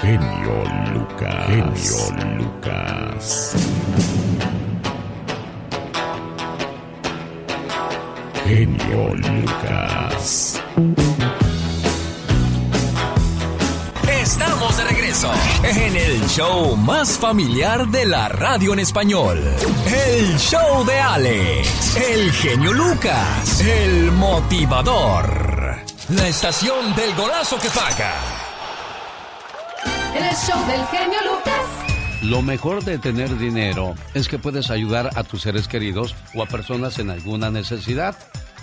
Genio Lucas. Genio Lucas. Genio Lucas. Estamos de regreso en el show más familiar de la radio en español. El show de Alex, el genio Lucas, el motivador. La estación del golazo que paga. En el show del genio Lucas. Lo mejor de tener dinero es que puedes ayudar a tus seres queridos o a personas en alguna necesidad.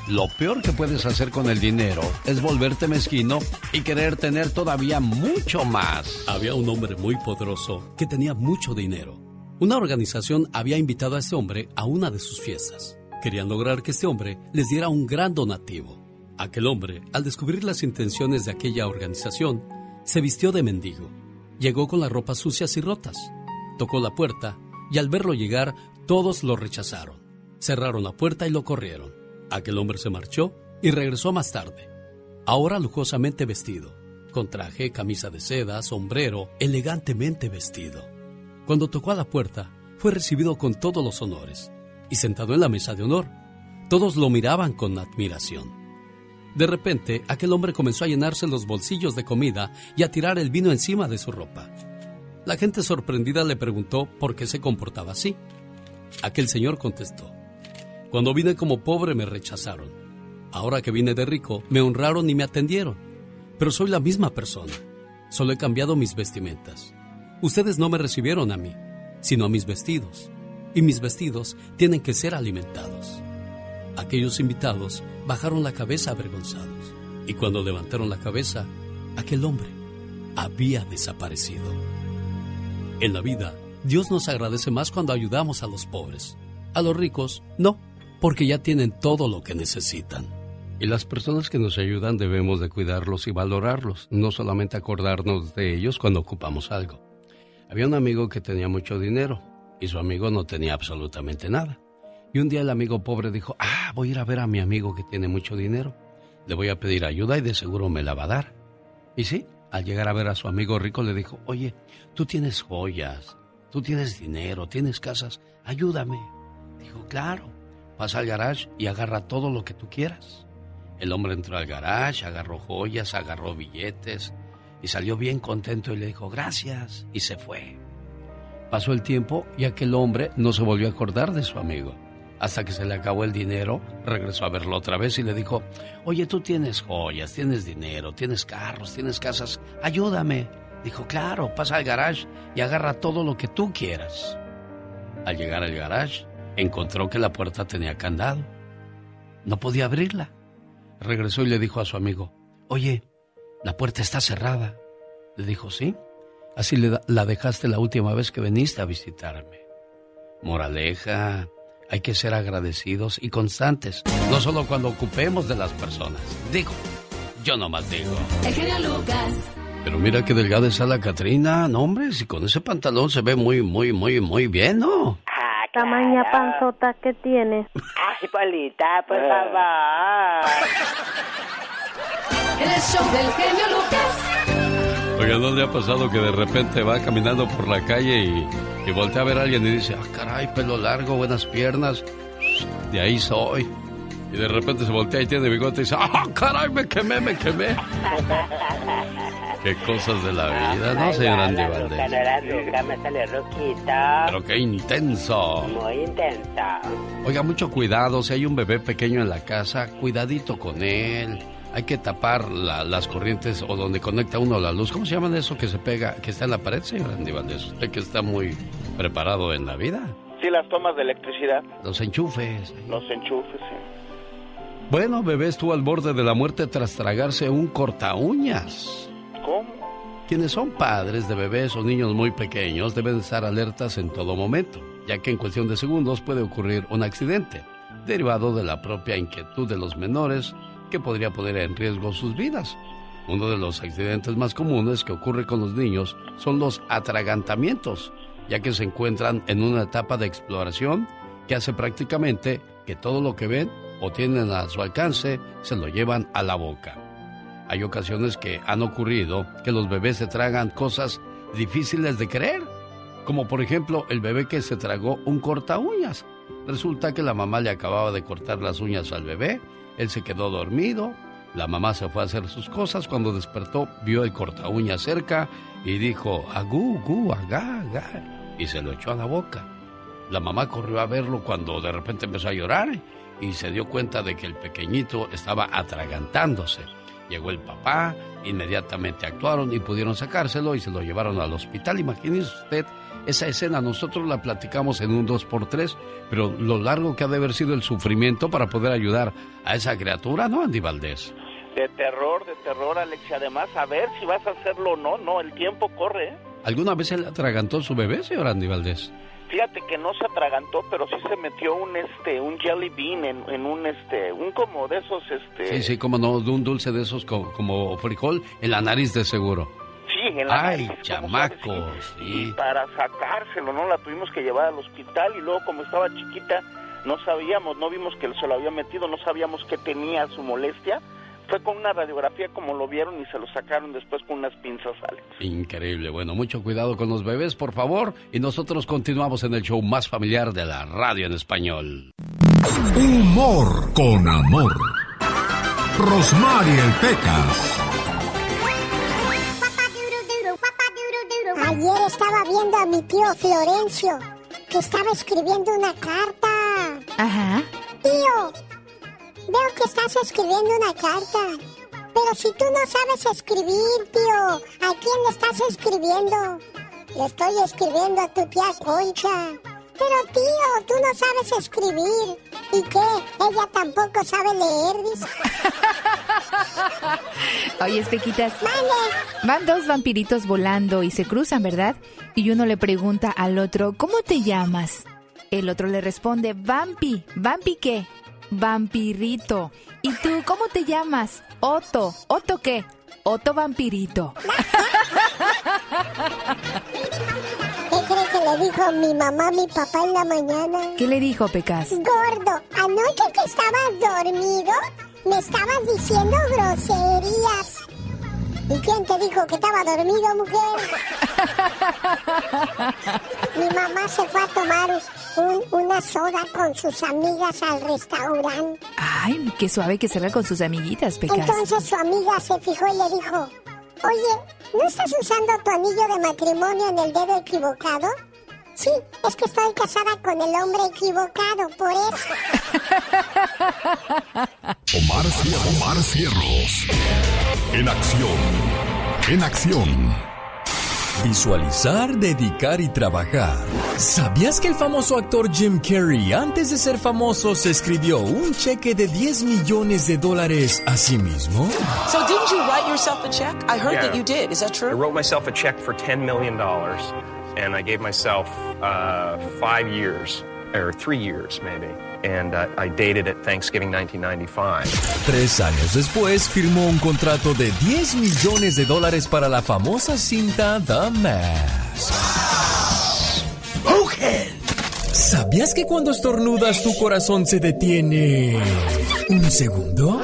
Lo peor que puedes hacer con el dinero es volverte mezquino y querer tener todavía mucho más. Había un hombre muy poderoso que tenía mucho dinero. Una organización había invitado a este hombre a una de sus fiestas. Querían lograr que este hombre les diera un gran donativo. Aquel hombre, al descubrir las intenciones de aquella organización, se vistió de mendigo Llegó con las ropas sucias y rotas. Tocó la puerta y al verlo llegar todos lo rechazaron. Cerraron la puerta y lo corrieron. Aquel hombre se marchó y regresó más tarde. Ahora lujosamente vestido, con traje, camisa de seda, sombrero, elegantemente vestido. Cuando tocó a la puerta, fue recibido con todos los honores y sentado en la mesa de honor. Todos lo miraban con admiración. De repente, aquel hombre comenzó a llenarse los bolsillos de comida y a tirar el vino encima de su ropa. La gente sorprendida le preguntó por qué se comportaba así. Aquel señor contestó, Cuando vine como pobre me rechazaron. Ahora que vine de rico, me honraron y me atendieron. Pero soy la misma persona. Solo he cambiado mis vestimentas. Ustedes no me recibieron a mí, sino a mis vestidos. Y mis vestidos tienen que ser alimentados. Aquellos invitados bajaron la cabeza avergonzados y cuando levantaron la cabeza, aquel hombre había desaparecido. En la vida, Dios nos agradece más cuando ayudamos a los pobres. A los ricos, no, porque ya tienen todo lo que necesitan. Y las personas que nos ayudan debemos de cuidarlos y valorarlos, no solamente acordarnos de ellos cuando ocupamos algo. Había un amigo que tenía mucho dinero y su amigo no tenía absolutamente nada. Y un día el amigo pobre dijo, ah, voy a ir a ver a mi amigo que tiene mucho dinero. Le voy a pedir ayuda y de seguro me la va a dar. Y sí, al llegar a ver a su amigo rico le dijo, oye, tú tienes joyas, tú tienes dinero, tienes casas, ayúdame. Dijo, claro, pasa al garage y agarra todo lo que tú quieras. El hombre entró al garage, agarró joyas, agarró billetes y salió bien contento y le dijo, gracias, y se fue. Pasó el tiempo y aquel hombre no se volvió a acordar de su amigo hasta que se le acabó el dinero, regresó a verlo otra vez y le dijo, oye, tú tienes joyas, tienes dinero, tienes carros, tienes casas, ayúdame. Dijo, claro, pasa al garage y agarra todo lo que tú quieras. Al llegar al garage, encontró que la puerta tenía candado. No podía abrirla. Regresó y le dijo a su amigo, oye, la puerta está cerrada. Le dijo, sí, así la dejaste la última vez que viniste a visitarme. Moraleja, hay que ser agradecidos y constantes, no solo cuando ocupemos de las personas. Digo, yo nomás digo. El Lucas. Pero mira qué delgada está la Catrina, no hombre, si con ese pantalón se ve muy, muy, muy, muy bien, ¿no? Ah, Tamaña panzota que tiene. Ay, Polita, por favor. El show del genio Lucas. Oiga, ¿no le ha pasado que de repente va caminando por la calle y y voltea a ver a alguien y dice, ah, caray, pelo largo, buenas piernas. De ahí soy. Y de repente se voltea y tiene bigote y dice, ¡ah, caray, me quemé, me quemé! Qué cosas de la vida, ¿no, señor Andy Valdés? me sale roquita. Pero qué intenso. Muy intensa. Oiga, mucho cuidado, si hay un bebé pequeño en la casa, cuidadito con él. Hay que tapar la- las corrientes o donde conecta uno la luz. ¿Cómo se llama eso que se pega, que está en la pared, señor Andy Valdés? Usted que está muy preparado en la vida. Sí, las tomas de electricidad, Los enchufes. los enchufes, sí. Bueno, bebé estuvo al borde de la muerte tras tragarse un corta uñas. ¿Cómo? Quienes son padres de bebés o niños muy pequeños deben estar alertas en todo momento, ya que en cuestión de segundos puede ocurrir un accidente, derivado de la propia inquietud de los menores que podría poner en riesgo sus vidas. Uno de los accidentes más comunes que ocurre con los niños son los atragantamientos, ya que se encuentran en una etapa de exploración que hace prácticamente que todo lo que ven o tienen a su alcance se lo llevan a la boca. Hay ocasiones que han ocurrido que los bebés se tragan cosas difíciles de creer, como por ejemplo el bebé que se tragó un corta uñas. Resulta que la mamá le acababa de cortar las uñas al bebé, él se quedó dormido, la mamá se fue a hacer sus cosas, cuando despertó vio el corta uñas cerca y dijo, agú, gu, agá, agá, y se lo echó a la boca. La mamá corrió a verlo cuando de repente empezó a llorar y se dio cuenta de que el pequeñito estaba atragantándose. Llegó el papá, inmediatamente actuaron y pudieron sacárselo y se lo llevaron al hospital. Imagínese usted esa escena, nosotros la platicamos en un 2x3, pero lo largo que ha de haber sido el sufrimiento para poder ayudar a esa criatura, ¿no, Andy Valdés? De terror, de terror, Alex. Y además, a ver si vas a hacerlo o no. No, el tiempo corre, ¿eh? ¿Alguna vez se le atragantó su bebé, señor Andy Valdés? Fíjate que no se atragantó, pero sí se metió un este un jelly bean en, en un este un como de esos este Sí, sí, como no, de un dulce de esos co- como, frijol en la nariz de seguro. Sí, en la Ay, nariz, chamacos, Y para sacárselo, ¿no? La tuvimos que llevar al hospital y luego como estaba chiquita no sabíamos, no vimos que se lo había metido, no sabíamos que tenía su molestia. Fue con una radiografía como lo vieron y se lo sacaron después con unas pinzas, Alex. Increíble. Bueno, mucho cuidado con los bebés, por favor. Y nosotros continuamos en el show más familiar de la radio en español. Humor con amor. Rosmarie Pecas. Ayer estaba viendo a mi tío Florencio, que estaba escribiendo una carta. Ajá. Tío, veo que estás escribiendo una carta. Pero si tú no sabes escribir, tío, ¿a quién le estás escribiendo? Le estoy escribiendo a tu tía Concha. Pero tío, tú no sabes escribir. ¿Y qué? Ella tampoco sabe leer, dice. Oye, Pequitas. Vale. Van dos vampiritos volando y se cruzan, ¿verdad? Y uno le pregunta al otro, ¿cómo te llamas? El otro le responde, Vampi. ¿Vampi qué? Vampirito. ¿Y tú cómo te llamas? Otto. ¿Otto qué? Otto Vampirito. ¿Qué cree que le dijo mi mamá a mi papá en la mañana? ¿Qué le dijo, Pecas? Gordo, anoche que estabas dormido, me estabas diciendo groserías. ¿Y quién te dijo que estaba dormido, mujer? Mi mamá se fue a tomar un- una soda con sus amigas al restaurante. Ay, qué suave que salga con sus amiguitas, Pecas. Entonces su amiga se fijó y le dijo, oye, ¿no estás usando tu anillo de matrimonio en el dedo equivocado? Sí, es que estoy casada con el hombre equivocado, por eso. Omar, Omar Cierros. En acción. En acción. Visualizar, dedicar y trabajar. ¿Sabías que el famoso actor Jim Carrey, antes de ser famoso, se escribió un cheque de 10 millones de dólares a sí mismo? So didn't you write yourself a check? I heard Yeah. that you did. Is that I true? wrote myself a check for $10 million, and I gave myself uh, five years, or three years maybe, and uh, I dated it Thanksgiving 1995. Tres años después firmó un contrato de 10 millones de dólares para la famosa cinta The Mask. ¿Sabías que cuando estornudas tu corazón se detiene un segundo?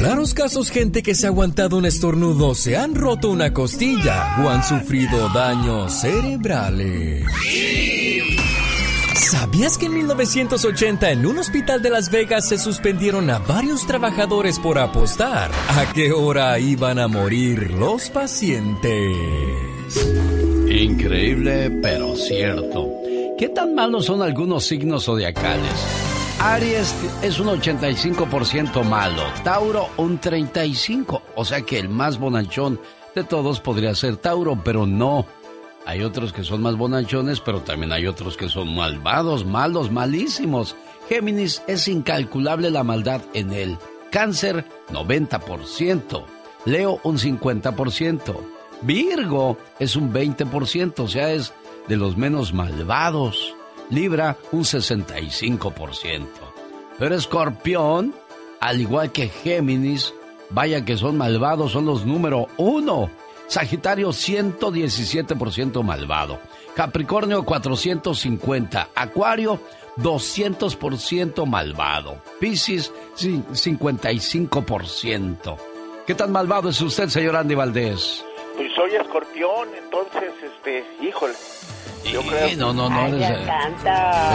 Raros casos, gente que se ha aguantado un estornudo se han roto una costilla o han sufrido daños cerebrales. ¿Sabías que en 1980 en un hospital de Las Vegas se suspendieron a varios trabajadores por apostar a qué hora iban a morir los pacientes? Increíble, pero cierto. ¿Qué tan malos son algunos signos zodiacales? Aries es un 85% malo, Tauro un 35%, o sea que el más bonachón de todos podría ser Tauro, pero no. Hay otros que son más bonanchones, pero también hay otros que son malvados, malos, malísimos. Géminis es incalculable la maldad en él. Cáncer, 90%. Leo, un 50%. Virgo es un 20%, o sea, es de los menos malvados. Libra, un 65%. Pero Escorpión, al igual que Géminis, vaya que son malvados, son los número uno. Sagitario 117% malvado. Capricornio 450. Acuario 200% malvado. Piscis 55%. ¿Qué tan malvado es usted, señor Andy Valdés? Pues soy escorpión, entonces, este, híjole. Yo creo. No, no, no, Ay, eres, ya de,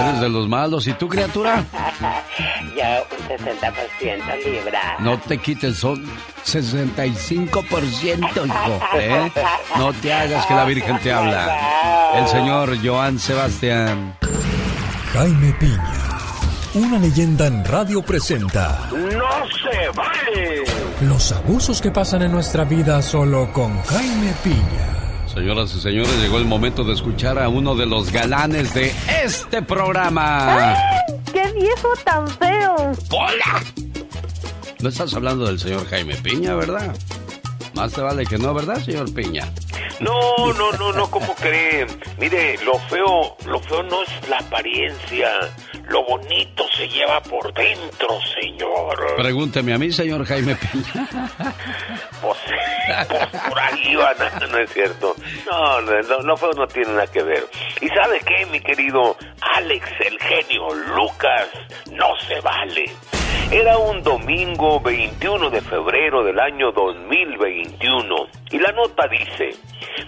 eres de los malos. ¿Y tú, criatura? ya un 60% libra. No te quites, son 65%, hijo. ¿eh? No te hagas que la Virgen te habla. El señor Joan Sebastián. Jaime Piña, una leyenda en radio presenta ¡No se vale! los abusos que pasan en nuestra vida solo con Jaime Piña. Señoras y señores, llegó el momento de escuchar a uno de los galanes de este programa. ¡Qué viejo tan feo! ¡Hola! No estás hablando del señor Jaime Piña, ¿verdad? Más te vale que no, ¿verdad, señor Piña? No, no, no, no, ¿cómo cree? Mire, lo feo, lo feo no es la apariencia, lo bonito se lleva por dentro, señor. Pregúnteme a mí, señor Jaime Piña. Pues, pues por ahí va, no, no es cierto. No, no, no, lo feo no tiene nada que ver. ¿Y sabe qué, mi querido Alex, el genio Lucas? No se vale. Era un domingo 21 de febrero del año 2021 y la nota dice,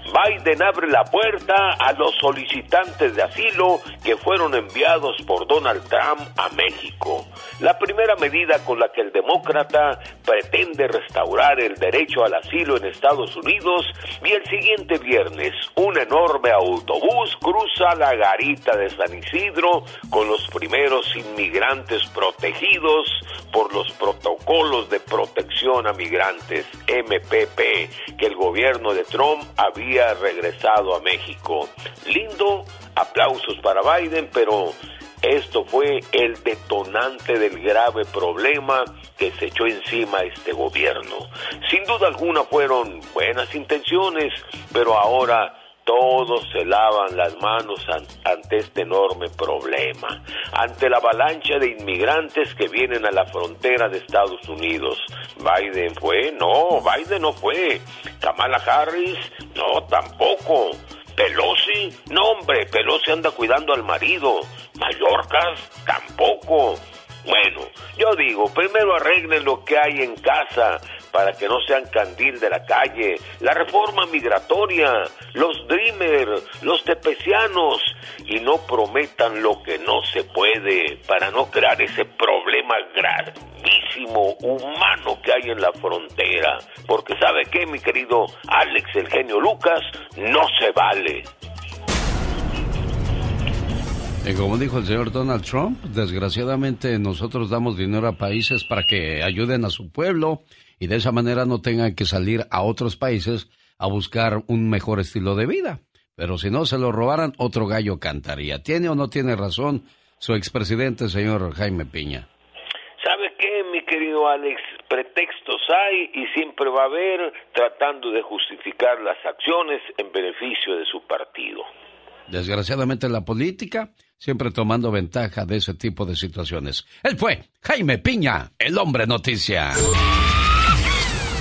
Biden abre la puerta a los solicitantes de asilo que fueron enviados por Donald Trump a México. La primera medida con la que el demócrata pretende restaurar el derecho al asilo en Estados Unidos y el siguiente viernes un enorme autobús cruza la garita de San Isidro con los primeros inmigrantes protegidos por los protocolos de protección a migrantes MPP que el gobierno de Trump había regresado a México. Lindo, aplausos para Biden, pero esto fue el detonante del grave problema que se echó encima este gobierno. Sin duda alguna fueron buenas intenciones, pero ahora todos se lavan las manos an- ante este enorme problema, ante la avalancha de inmigrantes que vienen a la frontera de Estados Unidos. Biden fue, no, Biden no fue. Kamala Harris, no, tampoco. Pelosi, no hombre, Pelosi anda cuidando al marido. Mallorcas, tampoco. Bueno, yo digo, primero arreglen lo que hay en casa para que no sean candil de la calle, la reforma migratoria, los dreamers, los tepecianos, y no prometan lo que no se puede para no crear ese problema gravísimo humano que hay en la frontera. Porque sabe qué, mi querido Alex, el genio Lucas, no se vale. Y como dijo el señor Donald Trump, desgraciadamente nosotros damos dinero a países para que ayuden a su pueblo y de esa manera no tengan que salir a otros países a buscar un mejor estilo de vida. Pero si no se lo robaran, otro gallo cantaría. ¿Tiene o no tiene razón su expresidente, señor Jaime Piña? ¿Sabe qué, mi querido Alex? Pretextos hay y siempre va a haber tratando de justificar las acciones en beneficio de su partido. Desgraciadamente la política siempre tomando ventaja de ese tipo de situaciones. Él fue Jaime Piña, el hombre noticia.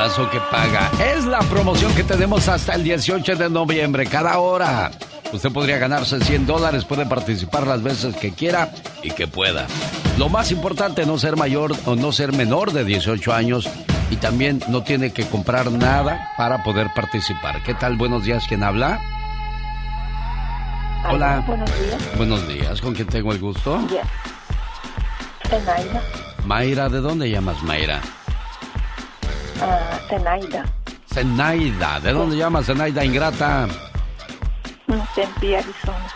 que paga es la promoción que tenemos hasta el 18 de noviembre, cada hora. Usted podría ganarse 100 dólares, puede participar las veces que quiera y que pueda. Lo más importante, no ser mayor o no ser menor de 18 años y también no tiene que comprar nada para poder participar. ¿Qué tal? Buenos días, ¿quién habla? Hola. Buenos días. Buenos días, ¿con quién tengo el gusto? Zenaida. Mayra, ¿de dónde llamas Mayra? Ah, Zenaida. Zenaida, ¿de dónde llamas Zenaida Ingrata? Tempe, Arizona.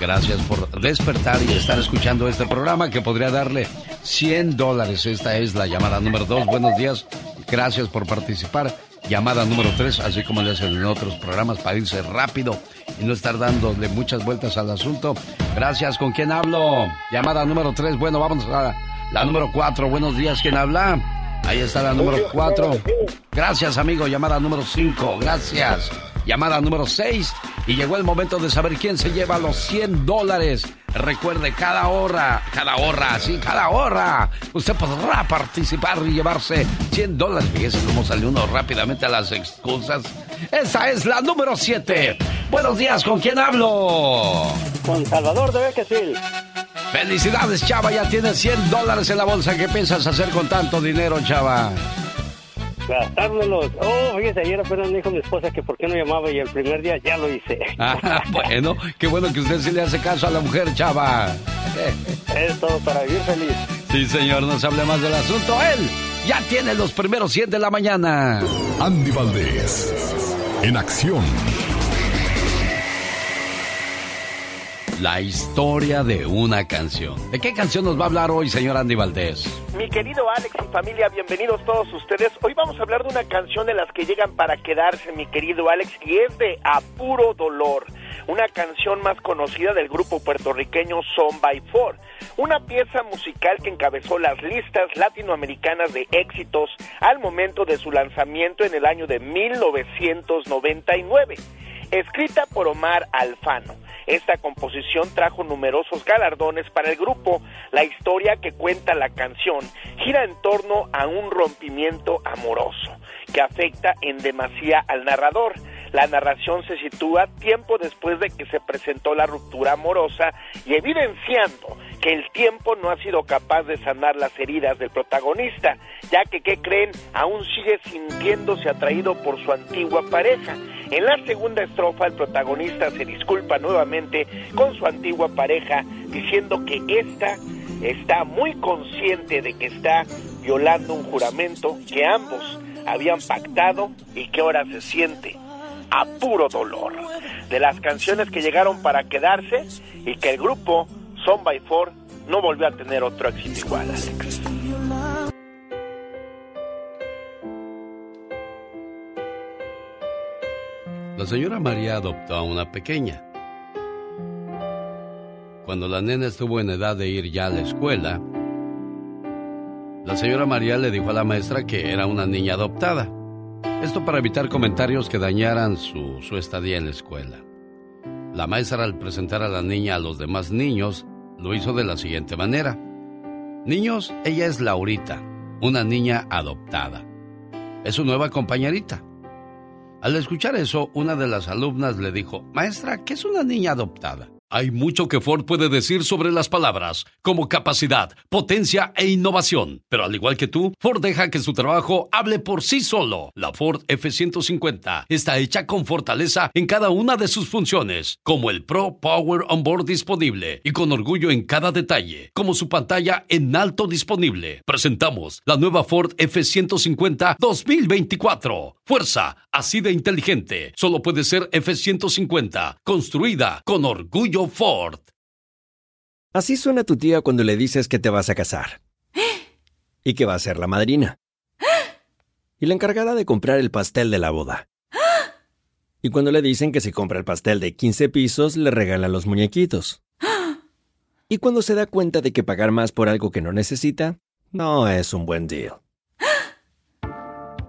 Gracias por despertar y estar escuchando este programa que podría darle 100 dólares. Esta es la llamada número 2. Buenos días. Gracias por participar. Llamada número 3, así como le hacen en otros programas para irse rápido y no estar dándole muchas vueltas al asunto. Gracias. ¿Con quién hablo? Llamada número 3. Bueno, vamos a la número 4. Buenos días. ¿Quién habla? Ahí está la número 4. Gracias, amigo. Llamada número 5. Gracias. Llamada número 6. Y llegó el momento de saber quién se lleva los 100 dólares. Recuerde, cada hora, cada hora, sí, cada hora, usted podrá participar y llevarse 100 dólares. Fíjese cómo salió uno rápidamente a las excusas. Esa es la número 7. Buenos días, ¿con quién hablo? Con Salvador de Bequesil. Felicidades, Chava, ya tienes 100 dólares en la bolsa. ¿Qué piensas hacer con tanto dinero, Chava? Gastármelos. Oh, fíjese, ayer apenas me dijo mi esposa que por qué no llamaba y el primer día ya lo hice. Ah, bueno, qué bueno que usted sí le hace caso a la mujer, Chava. Es todo para vivir feliz. Sí, señor, no se hable más del asunto. Él ya tiene los primeros 100 de la mañana. Andy Valdés, en acción. La historia de una canción. ¿De qué canción nos va a hablar hoy, señor Andy Valdés? Mi querido Alex y familia, bienvenidos todos ustedes. Hoy vamos a hablar de una canción de las que llegan para quedarse, mi querido Alex, y es de A Puro Dolor, una canción más conocida del grupo puertorriqueño Son by Four, una pieza musical que encabezó las listas latinoamericanas de éxitos al momento de su lanzamiento en el año de 1999. Escrita por Omar Alfano, esta composición trajo numerosos galardones para el grupo. La historia que cuenta la canción gira en torno a un rompimiento amoroso que afecta en demasía al narrador. La narración se sitúa tiempo después de que se presentó la ruptura amorosa y evidenciando que el tiempo no ha sido capaz de sanar las heridas del protagonista, ya que, ¿qué creen? Aún sigue sintiéndose atraído por su antigua pareja. En la segunda estrofa, el protagonista se disculpa nuevamente con su antigua pareja, diciendo que ésta está muy consciente de que está violando un juramento que ambos habían pactado y que ahora se siente a puro dolor. De las canciones que llegaron para quedarse y que el grupo Son by Four no volvió a tener otro éxito igual. La señora María adoptó a una pequeña. Cuando la nena estuvo en edad de ir ya a la escuela, la señora María le dijo a la maestra que era una niña adoptada. Esto para evitar comentarios que dañaran su, su estadía en la escuela. La maestra al presentar a la niña a los demás niños lo hizo de la siguiente manera. Niños, ella es Laurita, una niña adoptada. Es su nueva compañerita. Al escuchar eso, una de las alumnas le dijo, Maestra, ¿qué es una niña adoptada? Hay mucho que Ford puede decir sobre las palabras, como capacidad, potencia e innovación. Pero al igual que tú, Ford deja que su trabajo hable por sí solo. La Ford F-150 está hecha con fortaleza en cada una de sus funciones, como el Pro Power Onboard disponible y con orgullo en cada detalle, como su pantalla en alto disponible. Presentamos la nueva Ford F-150 2024. Fuerza, así de inteligente. Solo puede ser F-150, construida con orgullo Ford. Así suena tu tía cuando le dices que te vas a casar. Y que va a ser la madrina. Y la encargada de comprar el pastel de la boda. Y cuando le dicen que si compra el pastel de 15 pisos, le regalan los muñequitos. Y cuando se da cuenta de que pagar más por algo que no necesita, no es un buen deal.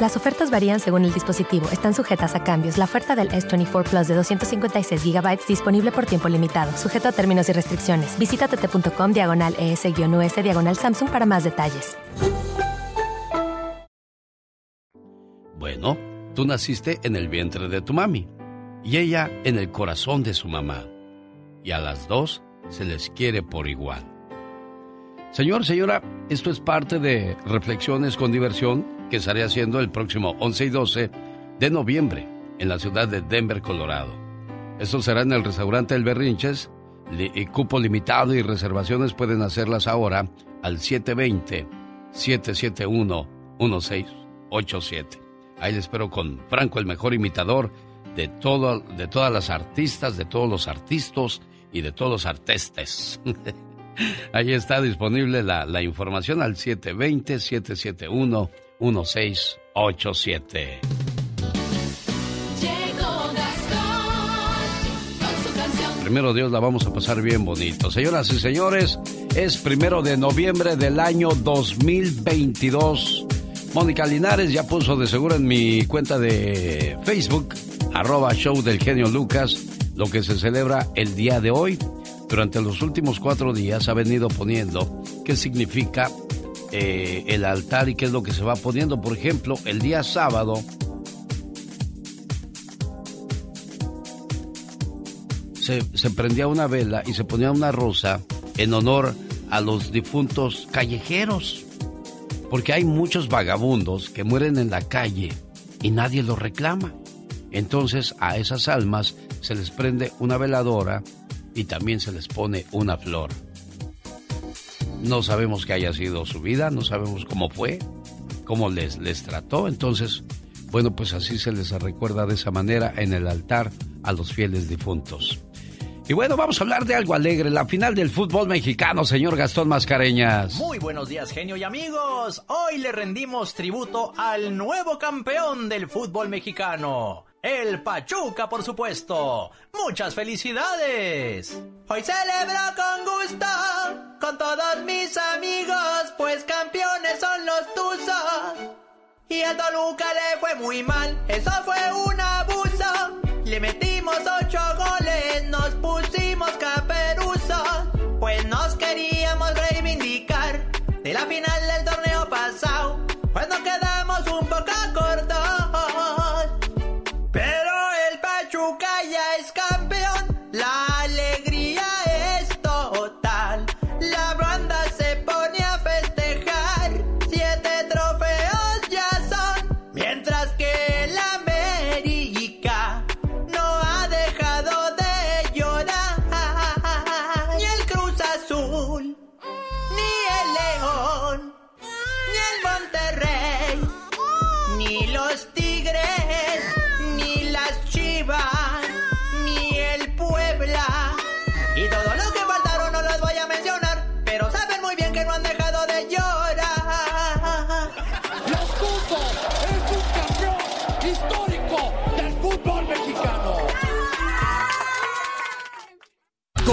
Las ofertas varían según el dispositivo. Están sujetas a cambios. La oferta del S24 Plus de 256 GB disponible por tiempo limitado, sujeto a términos y restricciones. Visita tt.com diagonal ES-US diagonal Samsung para más detalles. Bueno, tú naciste en el vientre de tu mami y ella en el corazón de su mamá. Y a las dos se les quiere por igual. Señor, señora, esto es parte de Reflexiones con Diversión que estaré haciendo el próximo 11 y 12 de noviembre en la ciudad de Denver, Colorado. Esto será en el restaurante El Berrinches. y cupo limitado y reservaciones pueden hacerlas ahora al 720-771-1687. Ahí les espero con Franco, el mejor imitador de, todo, de todas las artistas, de todos los artistas y de todos los artestes. Ahí está disponible la, la información al 720-771-1687. 1687. Primero Dios la vamos a pasar bien bonito. Señoras y señores, es primero de noviembre del año 2022. Mónica Linares ya puso de seguro en mi cuenta de Facebook, arroba show del genio Lucas, lo que se celebra el día de hoy. Durante los últimos cuatro días ha venido poniendo qué significa eh, el altar y qué es lo que se va poniendo. Por ejemplo, el día sábado se, se prendía una vela y se ponía una rosa en honor a los difuntos callejeros. Porque hay muchos vagabundos que mueren en la calle y nadie los reclama. Entonces a esas almas se les prende una veladora y también se les pone una flor. No sabemos qué haya sido su vida, no sabemos cómo fue, cómo les, les trató. Entonces, bueno, pues así se les recuerda de esa manera en el altar a los fieles difuntos. Y bueno, vamos a hablar de algo alegre, la final del fútbol mexicano, señor Gastón Mascareñas. Muy buenos días, genio y amigos. Hoy le rendimos tributo al nuevo campeón del fútbol mexicano el Pachuca, por supuesto. ¡Muchas felicidades! Hoy celebro con gusto con todos mis amigos, pues campeones son los Tuzos. Y a Toluca le fue muy mal, eso fue un abuso. Le metimos ocho goles, nos pusimos caperuzos, pues nos queríamos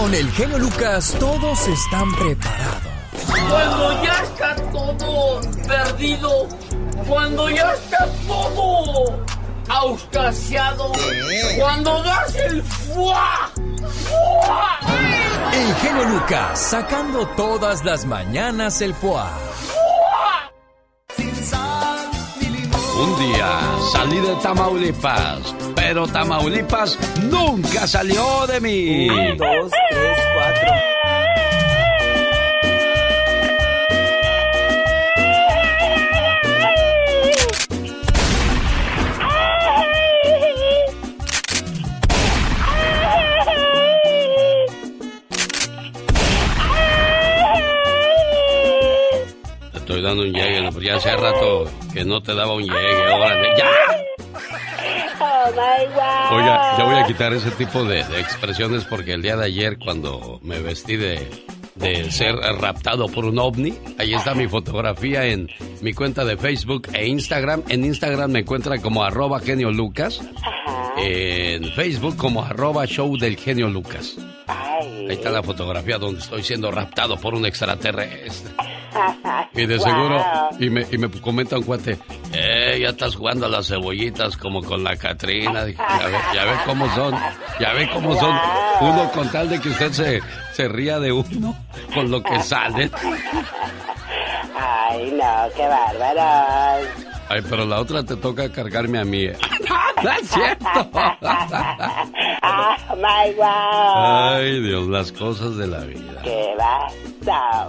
Con el genio Lucas todos están preparados. Cuando ya está todo perdido, cuando ya está todo auscasiado, cuando das el fuá, fuá. El genio Lucas sacando todas las mañanas el fuá. Un día salí de Tamaulipas, pero Tamaulipas nunca salió de mí. Un, dos, tres, cuatro. estoy dando un llegue, ya hace rato que no te daba un llegue, ahora ¡Ya! Oiga, ya voy a quitar ese tipo de, de expresiones porque el día de ayer cuando me vestí de, de ser raptado por un ovni. Ahí está mi fotografía en mi cuenta de Facebook e Instagram. En Instagram me encuentra como arroba genio Lucas. En Facebook como arroba show del genio Lucas. Ahí está la fotografía donde estoy siendo raptado por un extraterrestre. Y de seguro, y me, y me comenta un cuate, eh, ya estás jugando a las cebollitas como con la Catrina. ya, ve, ya ve cómo son, ya ve cómo son. Uno con tal de que usted se, se ría de uno con lo que sale. Ay, no, qué bárbaro. Ay, pero la otra te toca cargarme a mí. ¡No es cierto! Ah, my wow. Ay, Dios, las cosas de la vida. Qué basta.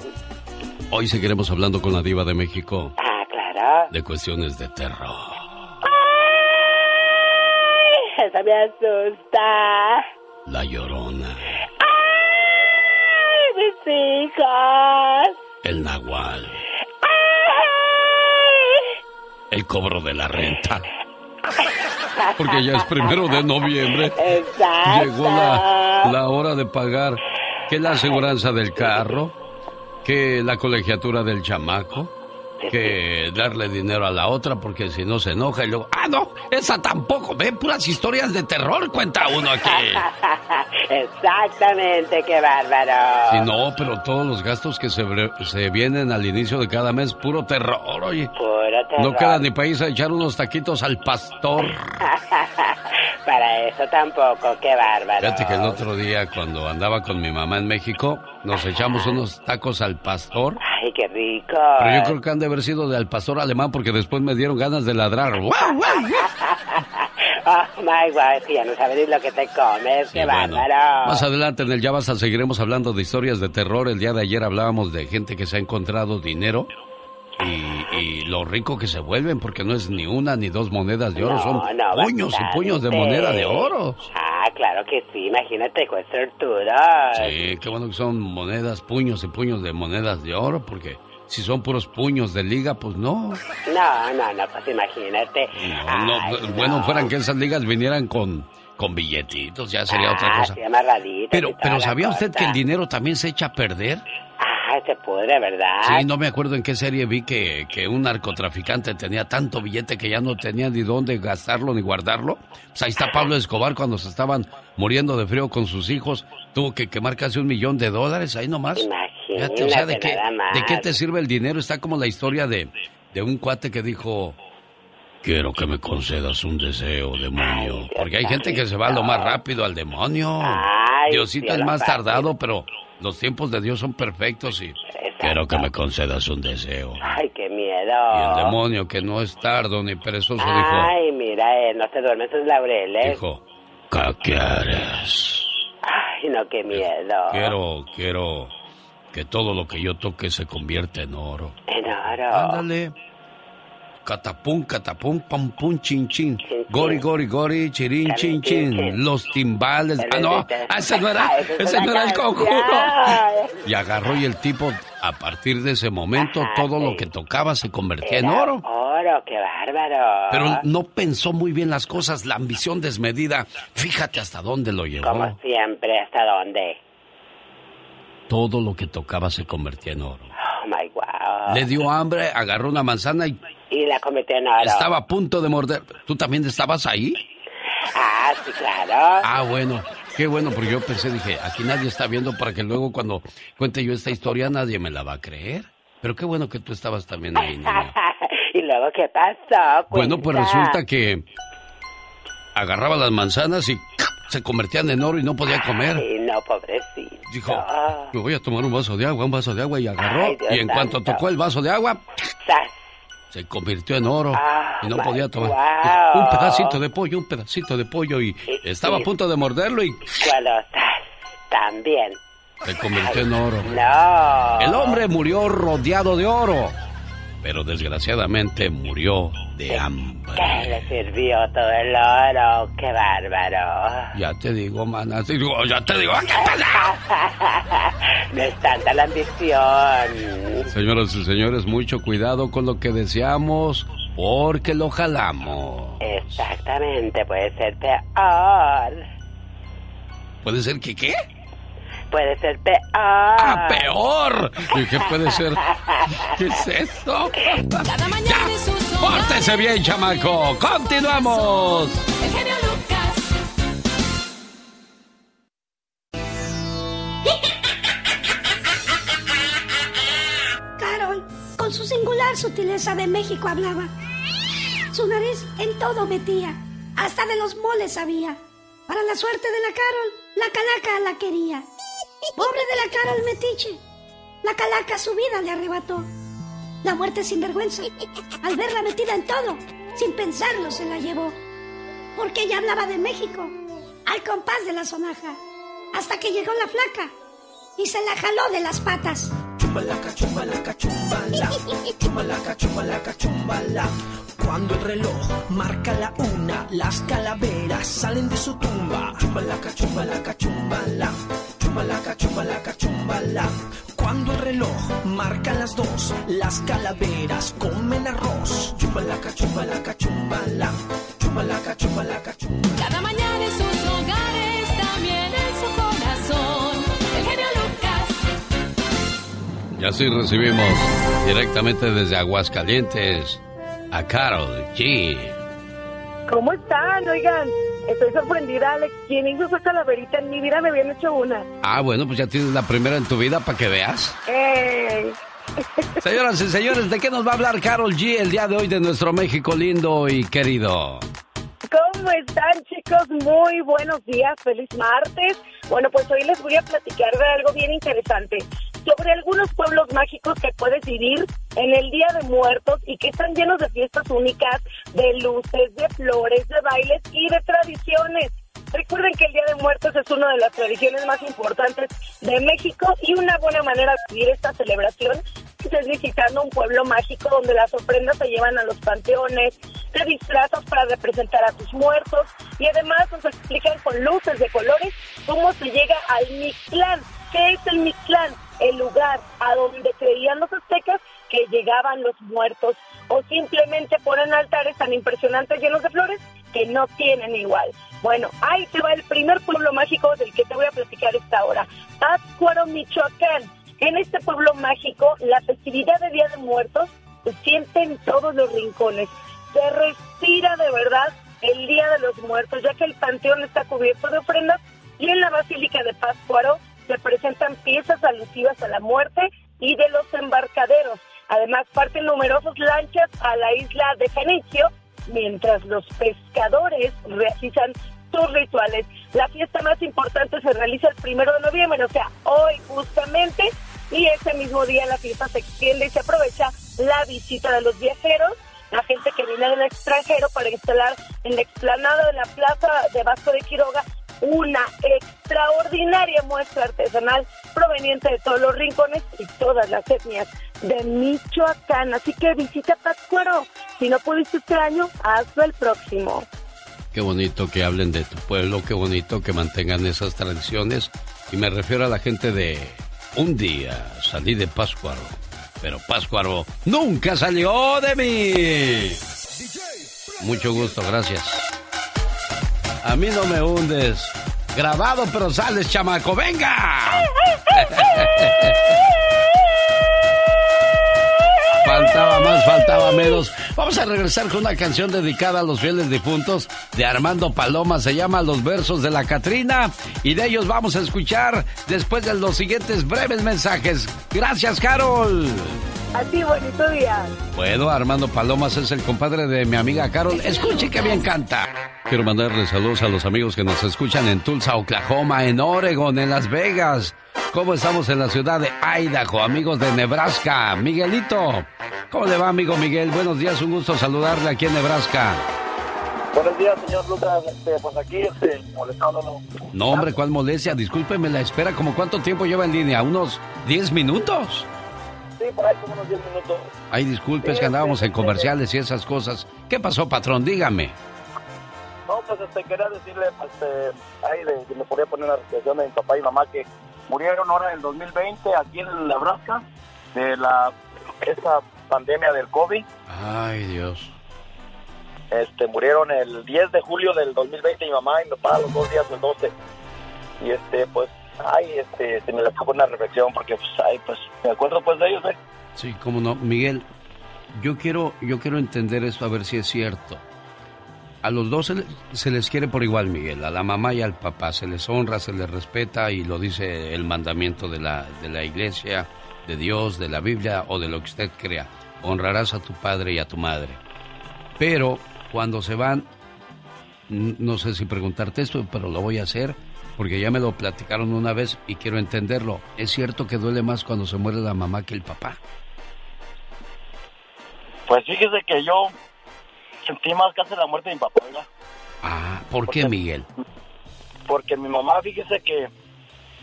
Hoy seguiremos hablando con la diva de México Ah, claro. de cuestiones de terror. Ay, eso me asusta. La llorona, Ay, mis hijos. el nahual, Ay. el cobro de la renta. Porque ya es primero de noviembre. Exacto. Llegó la, la hora de pagar que la aseguranza del carro, que la colegiatura del chamaco, que darle dinero a la otra porque si no se enoja y luego, ah, no, esa tampoco, ve puras historias de terror, cuenta uno aquí. Exactamente, qué bárbaro. Si no, pero todos los gastos que se vienen al inicio de cada mes, puro terror, oye. Puro terror. No queda ni país a echar unos taquitos al pastor. Para eso tampoco, qué bárbaro. Fíjate que el otro día, cuando andaba con mi mamá en México, nos echamos unos tacos al pastor. Ay, qué rico. Pero yo creo que han de haber sido del pastor alemán porque después me dieron ganas de ladrar. Oh, my God, ya no sabes lo que te comes, Sí, qué bueno. bárbaro. Más adelante en el Ya Basta seguiremos hablando de historias de terror. El día de ayer hablábamos de gente que se ha encontrado dinero y, y lo rico que se vuelven porque no es ni una ni dos monedas de oro, No, son no, puños y puños de moneda de oro. Ah, claro que sí, imagínate con estructuras. Sí, qué bueno que son monedas, puños y puños de monedas de oro porque si son puros puños de liga, pues no. No, no, no, pues imagínate. No, no, Ay, bueno, no. fueran que esas ligas vinieran con, con billetitos, ya sería otra Ah, cosa. Pero, pero ¿sabía usted que el dinero también se echa a perder? Ah, se pudre, ¿verdad? Sí, no me acuerdo en qué serie vi que, que un narcotraficante tenía tanto billete que ya no tenía ni dónde gastarlo ni guardarlo. Pues ahí está Pablo Escobar cuando se estaban muriendo de frío con sus hijos. Tuvo que quemar casi un millón de dólares ahí nomás. Fíjate, o sea, ¿de qué, nada más. ¿de qué te sirve el dinero? Está como la historia de, de un cuate que dijo... Quiero que me concedas un deseo, demonio. Porque hay gente que se va lo más rápido al demonio. Ay, Diosito es más tardado, pero los tiempos de Dios son perfectos y... Quiero que me concedas un deseo. Ay, qué miedo. Y el demonio, que no es tardo ni perezoso, Ay, mira, eh, no se duerme en sus laureles. dijo, dijo, ¿qué quieres? Ay, no, qué miedo. Quiero, quiero que todo lo que yo toque se convierta en oro. En oro. Ándale. Catapum, catapum, pam, pum, chin, chin. Gori, gori, gori, chirin, chin, chin. Los timbales. Ah, no, ah, ese no era, ese no era el conjuro. Y agarró y el tipo, a partir de ese momento, todo lo que tocaba se convertía en oro. Oro, qué bárbaro. Pero no pensó muy bien las cosas, la ambición desmedida. Fíjate hasta dónde lo llevó. Como siempre, ¿hasta dónde? Todo lo que tocaba se convertía en oro. Oh, my wow. Le dio hambre, agarró una manzana y Y la convirtió en oro. estaba a punto de morder. ¿Tú también estabas ahí? Ah, sí, claro. Ah, bueno. Qué bueno, porque yo pensé, dije, aquí nadie está viendo para que luego cuando cuente yo esta historia nadie me la va a creer. Pero qué bueno que tú estabas también ahí, niño. ¿Y luego qué pasó? Bueno, pues resulta que agarraba las manzanas y se convertían en oro y no podía comer. Ay, no, pobrecito. Dijo, me voy a tomar un vaso de agua, un vaso de agua y agarró. Ay, y en cuanto tocó el vaso de agua, Sas. se convirtió en oro y no podía tomar. wow. Un pedacito de pollo, un pedacito de pollo y estaba a punto de morderlo y también. se convirtió en oro. No. El hombre murió rodeado de oro, pero desgraciadamente murió de hambre. ¿Qué le sirvió todo el oro? ¡Qué bárbaro! Ya te digo, mana, te digo, ya te digo, ¿qué pasa? No es tanta la ambición. Señoras y señores, mucho cuidado con lo que deseamos, porque lo jalamos. Exactamente, puede ser peor. ¿Puede ser que qué? Puede ser peor. ¡Ah, peor! ¿Y qué puede ser? ¿Qué es esto? Cada mañana ¡Pórtese bien, chamaco! ¡Continuamos! El genio Lucas. Carol, con su singular sutileza de México hablaba. Su nariz en todo metía, hasta de los moles sabía. Para la suerte de la Carol, la calaca la quería. Pobre de la Carol metiche, la calaca su vida le arrebató. La muerte sin vergüenza, al verla metida en todo, sin pensarlo se la llevó. Porque ella hablaba de México, al compás de la sonaja, hasta que llegó la flaca y se la jaló de las patas. Chumbalaca, chumbalaca, chumbala. Chumbalaca, chumbalaca, chumbala. Cuando el reloj marca la una, las calaveras salen de su tumba. Chumbalaca, chumbalaca, chumbala. Chumbalaca, chumbalaca, chumbala. Cuando el reloj marca las dos, las calaveras comen arroz. Chumbalaca, chumbalaca, chumbala. Chumbalaca, chumbalaca, chumbala. Cada mañana en sus hogares, también en su corazón. El genio Lucas. Y así recibimos directamente desde Aguascalientes a Carol G. ¿Cómo están? Oigan, estoy sorprendida, Alex. ¿Quién hizo esa calaverita? En mi vida me habían hecho una. Ah, bueno, pues ya tienes la primera en tu vida para que veas. ¡Ey! Señoras y señores, ¿de qué nos va a hablar Carol G el día de hoy de nuestro México lindo y querido? ¿Cómo están, chicos? Muy buenos días, feliz martes. Bueno, pues hoy les voy a platicar de algo bien interesante sobre algunos pueblos mágicos que puedes vivir en el Día de Muertos y que están llenos de fiestas únicas, de luces, de flores, de bailes y de tradiciones. Recuerden que el Día de Muertos es una de las tradiciones más importantes de México y una buena manera de vivir esta celebración es visitando un pueblo mágico donde las ofrendas se llevan a los panteones, te disfrazas para representar a tus muertos y además nos explican con luces de colores cómo se llega al Mictlán. ¿Qué es el Mictlán? El lugar a donde creían los aztecas que llegaban los muertos o simplemente ponen altares tan impresionantes llenos de flores que no tienen igual. Bueno, ahí te va el primer pueblo mágico del que te voy a platicar esta hora. Pátzcuaro, Michoacán. En este pueblo mágico, la festividad de Día de Muertos se siente en todos los rincones. Se respira de verdad el Día de los Muertos, ya que el panteón está cubierto de ofrendas y en la Basílica de Pátzcuaro se presentan piezas alusivas a la muerte y de los embarcaderos. Además, parten numerosas lanchas a la isla de Fenicio, mientras los pescadores realizan sus rituales. La fiesta más importante se realiza el primero de noviembre, o sea, hoy justamente, y ese mismo día la fiesta se extiende y se aprovecha la visita de los viajeros, la gente que viene del extranjero para instalar en la explanada de la plaza de Vasco de Quiroga una extraordinaria muestra artesanal proveniente de todos los rincones y todas las etnias de Michoacán. Así que visita Pátzcuaro. Si no pudiste este año, hazlo el próximo. Qué bonito que hablen de tu pueblo, qué bonito que mantengan esas tradiciones. Y me refiero a la gente de un día salí de Páscuaro, pero Páscuaro nunca salió de mí. Mucho gusto, gracias. A mí no me hundes. Grabado, pero sales, chamaco. ¡Venga! Faltaba más, faltaba menos. Vamos a regresar con una canción dedicada a los fieles difuntos de Armando Paloma. Se llama Los versos de la Catrina. Y de ellos vamos a escuchar después de los siguientes breves mensajes. Gracias, Carol. A ti, bonito día. Bueno, Armando Palomas es el compadre de mi amiga Carol. Escuche que bien canta. Quiero mandarle saludos a los amigos que nos escuchan en Tulsa, Oklahoma, en Oregon, en Las Vegas. ¿Cómo estamos en la ciudad de Idaho, amigos de Nebraska? Miguelito, ¿cómo le va, amigo Miguel? Buenos días, un gusto saludarle aquí en Nebraska. Buenos días, señor Lucas. Este, pues aquí, este, molestándolo. No, hombre, ¿cuál molestia? Discúlpeme la espera. ¿Cómo cuánto tiempo lleva en línea? ¿Unos 10 minutos? Sí, por ahí como unos 10 minutos. Ay, disculpe, es que andábamos en comerciales y esas cosas. ¿Qué pasó, patrón? Dígame. No, pues este, quería decirle, este, ahí de, que me podía poner una reflexión de mi papá y mamá que murieron ahora en el 2020 aquí en Nebraska de la esa pandemia del COVID. Ay, Dios. Este, murieron el 10 de julio del 2020 mi mamá y mi papá los dos días del 12. Y este, pues ay, este, se me le fue una reflexión porque, pues, ay, pues, me acuerdo pues de ellos, ¿eh? Sí, cómo no. Miguel, yo quiero, yo quiero entender esto a ver si es cierto. A los dos se, le- se les quiere por igual, Miguel, a la mamá y al papá. Se les honra, se les respeta y lo dice el mandamiento de la, de la iglesia, de Dios, de la Biblia o de lo que usted crea. Honrarás a tu padre y a tu madre. Pero cuando se van, no sé si preguntarte esto, pero lo voy a hacer porque ya me lo platicaron una vez y quiero entenderlo. ¿Es cierto que duele más cuando se muere la mamá que el papá? Pues fíjese que yo sentí más casi la muerte de mi papá, ¿verdad? Ah, ¿por qué, Miguel? Porque mi mamá, fíjese que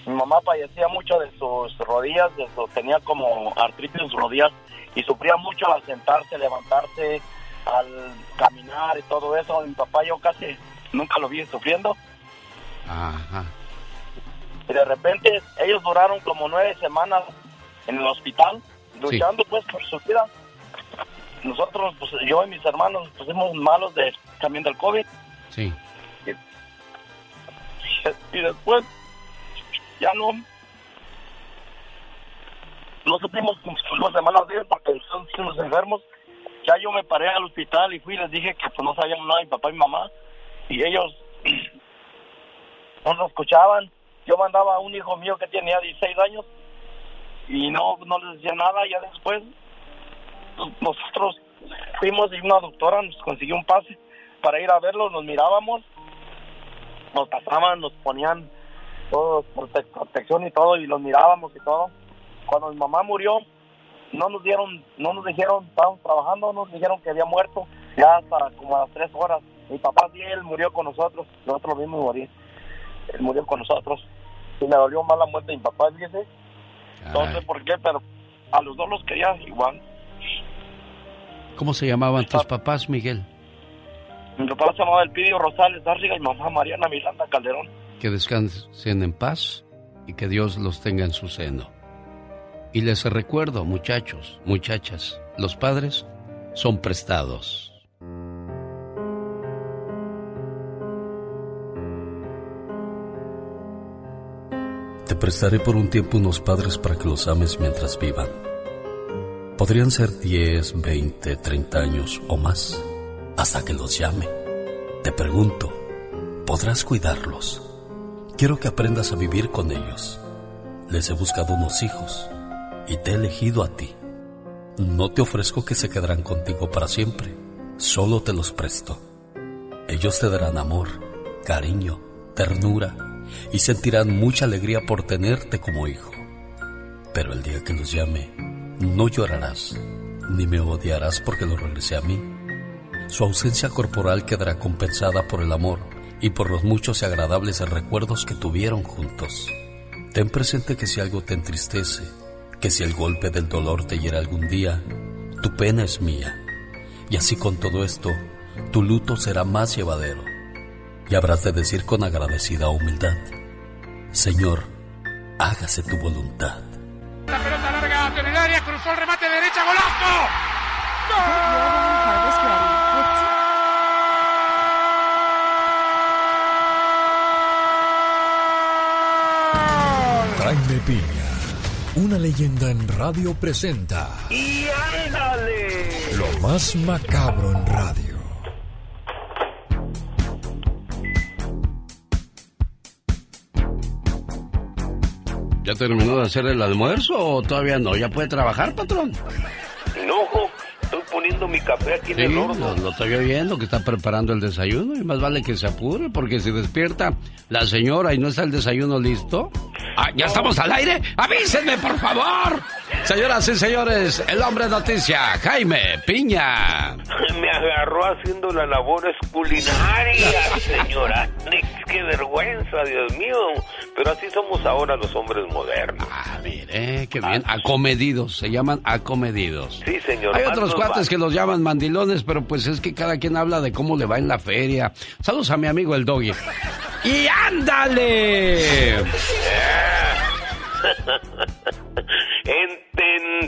mi mamá padecía mucho de sus rodillas, de su- tenía como artritis en sus rodillas y sufría mucho al sentarse, levantarse, al caminar y todo eso. Mi papá yo casi nunca lo vi sufriendo Ajá. y de repente ellos duraron como nueve semanas en el hospital luchando pues por su vida. Nosotros, pues yo y mis hermanos pusimos malos de también del COVID Sí. y después ya no no supimos dos semanas él porque estamos enfermos ya yo me paré al hospital y fui y les dije que pues no sabían nada mi papá y mi mamá y ellos no nos escuchaban yo mandaba a un hijo mío que tenía 16 años y no no les decía nada ya después pues, nosotros fuimos y una doctora nos consiguió un pase para ir a verlos nos mirábamos nos pasaban, nos ponían todo prote- protección y todo y los mirábamos y todo. Cuando mi mamá murió, no nos dieron, no nos dijeron, estábamos trabajando, nos dijeron que había muerto ya hasta como a las tres horas. Mi papá sí, él murió con nosotros, nosotros lo vimos morir. Él murió con nosotros. Y me dolió más la muerte de mi papá, fíjese. No sé por qué, pero a los dos los quería igual. ¿Cómo se llamaban tus papás, Miguel? Mi papá se llamaba Elpidio Rosales Dárriga y mamá Mariana Miranda Calderón. Que descansen en paz y que Dios los tenga en su seno. Y les recuerdo, muchachos, muchachas, los padres son prestados. Te prestaré por un tiempo unos padres para que los ames mientras vivan. Podrían ser 10, 20, 30 años o más, hasta que los llame. Te pregunto, ¿podrás cuidarlos? Quiero que aprendas a vivir con ellos. Les he buscado unos hijos y te he elegido a ti. No te ofrezco que se quedarán contigo para siempre, solo te los presto. Ellos te darán amor, cariño, ternura y sentirán mucha alegría por tenerte como hijo. Pero el día que los llame, no llorarás, ni me odiarás porque lo regresé a mí. Su ausencia corporal quedará compensada por el amor y por los muchos y agradables recuerdos que tuvieron juntos. Ten presente que si algo te entristece, que si el golpe del dolor te hiera algún día, tu pena es mía. Y así con todo esto, tu luto será más llevadero. Y habrás de decir con agradecida humildad, Señor, hágase tu voluntad. La pelota larga hacia el área, cruzó el remate derecha, golazo. Jaime Piña, una leyenda en radio presenta ¡Y ándale! lo más macabro en radio. ¿Ya terminó de hacer el almuerzo o todavía no? ¿Ya puede trabajar, patrón? No, estoy poniendo mi café aquí en Sí, el lo, horno. lo estoy oyendo que está preparando el desayuno y más vale que se apure porque si despierta la señora y no está el desayuno listo. Ah, ¿Ya estamos al aire? ¡Avísenme, por favor! Señoras y señores, el hombre noticia, Jaime Piña. Me agarró haciendo las labores culinarias, señora. Qué vergüenza, Dios mío. Pero así somos ahora los hombres modernos. Ah, mire, qué bien. Acomedidos, se llaman acomedidos. Sí, señor. Hay otros cuates que los llaman mandilones, pero pues es que cada quien habla de cómo le va en la feria. Saludos a mi amigo el Doggy. ¡Y ándale! en,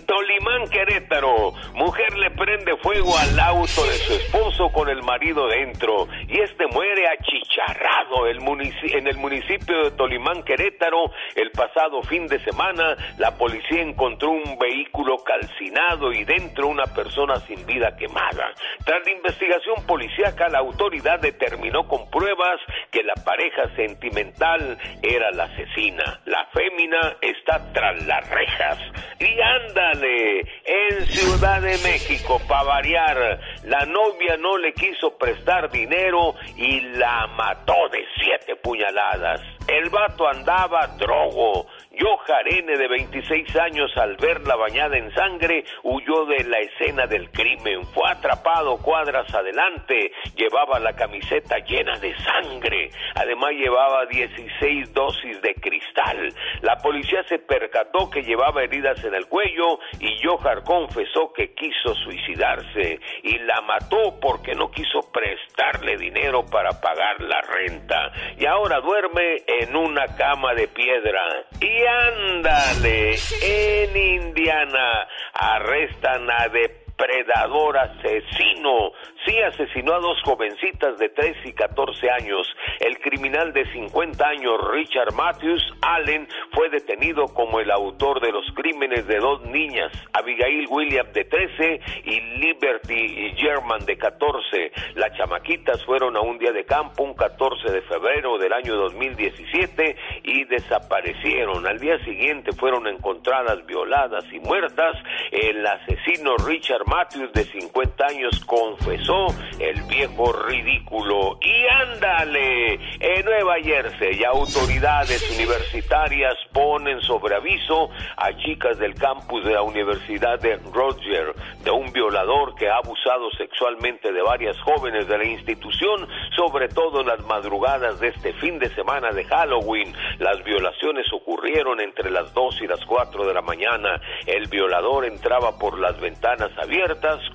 Tolimán, Querétaro, mujer le prende fuego al auto de su esposo con el marido dentro y este muere achicharrado en el municipio de Tolimán, Querétaro. El pasado fin de semana, la policía encontró un vehículo calcinado y dentro una persona sin vida quemada. Tras la investigación policíaca, la autoridad determinó con pruebas que la pareja sentimental era la asesina. La fémina está tras las rejas. Y ándale, en Ciudad de México, para variar, la novia no le quiso prestar dinero y la mató de siete puñaladas. El vato andaba drogo. Jojar N, de 26 años, al verla bañada en sangre, huyó de la escena del crimen. Fue atrapado cuadras adelante. Llevaba la camiseta llena de sangre. Además, llevaba 16 dosis de cristal. La policía se percató que llevaba heridas en el cuello y Jojar confesó que quiso suicidarse y la mató porque no quiso prestarle dinero para pagar la renta. Y ahora duerme en una cama de piedra. Y ándale, en Indiana arrestan a depredador asesino. Sí, asesinó a dos jovencitas de 13 y 14 años. El criminal de 50 años, Richard Matthews Allen, fue detenido como el autor de los crímenes de dos niñas, Abigail Williams de 13 y Liberty German de 14. Las chamaquitas fueron a un día de campo un 14 de febrero del año 2017 y desaparecieron. Al día siguiente fueron encontradas violadas y muertas. El asesino Richard Matthews de 50 años confesó el viejo ridículo. Y ándale, en Nueva Jersey, autoridades universitarias ponen sobre aviso a chicas del campus de la Universidad de Roger de un violador que ha abusado sexualmente de varias jóvenes de la institución, sobre todo en las madrugadas de este fin de semana de Halloween. Las violaciones ocurrieron entre las 2 y las 4 de la mañana. El violador entraba por las ventanas abiertas,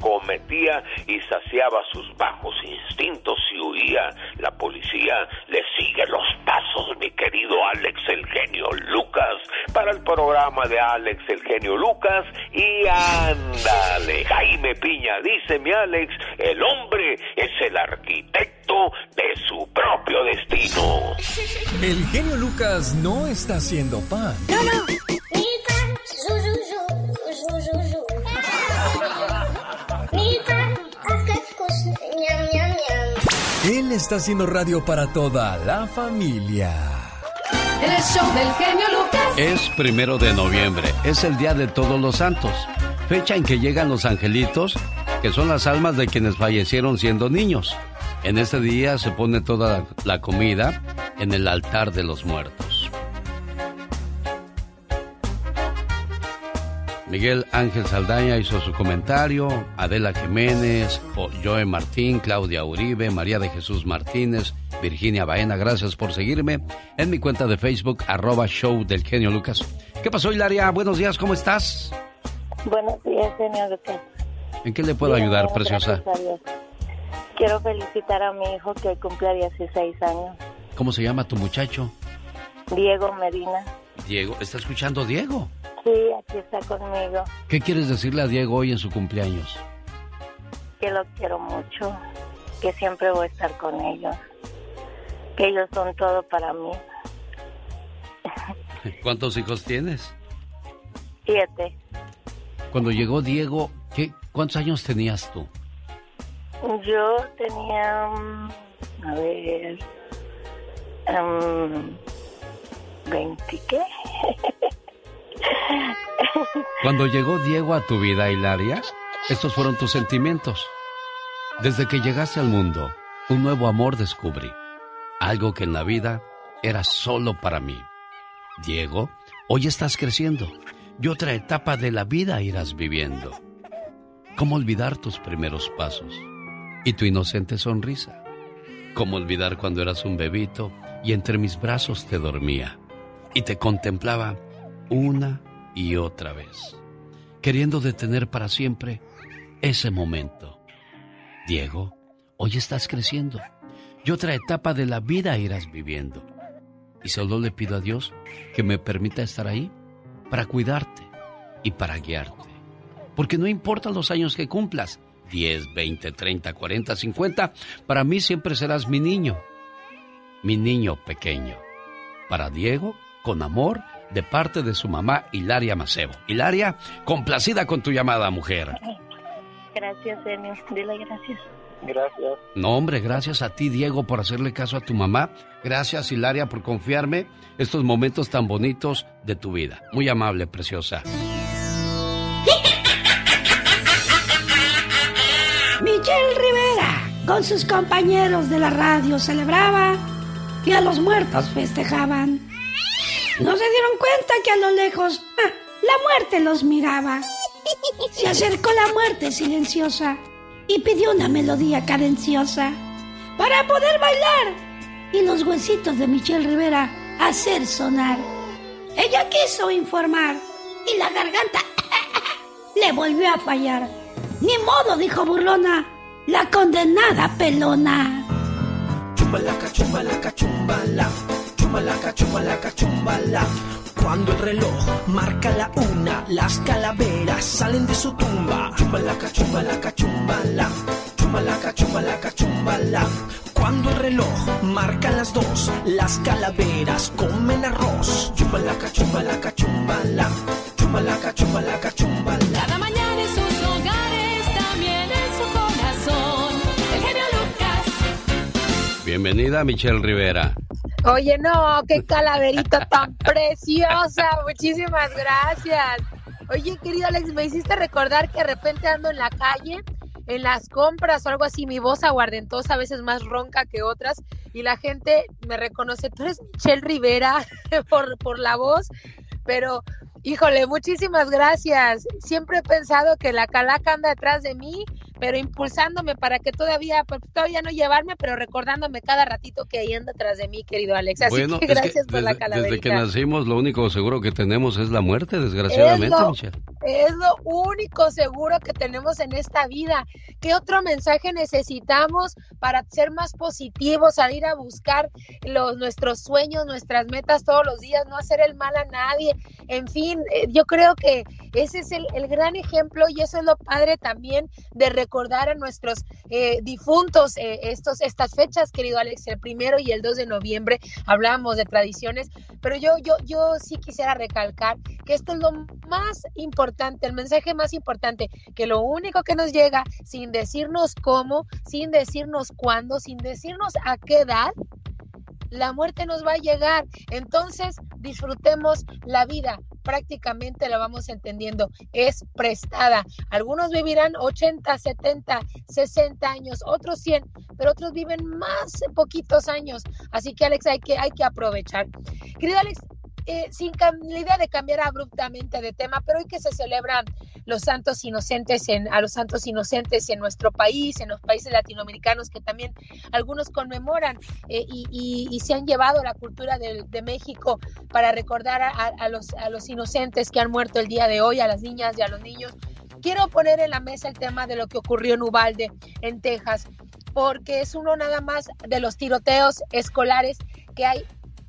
cometía y saciaba sus bajos instintos y huía. La policía le sigue los pasos, mi querido Alex el genio Lucas, para el programa de Alex el genio Lucas. Y ándale, Jaime Piña, dice mi Alex, el hombre es el arquitecto de su propio destino. El genio Lucas no está haciendo pan. Él está haciendo radio para toda la familia. El show del genio Lucas. Es primero de noviembre, es el día de todos los santos, fecha en que llegan los angelitos, que son las almas de quienes fallecieron siendo niños. En este día se pone toda la comida en el altar de los muertos. Miguel Ángel Saldaña hizo su comentario, Adela Jiménez, Jo- Joe Martín, Claudia Uribe, María de Jesús Martínez, Virginia Baena, gracias por seguirme en mi cuenta de Facebook, arroba show del genio Lucas. ¿Qué pasó, Hilaria? Buenos días, ¿cómo estás? Buenos días, señor Lucas. ¿En qué le puedo Bien, ayudar, preciosa? Quiero felicitar a mi hijo que cumple 16 años, ¿Cómo se llama tu muchacho? Diego Medina. Diego. ¿Está escuchando Diego? Sí, aquí está conmigo, ¿Qué quieres decirle a Diego hoy en su cumpleaños? que lo quiero mucho, que siempre voy a estar con ellos, que ellos son todo para mí. ¿Cuántos hijos tienes? Siete. Cuando llegó Diego, ¿qué, ¿cuántos años tenías tú? Yo tenía, mm, a ver, em, 20 qué? Cuando llegó Diego a tu vida, Hilaria, estos fueron tus sentimientos. Desde que llegaste al mundo, un nuevo amor descubrí. Algo que en la vida era solo para mí. Diego, hoy estás creciendo y otra etapa de la vida irás viviendo. ¿Cómo olvidar tus primeros pasos y tu inocente sonrisa? ¿Cómo olvidar cuando eras un bebito y entre mis brazos te dormía y te contemplaba una y otra vez, queriendo detener para siempre ese momento? Diego, hoy estás creciendo y otra etapa de la vida irás viviendo. Y solo le pido a Dios que me permita estar ahí para cuidarte y para guiarte. Porque no importa los años que cumplas, 10, 20, 30, 40, 50, para mí siempre serás mi niño. mi niño pequeño. Para Diego, con amor, de parte de su mamá Hilaria Macebo. Hilaria, complacida con tu llamada, mujer. Gracias, Enio. Dile gracias. Gracias. No, hombre, gracias a ti, Diego, por hacerle caso a tu mamá. Gracias, Hilaria, por confiarme estos momentos tan bonitos de tu vida. Muy amable, preciosa. Michelle Rivera, con sus compañeros de la radio, celebraba y a los muertos festejaban. No se dieron cuenta que a lo lejos ah, la muerte los miraba. Se acercó la muerte silenciosa y pidió una melodía cadenciosa para poder bailar y los huesitos de Michelle Rivera hacer sonar. Ella quiso informar y la garganta le volvió a fallar. Ni modo, dijo burlona, la condenada pelona. Chumbalaca, chumbalaca, chumbala. Chumbalaca, chumbalaca, chumbala. Cuando el reloj marca la una, las calaveras salen de su tumba. Chumbalaca, chumbalaca, chumbala. Chumbalaca, chumbalaca, chumbala. Cuando el reloj marca las dos, las calaveras comen arroz. Chumbalaca, chumbalaca, chumbala. Chumbalaca, chumbalaca, chumbala. Bienvenida, Michelle Rivera. Oye, no, qué calaverita tan preciosa. Muchísimas gracias. Oye, querido Alex, me hiciste recordar que de repente ando en la calle, en las compras o algo así, mi voz aguardentosa, a veces más ronca que otras, y la gente me reconoce. Tú eres Michelle Rivera por, por la voz, pero híjole, muchísimas gracias. Siempre he pensado que la calaca anda detrás de mí, pero impulsándome para que todavía, pues, todavía no llevarme, pero recordándome cada ratito que ahí anda detrás de mí, querido Alex. Así Bueno, que gracias por la desde, calaverita. desde que nacimos, lo único seguro que tenemos es la muerte, desgraciadamente, Es lo- Michelle. Es lo único seguro que tenemos en esta vida. ¿Qué otro mensaje necesitamos para ser más positivos, salir a buscar los, nuestros sueños, nuestras metas todos los días, no hacer el mal a nadie? En fin, eh, yo creo que ese es el, gran ejemplo y eso es lo padre también de recordar a nuestros eh, difuntos eh, estos, estas fechas, querido Alex, el primero y el 2 de noviembre. Hablábamos de tradiciones, pero yo, yo, yo sí quisiera recalcar que esto es lo más importante, el mensaje más importante, que lo único que nos llega sin decirnos cómo, sin decirnos cuándo, sin decirnos a qué edad, la muerte nos va a llegar. Entonces, disfrutemos la vida. Prácticamente la vamos entendiendo. Es prestada. Algunos vivirán 80, 70, 60 años, otros 100, pero otros viven más poquitos años. Así que, Alex, hay que, hay que aprovechar. Querido Alex, eh, sin la idea de cambiar abruptamente de tema, pero hoy que se celebran los santos inocentes en, a los santos inocentes en nuestro país, en los países latinoamericanos que también algunos conmemoran eh, y, y- se han llevado la cultura de, México para recordar a los, a los inocentes que han muerto el día de hoy, a las niñas y a los niños. Quiero poner en la mesa el tema de lo que ocurrió en Ubalde, en Texas, porque es uno nada más de los tiroteos escolares que hay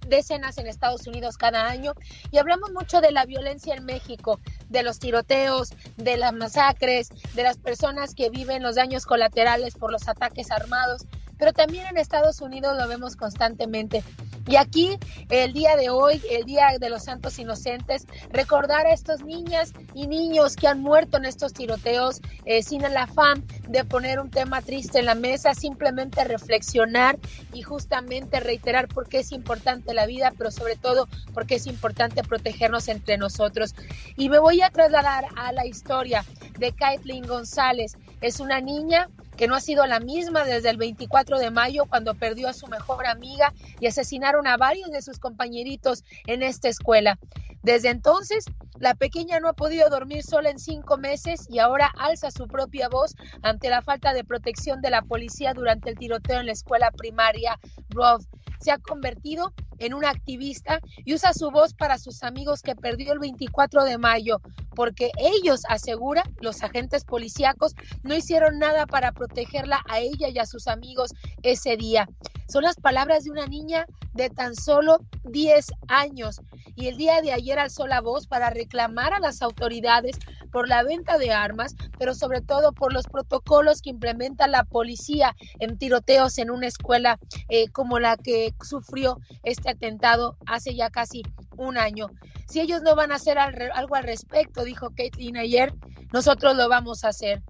decenas en Estados Unidos cada año y hablamos mucho de la violencia en México, de los tiroteos, de las masacres, de las personas que viven los daños colaterales por los ataques armados, pero también en Estados Unidos lo vemos constantemente. Y aquí, el día de hoy, el Día de los Santos Inocentes, recordar a estos niñas y niños que han muerto en estos tiroteos eh, sin el afán de poner un tema triste en la mesa, simplemente reflexionar y justamente reiterar por qué es importante la vida, pero sobre todo porque es importante protegernos entre nosotros. Y me voy a trasladar a la historia de Caitlin González. Es una niña que no ha sido la misma desde el 24 de mayo cuando perdió a su mejor amiga y asesinaron a varios de sus compañeritos en esta escuela. Desde entonces, la pequeña no ha podido dormir sola en cinco meses y ahora alza su propia voz ante la falta de protección de la policía durante el tiroteo en la escuela primaria Roth. Se ha convertido en una activista y usa su voz para sus amigos que perdió el 24 de mayo, porque ellos aseguran, los agentes policíacos, no hicieron nada para protegerla a ella y a sus amigos ese día. Son las palabras de una niña de tan solo 10 años y el día de ayer alzó la voz para reclamar a las autoridades por la venta de armas, pero sobre todo por los protocolos que implementa la policía en tiroteos en una escuela eh, como la que sufrió este atentado hace ya casi un año. Si ellos no van a hacer algo al respecto, dijo Caitlin ayer, nosotros lo vamos a hacer.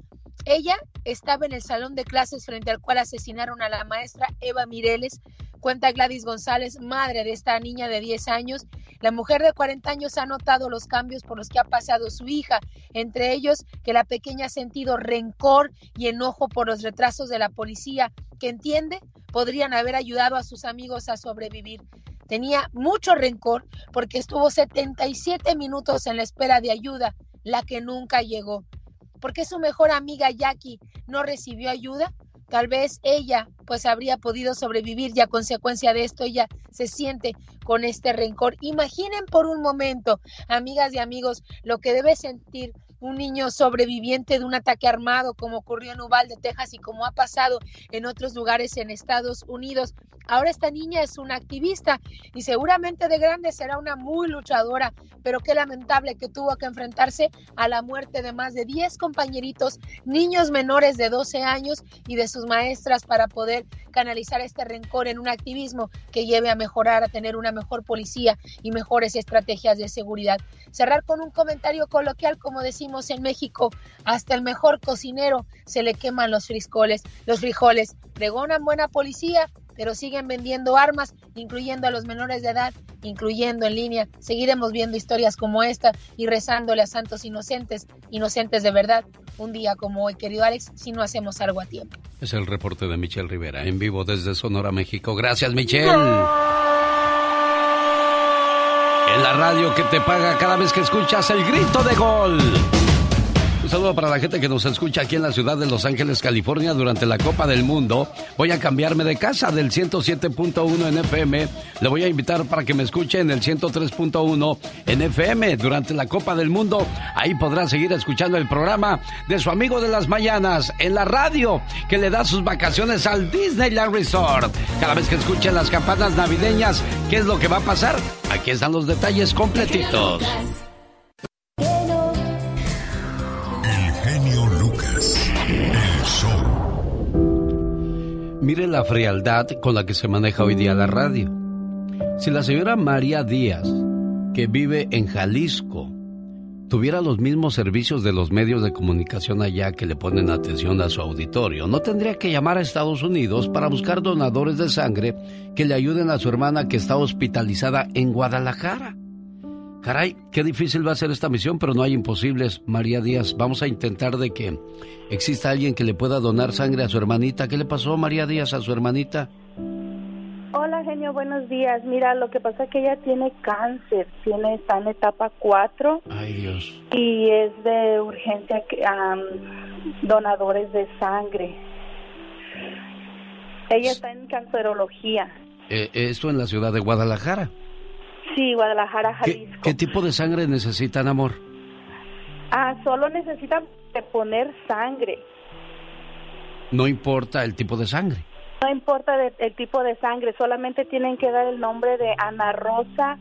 Ella estaba en el salón de clases frente al cual asesinaron a la maestra Eva Mireles, cuenta Gladys González, madre de esta niña de 10 años. La mujer de 40 años ha notado los cambios por los que ha pasado su hija, entre ellos que la pequeña ha sentido rencor y enojo por los retrasos de la policía, que entiende podrían haber ayudado a sus amigos a sobrevivir. Tenía mucho rencor porque estuvo 77 minutos en la espera de ayuda, la que nunca llegó. ¿Por qué su mejor amiga Jackie no recibió ayuda? Tal vez ella pues habría podido sobrevivir y a consecuencia de esto ella se siente con este rencor. Imaginen por un momento, amigas y amigos, lo que debe sentir un niño sobreviviente de un ataque armado como ocurrió en Uvalde, Texas y como ha pasado en otros lugares en Estados Unidos. Ahora esta niña es una activista y seguramente de grande será una muy luchadora, pero qué lamentable que tuvo que enfrentarse a la muerte de más de 10 compañeritos, niños menores de 12 años y de sus maestras para poder canalizar este rencor en un activismo que lleve a mejorar, a tener una mejor policía y mejores estrategias de seguridad. Cerrar con un comentario coloquial, como decimos en México, hasta el mejor cocinero se le queman los frijoles, los frijoles. Pregonan buena policía, pero siguen vendiendo armas, incluyendo a los menores de edad, incluyendo en línea. Seguiremos viendo historias como esta y rezándole a santos inocentes, inocentes de verdad, un día como hoy, querido Alex, si no hacemos algo a tiempo. Es el reporte de Michelle Rivera, en vivo desde Sonora, México. Gracias, Michelle. En la radio que te paga cada vez que escuchas el grito de gol. Un saludo para la gente que nos escucha aquí en la ciudad de Los Ángeles, California, durante la Copa del Mundo. Voy a cambiarme de casa del 107.1 en FM. Le voy a invitar para que me escuche en el 103.1 en FM durante la Copa del Mundo. Ahí podrá seguir escuchando el programa de su amigo de las mañanas en la radio, que le da sus vacaciones al Disneyland Resort. Cada vez que escuchen las campanas navideñas, ¿qué es lo que va a pasar? Aquí están los detalles completitos. Mire la frialdad con la que se maneja hoy día la radio. Si la señora María Díaz, que vive en Jalisco, tuviera los mismos servicios de los medios de comunicación allá que le ponen atención a su auditorio, no tendría que llamar a Estados Unidos para buscar donadores de sangre que le ayuden a su hermana que está hospitalizada en Guadalajara. Caray, qué difícil va a ser esta misión, pero no hay imposibles, María Díaz. Vamos a intentar de que exista alguien que le pueda donar sangre a su hermanita. ¿Qué le pasó, María Díaz, a su hermanita? Hola, genio, buenos días. Mira, lo que pasa es que ella tiene cáncer, tiene está en etapa 4. Ay, Dios. Y es de urgencia que donadores de sangre. Ella está en cancerología. Eh, ¿Esto en la ciudad de Guadalajara? Sí, Guadalajara, Jalisco. ¿Qué, tipo de sangre necesitan, amor? Ah, solo necesitan poner sangre. No importa el tipo de sangre. No importa el tipo de sangre, solamente tienen que dar el nombre de Ana Rosa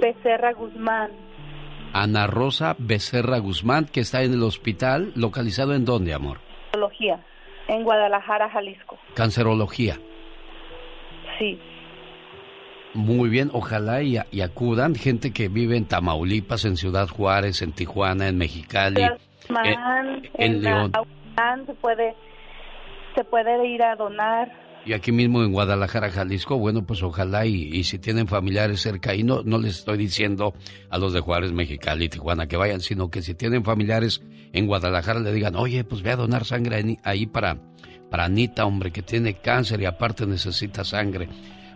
Becerra Guzmán. Ana Rosa Becerra Guzmán, que está en el hospital, localizado en dónde, amor? En Guadalajara, Jalisco. Cancerología. Sí. Muy bien, ojalá y, acudan gente que vive en Tamaulipas, en Ciudad Juárez, en Tijuana, en Mexicali, en, en, León. se puede se puede ir a donar. Y aquí mismo en Guadalajara, Jalisco, bueno, pues ojalá y, si tienen familiares cerca, y no, no les estoy diciendo a los de Juárez, Mexicali, Tijuana que vayan, sino que si tienen familiares en Guadalajara le digan, oye, pues ve a donar sangre ahí para, para Anita, hombre, que tiene cáncer y aparte necesita sangre.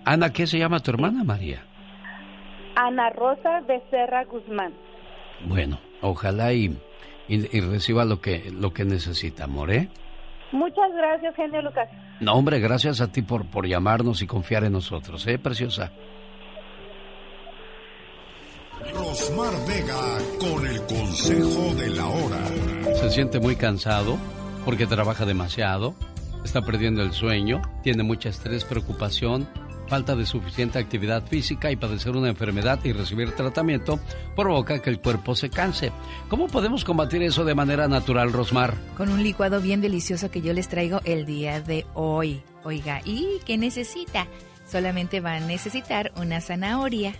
Ana, ¿qué se llama tu hermana María? Ana Rosa Becerra Guzmán. Bueno, ojalá y, y, reciba lo que, lo que necesita, amor, ¿eh? Muchas gracias, genio Lucas. No, hombre, gracias a ti por, por llamarnos y confiar en nosotros, ¿eh, preciosa? Rosmar Vega con el consejo de la hora. Se siente muy cansado porque trabaja demasiado, está perdiendo el sueño, tiene mucha estrés, preocupación falta de suficiente actividad física y padecer una enfermedad y recibir tratamiento provoca que el cuerpo se canse. ¿Cómo podemos combatir eso de manera natural, Rosmar? Con un licuado bien delicioso que yo les traigo el día de hoy. Oiga, ¿y qué necesita? Solamente va a necesitar una zanahoria,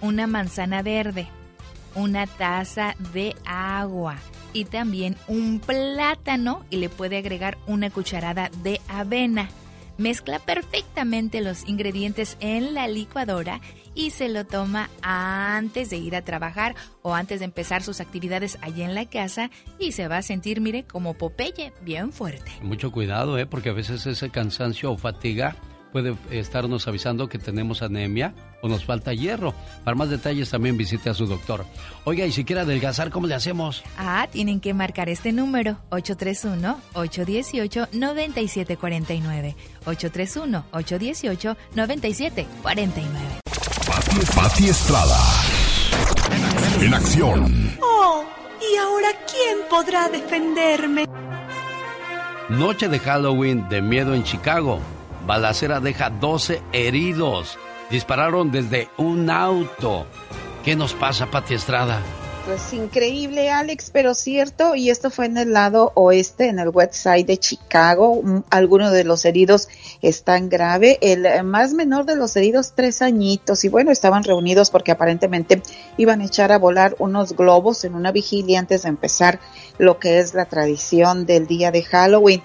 una manzana verde, una taza de agua y también un plátano y le puede agregar una cucharada de avena. Mezcla perfectamente los ingredientes en la licuadora y se lo toma antes de ir a trabajar o antes de empezar sus actividades allí en la casa y se va a sentir, mire, como Popeye, bien fuerte. Mucho cuidado, ¿eh? porque a veces ese cansancio o fatiga puede estarnos avisando que tenemos anemia o nos falta hierro. Para más detalles también visite a su doctor. Oiga, y si quiere adelgazar, ¿cómo le hacemos? Ah, tienen que marcar este número, 831-818-9749. 831-818-9749. Pati, Pati Estrada. En acción. Oh, ¿y ahora quién podrá defenderme? Noche de Halloween de miedo en Chicago. Balacera deja 12 heridos. Dispararon desde un auto. ¿Qué nos pasa, Pati Estrada? Pues increíble, Alex, pero cierto. Y esto fue en el lado oeste, en el west side de Chicago. Mm, algunos de los heridos están grave. El eh, más menor de los heridos, tres añitos. Y bueno, estaban reunidos porque aparentemente iban a echar a volar unos globos en una vigilia antes de empezar lo que es la tradición del día de Halloween.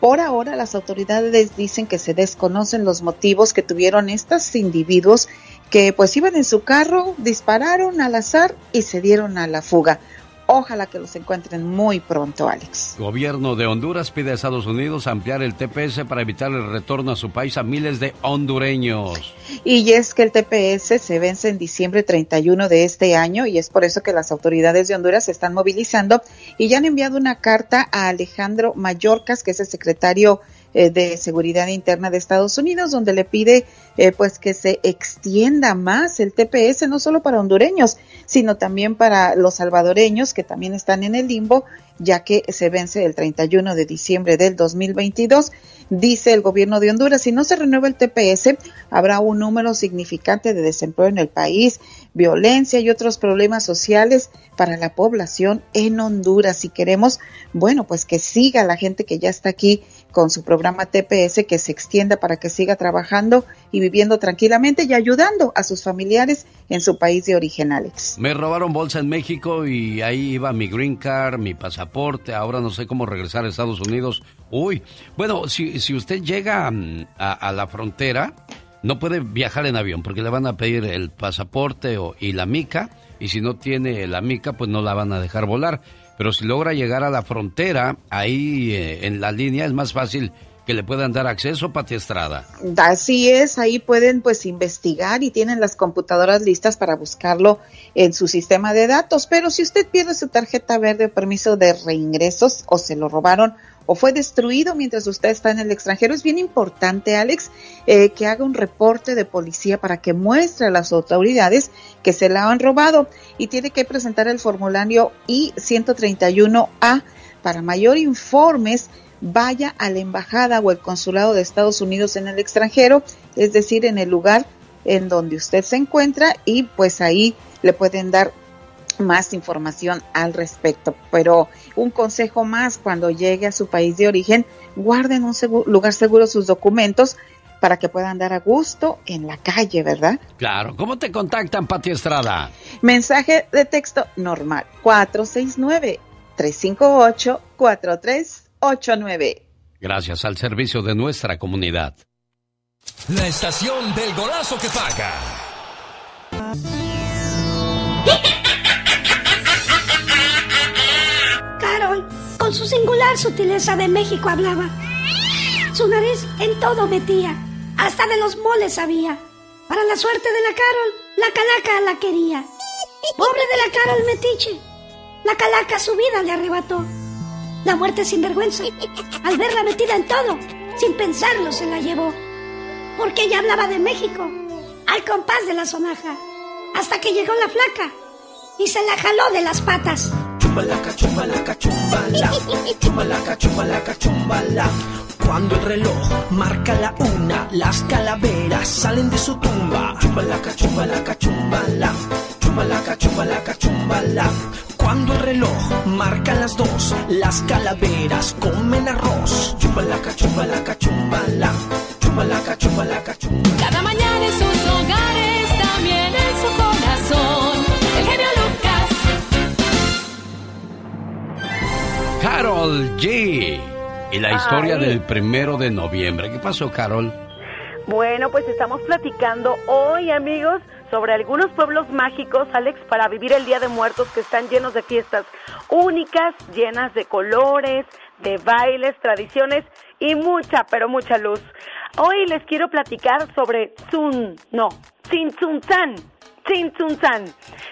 Por ahora, las autoridades dicen que se desconocen los motivos que tuvieron estos individuos que pues iban en su carro, dispararon al azar y se dieron a la fuga. Ojalá que los encuentren muy pronto, Alex. Gobierno de Honduras pide a Estados Unidos ampliar el TPS para evitar el retorno a su país a miles de hondureños. Y es que el TPS se vence en diciembre 31 de este año y es por eso que las autoridades de Honduras se están movilizando y ya han enviado una carta a Alejandro Mayorkas, que es el secretario eh, de Seguridad Interna de Estados Unidos, donde le pide eh, pues que se extienda más el TPS, no solo para hondureños, sino también para los salvadoreños que también están en el limbo, ya que se vence el 31 de diciembre del 2022. Dice el gobierno de Honduras, si no se renueva el TPS, habrá un número significante de desempleo en el país, violencia y otros problemas sociales para la población en Honduras. Si queremos, bueno, pues que siga la gente que ya está aquí con su programa TPS que se extienda para que siga trabajando y viviendo tranquilamente y ayudando a sus familiares en su país de origen, Alex. Me robaron bolsa en México y ahí iba mi green card, mi pasaporte, ahora no sé cómo regresar a Estados Unidos. Uy, bueno, si, si usted llega mm, a, la frontera, no puede viajar en avión porque le van a pedir el pasaporte o, y la mica y si no tiene la mica pues no la van a dejar volar pero si logra llegar a la frontera, ahí eh, en la línea es más fácil que le puedan dar acceso, Pati Estrada. Así es, ahí pueden pues investigar y tienen las computadoras listas para buscarlo en su sistema de datos, pero si usted pierde su tarjeta verde o permiso de reingresos o se lo robaron o fue destruido mientras usted está en el extranjero. Es bien importante, Alex, eh, que haga un reporte de policía para que muestre a las autoridades que se la han robado y tiene que presentar el formulario I-131A. Para mayor informes, vaya a la embajada o el consulado de Estados Unidos en el extranjero, es decir, en el lugar en donde usted se encuentra y pues ahí le pueden dar más información al respecto. Pero un consejo más, cuando llegue a su país de origen, guarden un lugar seguro sus documentos para que puedan dar a gusto en la calle, ¿verdad? Claro. ¿Cómo te contactan, Pati Estrada? Mensaje de texto normal, 469-358-4389. Gracias al servicio de nuestra comunidad. La estación del golazo que paga. con su singular sutileza de México hablaba. Su nariz en todo metía, hasta de los moles sabía. Para la suerte de la Carol, la calaca la quería. Pobre de la Carol metiche, la calaca su vida le arrebató. La muerte sin vergüenza, al verla metida en todo, sin pensarlo se la llevó. Porque ella hablaba de México, al compás de la sonaja, hasta que llegó la flaca y se la jaló de las patas chumbalaca, chumbalaca, chumbala. Chumbalaca, chumbalaca, chumbala. Cuando el reloj marca la una, las calaveras salen de su tumba. Chumbalaca, chumbalaca, chumbala. Chumbalaca, chumbalaca, chumbala. Cuando el reloj marca las dos, las calaveras comen arroz. Chumbalaca, chumbalaca, chumbala. Chumbalaca, chumbalaca, chumbala. Cada mañana en sus hogares, también en su corazón. El genio Lucas. Carol G. Y la historia Ay. del primero de noviembre. ¿Qué pasó, Carol? Bueno, pues estamos platicando hoy, amigos, sobre algunos pueblos mágicos, Alex, para vivir el Día de Muertos que están llenos de fiestas únicas, llenas de colores, de bailes, tradiciones y mucha, pero mucha luz. Hoy les quiero platicar sobre Tsun, no, Tzintzuntzan. Tzintzuntzan.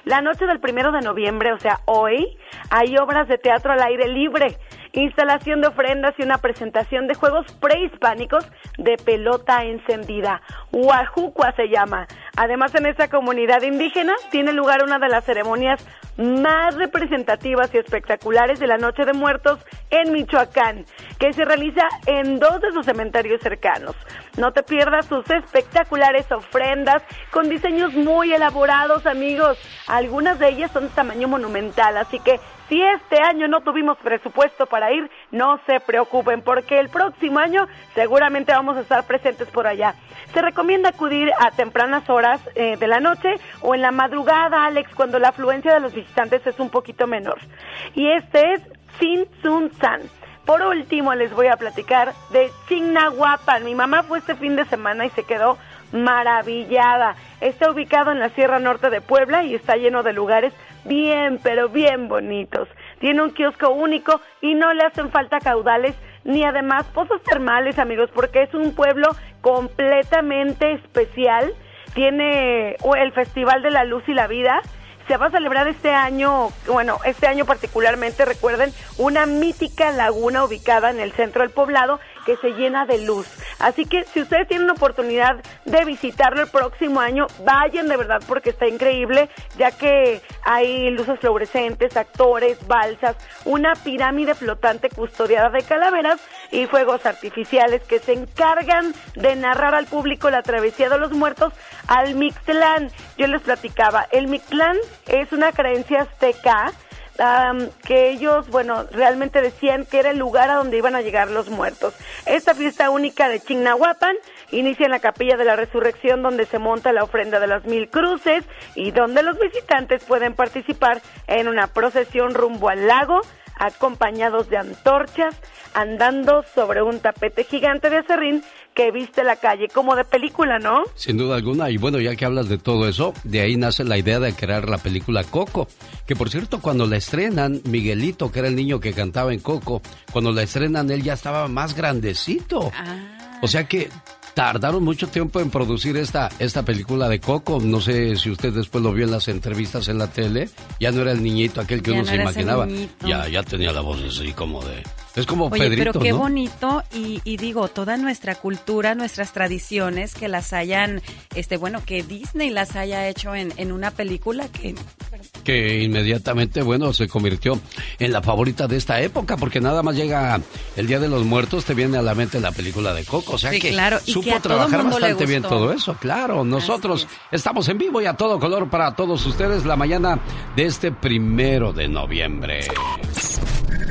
La noche del primero de noviembre, o sea, hoy, hay obras de teatro al aire libre, instalación de ofrendas y una presentación de juegos prehispánicos de pelota encendida. Huajucua se llama. Además, en esta comunidad indígena tiene lugar una de las ceremonias más representativas y espectaculares de la Noche de Muertos en Michoacán, que se realiza en dos de sus cementerios cercanos. No te pierdas sus espectaculares ofrendas con diseños muy elaborados, amigos. Algunas de ellas son de tamaño monumental, así que si este año no tuvimos presupuesto para ir, no se preocupen, porque el próximo año seguramente vamos a estar presentes por allá. Se recomienda acudir a tempranas horas eh, de la noche o en la madrugada, Alex, cuando la afluencia de los visitantes es un poquito menor. Y este es Sin Sun San. Por último, les voy a platicar de Chignahuapan. Mi mamá fue este fin de semana y se quedó maravillada. Está ubicado en la Sierra Norte de Puebla y está lleno de lugares bien, pero bien bonitos. Tiene un kiosco único y no le hacen falta caudales ni además pozos termales, amigos, porque es un pueblo completamente especial. Tiene el Festival de la Luz y la Vida. Se va a celebrar este año, bueno, este año particularmente, recuerden, una mítica laguna ubicada en el centro del poblado que se llena de luz. Así que si ustedes tienen oportunidad de visitarlo el próximo año, vayan de verdad porque está increíble, ya que hay luces fluorescentes, actores, balsas, una pirámide flotante custodiada de calaveras y fuegos artificiales que se encargan de narrar al público la travesía de los muertos al Mictlán. Yo les platicaba, el Mictlán es una creencia azteca am, que ellos, bueno, realmente decían que era el lugar a donde iban a llegar los muertos. Esta fiesta única de Chignahuapan inicia en la Capilla de la Resurrección donde se monta la ofrenda de las mil cruces y donde los visitantes pueden participar en una procesión rumbo al lago acompañados de antorchas, andando sobre un tapete gigante de acerrín que viste la calle como de película, ¿no? Sin duda alguna. Y bueno, ya que hablas de todo eso, de ahí nace la idea de crear la película Coco. Que por cierto, cuando la estrenan, Miguelito, que era el niño que cantaba en Coco, cuando la estrenan, él ya estaba más grandecito. O sea que tardaron mucho tiempo en producir esta, esta película de Coco. No sé si usted después lo vio en las entrevistas en la tele. Ya no era el niñito aquel que Ya uno no se imaginaba. Ya, ya tenía la voz así como de... Es como Oye, Pedrito, pero qué ¿no? bonito y, y digo, toda nuestra cultura, nuestras tradiciones que las hayan, este, bueno, que Disney las haya hecho en, en una película que que inmediatamente, bueno, se convirtió en la favorita de esta época, porque nada más llega el Día de los Muertos, te viene a la mente la película de Coco, o sea Sí, que claro, y supo que trabajar bastante bien todo eso, claro, nosotros estamos en vivo y a todo color para todos ustedes la mañana de este primero de noviembre.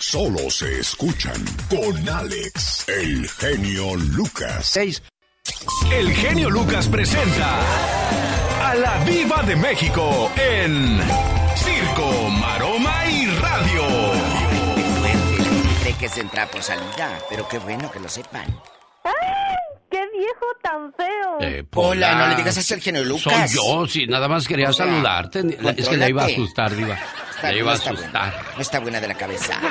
Solo se escuchan con Alex, el genio Lucas. El genio Lucas presenta a la Viva de México en Circo, Maroma y Radio. Cree que es en trapo salida, pero qué bueno que lo sepan. ¡Qué viejo tan feo! Eh, Hola, Pola, no le digas así al genio Lucas. Soy yo, sí, nada más quería saludarte. Es que la iba a asustar, Diva. está, Le iba no a está asustar. buena. No está buena de la cabeza.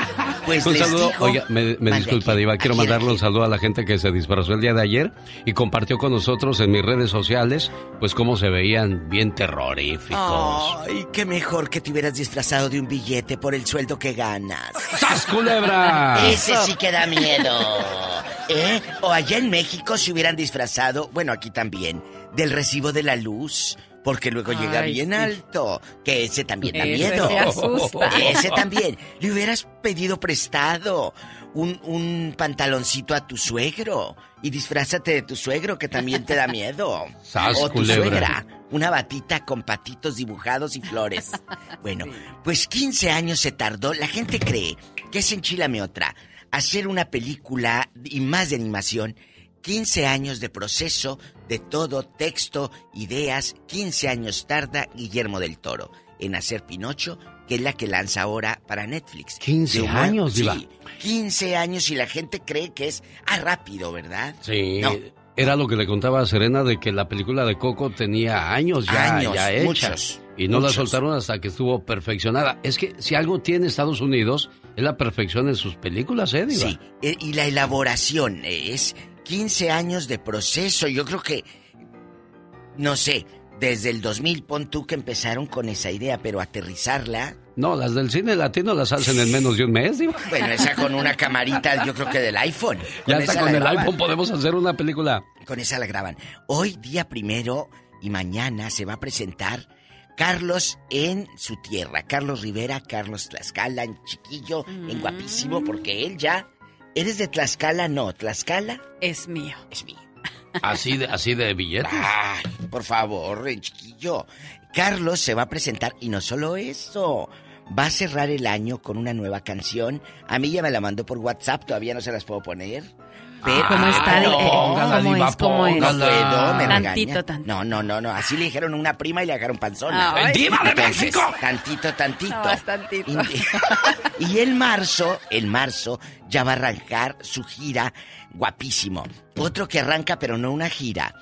Pues un les saludo, digo- oiga, me, me disculpa, ¿a? Diva, ¿A quiero a mandarle un saludo a la gente que se disfrazó el día de ayer y compartió con nosotros en mis redes sociales, pues cómo se veían bien terroríficos. Ay, qué mejor que te hubieras disfrazado de un billete por el sueldo que ganas. ¡Sas, culebra! Ese sí que da miedo. ¿Eh? O allá en México se hubieran disfrazado, bueno, aquí también, del recibo de la luz. Porque luego llega bien sí. alto. Que ese también da Ese miedo. Ese también. Le hubieras pedido prestado un, un pantaloncito a tu suegro. Y disfrázate de tu suegro, que también te da miedo. Sas, o tu culebra. suegra. Una batita con patitos dibujados y flores. Bueno, pues 15 años se tardó. La gente cree que es enchilame otra. Hacer una película y más de animación. 15 años de proceso, de todo, texto, ideas. 15 años tarda Guillermo del Toro en hacer Pinocho, que es la que lanza ahora para Netflix. 15 De humor, años, sí, Diva. 15 años y la gente cree que es ah, rápido, ¿verdad? Sí, No. era lo que le contaba a Serena de que la película de Coco tenía años ya, Años, ya hecha. muchos, y no la soltaron hasta que estuvo perfeccionada. Es que si algo tiene Estados Unidos, es la perfección en sus películas, ¿eh, Diva? Sí, eh, y la elaboración eh, es 15 años de proceso. Yo creo que, no sé, desde el 2000 pon tú que empezaron con esa idea, pero aterrizarla, No, las del cine latino las hacen en menos de un mes, Diva. bueno, esa con una camarita, yo creo que del iPhone. Ya hasta esa con el graban. iPhone podemos hacer una película. Con esa la graban. Hoy, día primero y mañana se va a presentar Carlos en su tierra. Carlos Rivera, Carlos Tlaxcala, en chiquillo, en guapísimo, porque él ya. ¿Eres de Tlaxcala? No, Tlaxcala Es mío. es mío. Así de, así de billetes. Ay, por favor, chiquillo. Carlos se va a presentar y no solo eso. Va a cerrar el año con una nueva canción. A mí ya me la mandó por WhatsApp, todavía no se las puedo poner. Pero, ¿Cómo está? no, Eh, póngala, ¿Cómo diva, es? ¿Cómo es? no puedo, me Tantito, regaña. tantito. No, no, no, no. Así le dijeron a una prima y le dejaron panzona. Ay. ¡Diva de Entonces, México! Tantito, tantito. No, es tantito. Y, y en marzo, en marzo, ya va a arrancar su gira guapísimo. Otro que arranca, pero no una gira.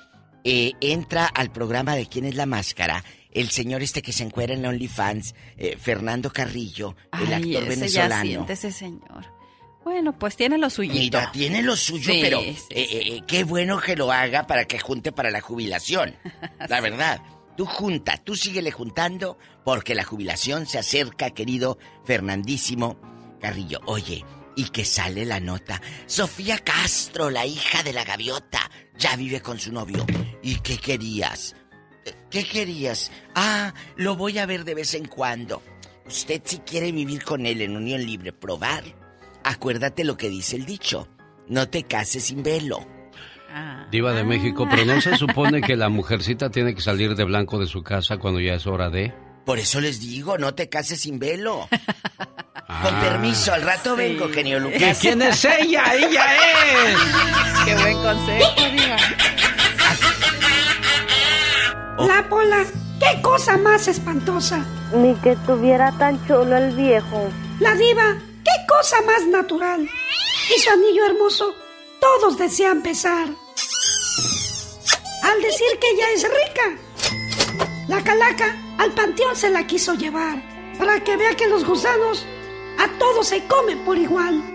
eh, entra al programa de ¿Quién es la máscara? El señor este que se encuentra en OnlyFans, eh, Fernando Carrillo, el actor ese ya venezolano. siente ese señor. Bueno, pues tiene lo suyito. Mira, tiene lo suyo, Sí, pero sí, eh, eh, qué bueno que lo haga para que junte para la jubilación. La verdad. Tú junta, tú síguele juntando porque la jubilación se acerca, querido Fernandísimo Carrillo. Oye, y que sale la nota. Sofía Castro, la hija de la gaviota, ya vive con su novio. ¿Y qué querías? ¿Qué querías? Ah, lo voy a ver de vez en cuando. Usted si quiere vivir con él en unión libre, probar. Acuérdate lo que dice el dicho. No te cases sin velo. Ah. Diva de México, pero no se supone que la mujercita tiene que salir de blanco de su casa cuando ya es hora de... Por eso les digo, no te cases sin velo. Ah. Con permiso, al rato vengo, genio ¿Y Lucas. quién es ella? ¡Ella es! Qué buen consejo, Diva. La pola, qué cosa más espantosa. Ni que tuviera tan chulo el viejo. La diva, qué cosa más natural. Y su anillo hermoso, todos desean besar. Al decir que ella es rica, la calaca al panteón se la quiso llevar para que vea que los gusanos a todos se comen por igual.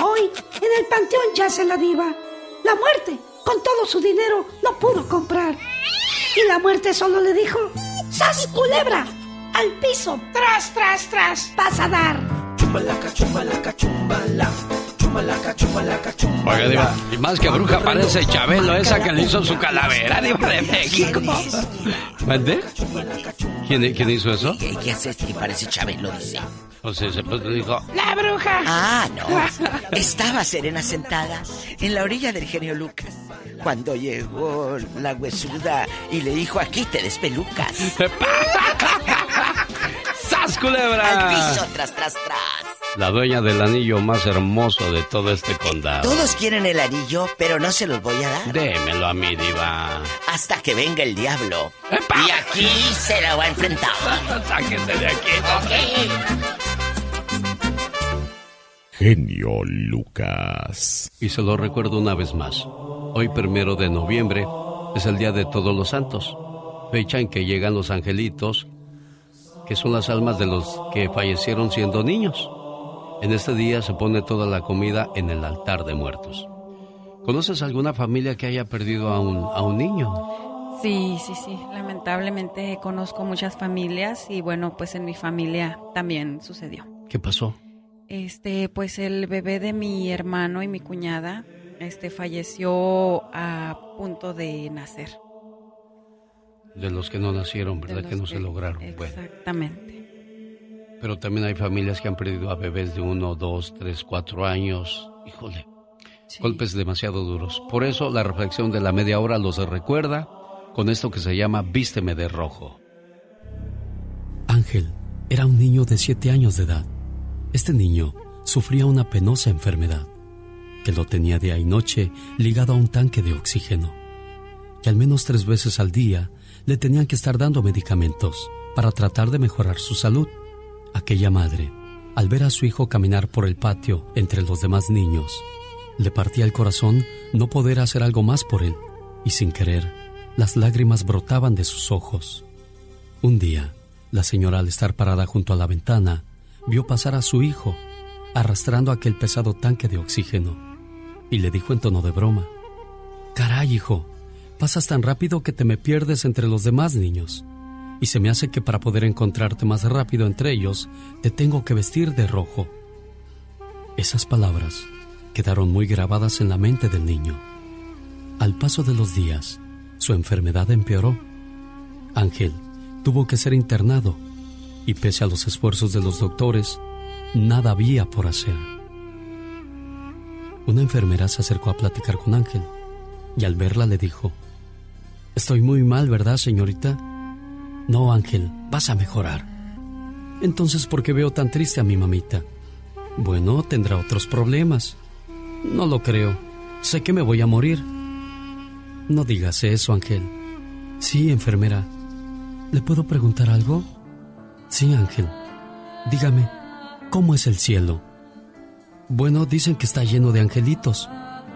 Hoy en el panteón yace la diva. La muerte, con todo su dinero, no pudo comprar. Y la muerte solo le dijo, ¡Sas culebra! Al piso, tras, tras, tras, vas a dar. Chumbalaca, chumbalaca, chumbala. Chumbalaca, chumbalaca, chumbala. Oiga, Diva, y más que bruja parece Chabelo, esa que le hizo su calavera, Diva de México. ¿Mande? ¿Quién, ¿Quién hizo eso? Ella se que parece Chabelo, dice. O sea, se dijo, La bruja. Ah, no. Estaba Serena sentada en la orilla del genio Lucas. Cuando llegó la huesuda y le dijo, aquí te despelucas. ¡Sas, culebra! Al piso, tras, tras, tras. La dueña del anillo más hermoso de todo este condado. Todos quieren el anillo, pero no se los voy a dar. Démelo a mí, Diva. Hasta que venga el diablo. Y aquí se la va a enfrentar. Sáquese de aquí. Genio Lucas. Y se lo recuerdo una vez más. Hoy, primero de noviembre, es el Día de Todos los Santos. Fecha en que llegan los angelitos que son las almas de los que fallecieron siendo niños. En este día se pone toda la comida en el altar de muertos. ¿Conoces alguna familia que haya perdido a un, a un niño? Sí, sí, sí. Lamentablemente conozco muchas familias y bueno, pues en mi familia también sucedió. ¿Qué pasó? Este, pues el bebé de mi hermano y mi cuñada, este falleció a punto de nacer. De los que no nacieron, ¿verdad? Que no se lograron. Exactamente. pero también hay familias que han perdido a bebés de uno, dos, tres, cuatro años. Híjole, golpes demasiado duros. Por eso la reflexión de la media hora los recuerda con esto que se llama Vísteme de rojo. Ángel era un niño de siete años de edad. Este niño sufría una penosa enfermedad que lo tenía día y noche ligado a un tanque de oxígeno. Y al menos tres veces al día le tenían que estar dando medicamentos para tratar de mejorar su salud. Aquella madre, al ver a su hijo caminar por el patio entre los demás niños, le partía el corazón no poder hacer algo más por él, y sin querer, las lágrimas brotaban de sus ojos. Un día, la señora al estar parada junto a la ventana, vio pasar a su hijo, arrastrando aquel pesado tanque de oxígeno, y le dijo en tono de broma, Caray, hijo, pasas tan rápido que te me pierdes entre los demás niños, y se me hace que para poder encontrarte más rápido entre ellos, te tengo que vestir de rojo. Esas palabras quedaron muy grabadas en la mente del niño. Al paso de los días, su enfermedad empeoró. Ángel tuvo que ser internado y pese a los esfuerzos de los doctores, nada había por hacer. Una enfermera se acercó a platicar con Ángel y al verla le dijo, Estoy muy mal, ¿verdad, señorita? No, Ángel, vas a mejorar. Entonces, ¿por qué veo tan triste a mi mamita? Bueno, tendrá otros problemas. No lo creo. Sé que me voy a morir. No digas eso, Ángel. Sí, enfermera. ¿Le puedo preguntar algo? Sí, Ángel. Dígame, ¿cómo es el cielo? Bueno, dicen que está lleno de angelitos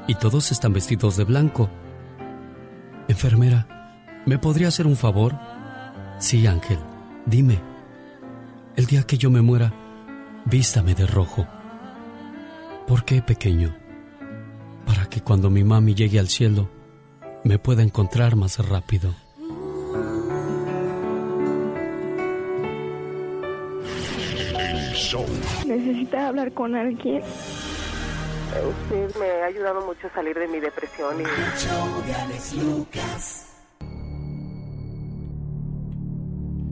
y todos están vestidos de blanco. Enfermera, ¿me podría hacer un favor? Sí, Ángel, dime. El día que yo me muera, vístame de rojo. ¿Por qué, pequeño? Para que cuando mi mami llegue al cielo, me pueda encontrar más rápido. Necesita hablar con alguien. Usted me ha ayudado mucho a salir de mi depresión y...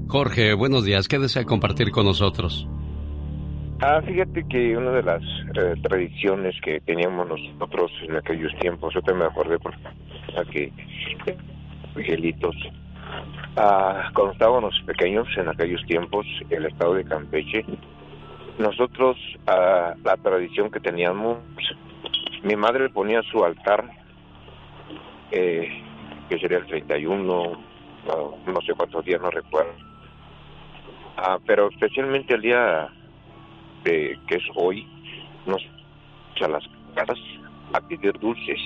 Jorge, buenos días. ¿Qué desea compartir con nosotros? Ah, fíjate que una de las eh, tradiciones que teníamos nosotros en aquellos tiempos, yo te me acordé por aquí, angelitos. Ah, cuando estábamos pequeños en aquellos tiempos, el estado de Campeche, nosotros, ah, la tradición que teníamos, mi madre ponía su altar, eh, que sería el 31, ah, no sé cuántos días, no recuerdo. Ah, pero especialmente el día de, que es hoy, nos a las casas a pedir dulces,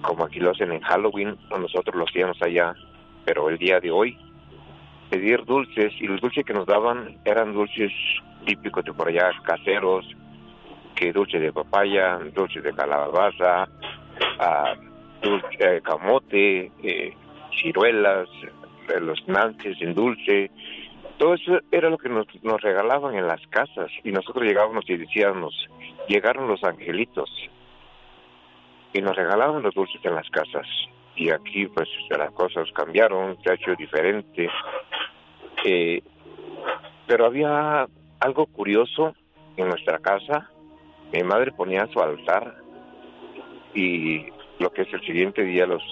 como aquí lo hacen en Halloween, nosotros lo hacíamos allá, pero el día de hoy, pedir dulces, y los dulces que nos daban eran dulces típicos de por allá, caseros, que dulce de papaya, dulce de calabaza, ah, dulce, eh, camote, eh, ciruelas, eh, los nances en dulce, todo eso era lo que nos, nos regalaban en las casas y nosotros llegábamos y decíamos, llegaron los angelitos y nos regalaban los dulces en las casas y aquí pues las cosas cambiaron, se ha hecho diferente, eh, pero había algo curioso en nuestra casa, mi madre ponía su altar y lo que es el siguiente día los,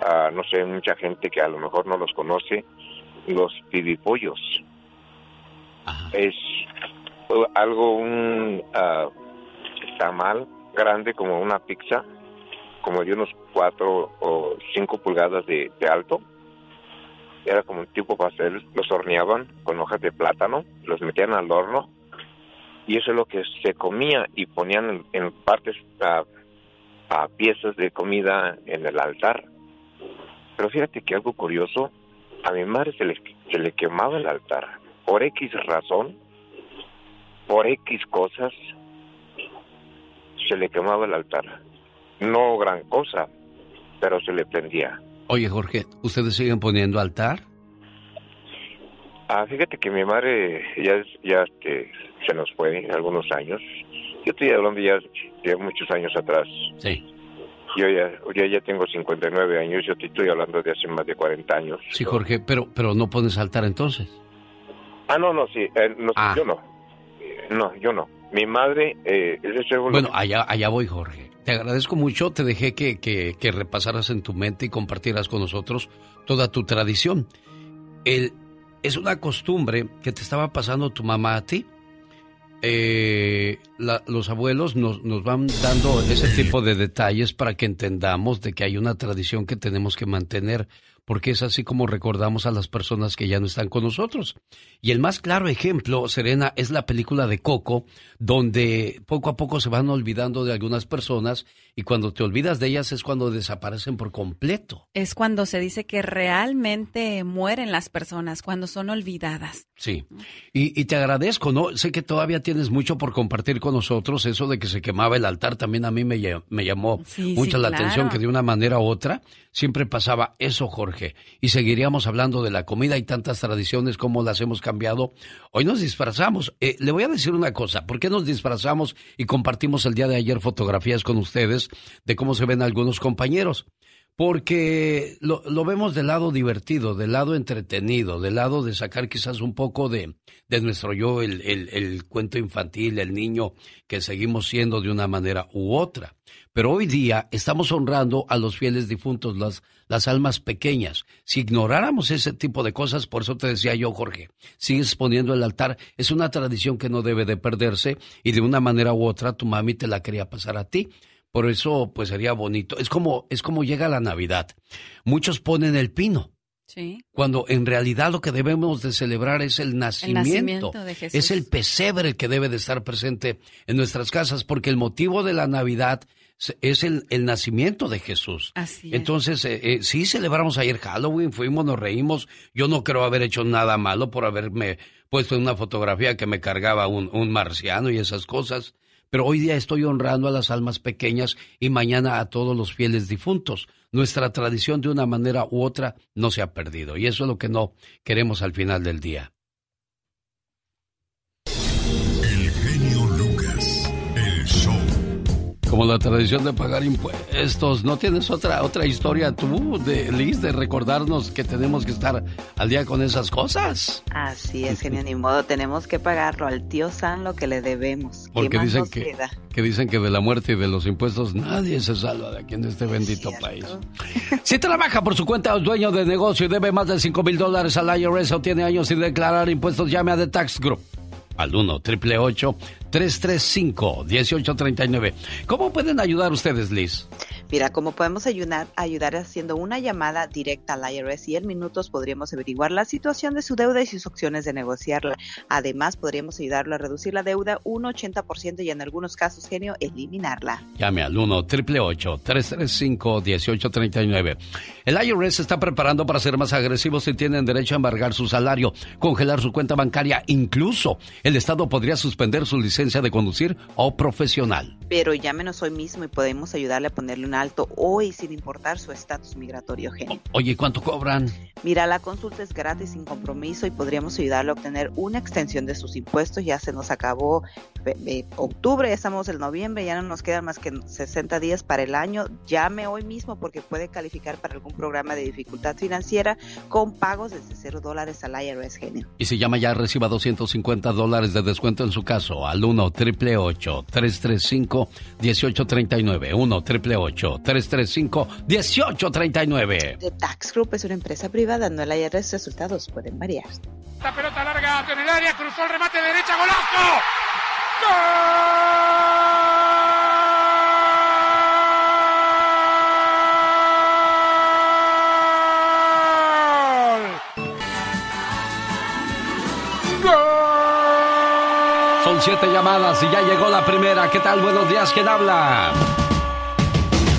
ah, no sé, mucha gente que a lo mejor no los conoce, los pibipollos. Es algo, un ah, tamal grande como una pizza, como de unos cuatro o cinco pulgadas de, alto. Era como un tipo pastel, los horneaban con hojas de plátano, los metían al horno y eso es lo que se comía y ponían en, partes a, a piezas de comida en el altar. Pero fíjate que algo curioso, a mi madre se le, se le quemaba el altar por X razón, por X cosas, se le quemaba el altar. No gran cosa, pero se le prendía. Oye, Jorge, ¿ustedes siguen poniendo altar? Ah, fíjate que mi madre ya, ya este, se nos fue algunos años. Yo estoy hablando ya de muchos años atrás. Sí. Yo ya, yo ya tengo 59 años, yo te estoy hablando de hace más de 40 años. Sí, Jorge, pero, pero no pones altar entonces. Ah, no, no, sí, eh, no, Ah. yo no. No, yo no. Mi madre, eh, Bueno, allá, allá voy, Jorge. Te agradezco mucho, te dejé que, que, que repasaras en tu mente y compartieras con nosotros toda tu tradición. El, es una costumbre que te estaba pasando tu mamá a ti. Eh, los abuelos nos, nos van dando ese tipo de detalles para que entendamos de que hay una tradición que tenemos que mantener, porque es así como recordamos a las personas que ya no están con nosotros. Y el más claro ejemplo, Serena, es la película de Coco, donde poco a poco se van olvidando de algunas personas y cuando te olvidas de ellas es cuando desaparecen por completo. Es cuando se dice que realmente mueren las personas, cuando son olvidadas. Sí, y, y te agradezco, ¿no? Sé que todavía tienes mucho por compartir con nosotros. Eso de que se quemaba el altar también a mí me, llamó Sí, mucho sí, la claro. atención, que de una manera u otra siempre pasaba eso, Jorge. Y seguiríamos hablando de la comida y tantas tradiciones como las hemos cambiado. Hoy nos disfrazamos. Eh, le voy a decir una cosa, ¿por qué nos disfrazamos y compartimos el día de ayer fotografías con ustedes de cómo se ven algunos compañeros? Porque lo, lo vemos del lado divertido, del lado entretenido, del lado de sacar quizás un poco de, de nuestro yo, el, el, el cuento infantil, el niño que seguimos siendo de una manera u otra. Pero hoy día estamos honrando a los fieles difuntos, las, las almas pequeñas. Si ignoráramos ese tipo de cosas, por eso te decía yo, Jorge, sigues poniendo el altar, es una tradición que no debe de perderse y de una manera u otra tu mami te la quería pasar a ti. Por eso, pues sería bonito. Es como, es como llega la Navidad. Muchos ponen el pino, Sí. cuando en realidad lo que debemos de celebrar es el nacimiento. nacimiento de Jesús. Es el pesebre el que debe de estar presente en nuestras casas, porque el motivo de la Navidad es el, el nacimiento de Jesús. Así es. Entonces, eh, eh, sí celebramos ayer Halloween, fuimos, nos reímos. Yo no creo haber hecho nada malo por haberme puesto en una fotografía que me cargaba un, un marciano y esas cosas. Pero hoy día estoy honrando a las almas pequeñas y mañana a todos los fieles difuntos. Nuestra tradición de una manera u otra no se ha perdido y eso es lo que no queremos al final del día. Como la tradición de pagar impuestos, ¿no tienes otra otra historia tú, de Liz, de recordarnos que tenemos que estar al día con esas cosas? Así es, genio, ni modo, tenemos que pagarlo al tío San lo que le debemos. ¿Qué Porque dicen que, queda? que dicen que de la muerte y de los impuestos nadie se salva de aquí en este bendito país. Si trabaja por su cuenta o es dueño de negocio y debe más de 5 mil dólares al IRS o tiene años sin declarar impuestos, llame a The Tax Group. Al 1 888 335 1839 ¿Cómo pueden ayudar ustedes, Liz? Mira, como podemos ayudar, ayudar haciendo una llamada directa al IRS y en minutos podríamos averiguar la situación de su deuda y sus opciones de negociarla. Además, podríamos ayudarlo a reducir la deuda un 80% y en algunos casos, genio, eliminarla. Llame al 1 888 335 1839 El IRS está preparando para ser más agresivos si tienen derecho a embargar su salario, congelar su cuenta bancaria, incluso el Estado podría suspender su licencia de conducir o profesional. Pero llámenos hoy mismo y podemos ayudarle a ponerle un alto hoy sin importar su estatus migratorio, genio. Oye, ¿cuánto cobran? Mira, la consulta es gratis sin compromiso y podríamos ayudarle a obtener una extensión de sus impuestos. Ya se nos acabó eh, octubre, ya estamos en noviembre, ya no nos quedan más que 60 días para el año. Llame hoy mismo porque puede calificar para algún programa de dificultad financiera con pagos desde cero dólares al IRS, genio. Y si llama ya reciba 250 dólares de descuento en su caso al 1 888 335 1839 1 888 335 1839 The Tax Group es una empresa privada, no el IRS. Resultados pueden variar. La pelota larga en el área, cruzó el remate derecha, golazo. Son siete llamadas y ya llegó la primera. ¿Qué tal? Buenos días, ¿quién habla?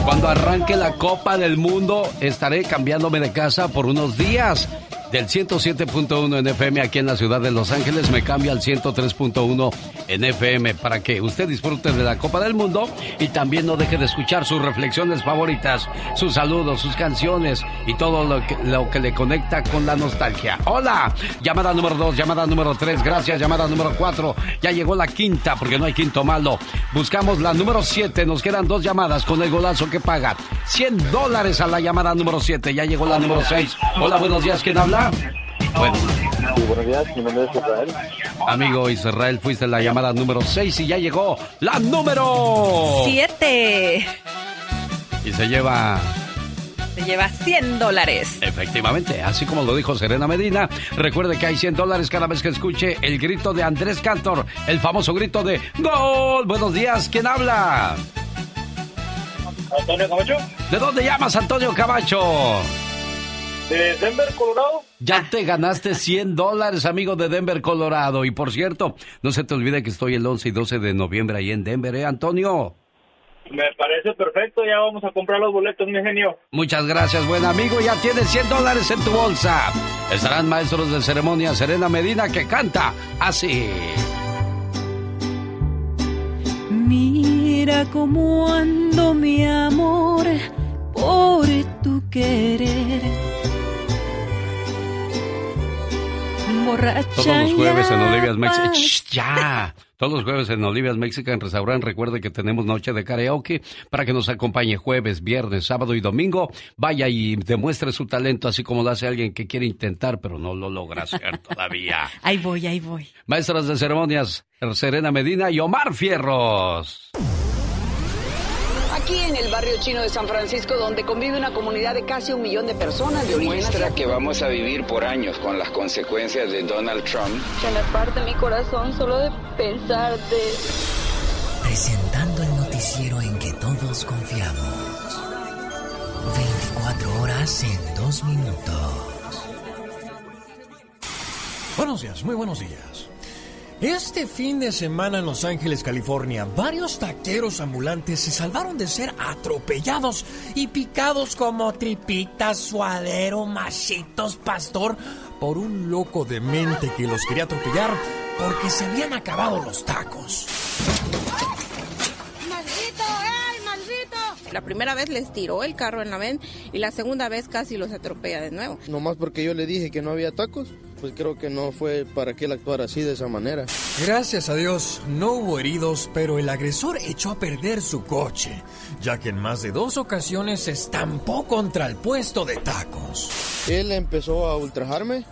Cuando arranque la Copa del Mundo, estaré cambiándome de casa por unos días. Del 107.1 en FM aquí en la ciudad de Los Ángeles, me cambia al 103.1 en FM para que usted disfrute de la Copa del Mundo y también no deje de escuchar sus reflexiones favoritas, sus saludos, sus canciones y todo lo que, lo que le conecta con la nostalgia. Hola, llamada número 2, llamada número 3, gracias, llamada número 4, ya llegó la quinta porque no hay quinto malo. Buscamos la número 7, nos quedan dos llamadas con el golazo que paga 100 dólares a la llamada número 7, ya llegó la número 6. Hola, buenos días, ¿quién habla? Bueno. buenos días, mi nombre es Israel. Amigo Israel, fuiste la llamada número 6 y ya llegó la número Siete. Y se lleva Se lleva 100 dólares. Efectivamente, así como lo dijo Serena Medina, recuerde que hay 100 dólares cada vez que escuche el grito de Andrés Cantor, el famoso grito de ¡Gol! Buenos días, ¿quién habla? Antonio Camacho. ¿De dónde llamas, Antonio Camacho? De Denver, Colorado. Ya te ganaste 100 dólares, amigo de Denver, Colorado. Y por cierto, no se te olvide que estoy el 11 y 12 de noviembre ahí en Denver, ¿eh, Antonio? Me parece perfecto, ya vamos a comprar los boletos, mi genio. Muchas gracias, buen amigo. Ya tienes 100 dólares en tu bolsa. Estarán maestros de ceremonia Serena Medina que canta así. Mira cómo ando mi amor por tu querer. Borracha Todos los jueves en Olivia's Mexican. ¡Ya! Todos los jueves en Olivia's Mexican Restaurant. Recuerde que tenemos noche de karaoke para que nos acompañe jueves, viernes, sábado y domingo. Vaya y demuestre su talento, así como lo hace alguien que quiere intentar, pero no lo logra hacer todavía. Ahí voy, ahí voy. Maestras de ceremonias, Serena Medina y Omar Fierros. Aquí en el barrio chino de San Francisco, donde convive una comunidad de casi un millón de personas de origen Muestra asiático. que vamos a vivir por años con las consecuencias de Donald Trump. Se me parte mi corazón solo de pensarte. Presentando el noticiero en que todos confiamos. 24 horas en 2 minutos. Buenos días, muy buenos días. Este fin de semana en Los Ángeles, California, varios taqueros ambulantes se salvaron de ser atropellados y picados como tripitas, suadero, machitos, pastor, por un loco demente que los quería atropellar porque se habían acabado los tacos. ¡Maldito! ¡Ey, maldito! La primera vez les tiró el carro en la ven y la segunda vez casi los atropella de nuevo. Nomás porque yo le dije que no había tacos, pues creo que no fue para que él actuara así de esa manera. Gracias a Dios no hubo heridos, pero el agresor echó a perder su coche, ya que en más de dos ocasiones se estampó contra el puesto de tacos. Él empezó a ultrajarme,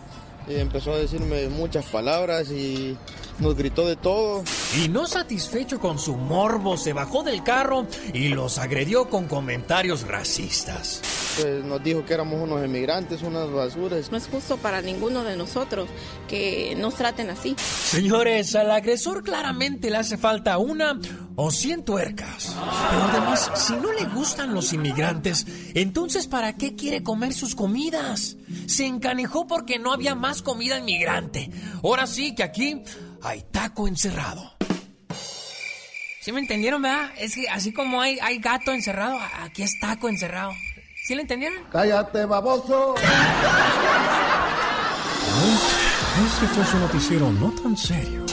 y empezó a decirme muchas palabras y nos gritó de todo. Y no satisfecho con su morbo, se bajó del carro y los agredió con comentarios racistas. Pues nos dijo que éramos unos emigrantes, unas basuras. No es justo para ninguno de nosotros que nos traten así. Señores, al agresor claramente le hace falta una o cien tuercas. Pero además, si no le gustan los inmigrantes, entonces ¿para qué quiere comer sus comidas? Se encanejó porque no había más comida inmigrante. Ahora sí que aquí hay taco encerrado. ¿Sí me entendieron, verdad? Es que así como hay, hay gato encerrado, aquí es taco encerrado. ¿Sí le entendieron? ¡Cállate, baboso! Este fue su noticiero no tan serio.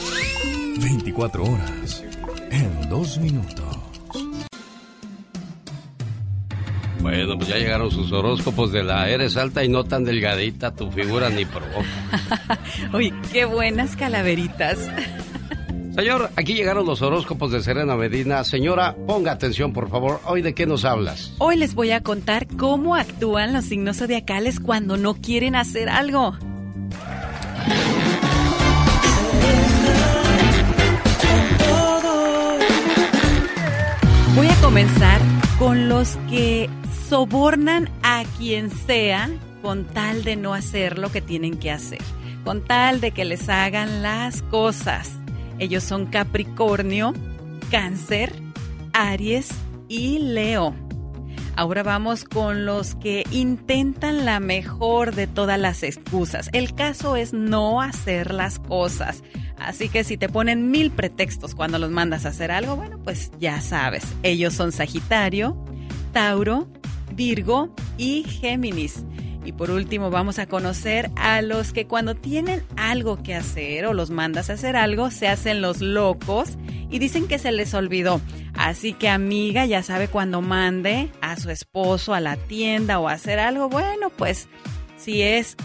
24 horas en 2 minutos. Bueno, pues ya llegaron sus horóscopos de la eres alta y no tan delgadita, tu figura ni provoca. Uy, qué buenas calaveritas. Señor, aquí llegaron los horóscopos de Serena Medina. Señora, ponga atención, por favor. ¿Hoy de qué nos hablas? Hoy les voy a contar cómo actúan los signos zodiacales cuando no quieren hacer algo. Voy a comenzar con los que sobornan a quien sea con tal de no hacer lo que tienen que hacer, con tal de que les hagan las cosas. Ellos son Capricornio, Cáncer, Aries y Leo. Ahora vamos con los que intentan la mejor de todas las excusas. El caso es no hacer las cosas. Así que si te ponen mil pretextos cuando los mandas a hacer algo, bueno, pues ya sabes. Ellos son Sagitario, Tauro, Virgo y Géminis. Y por último vamos a conocer a los que cuando tienen algo que hacer o los mandas a hacer algo, se hacen los locos y dicen que se les olvidó. Así que amiga, ya sabe cuando mande a su esposo a la tienda o a hacer algo, bueno, pues si es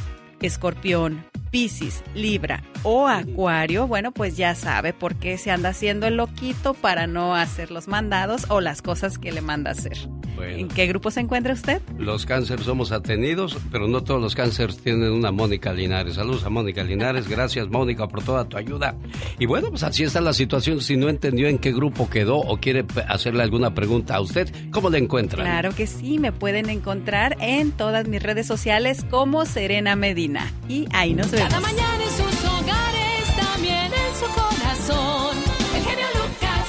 escorpión, Piscis, Libra o Acuario, bueno, pues ya sabe por qué se anda haciendo el loquito para no hacer los mandados o las cosas que le manda hacer. ¿En qué grupo se encuentra usted? Los cánceres somos atenidos, pero no todos los cánceres tienen una Mónica Linares. Saludos a Mónica Linares, gracias Mónica por toda tu ayuda. Y bueno, pues así está la situación. Si no entendió en qué grupo quedó o quiere hacerle alguna pregunta a usted, ¿cómo le encuentran? Claro que sí, me pueden encontrar en todas mis redes sociales como Serena Medina. Y ahí nos vemos. Cada mañana en sus también en su corazón. El genio Lucas.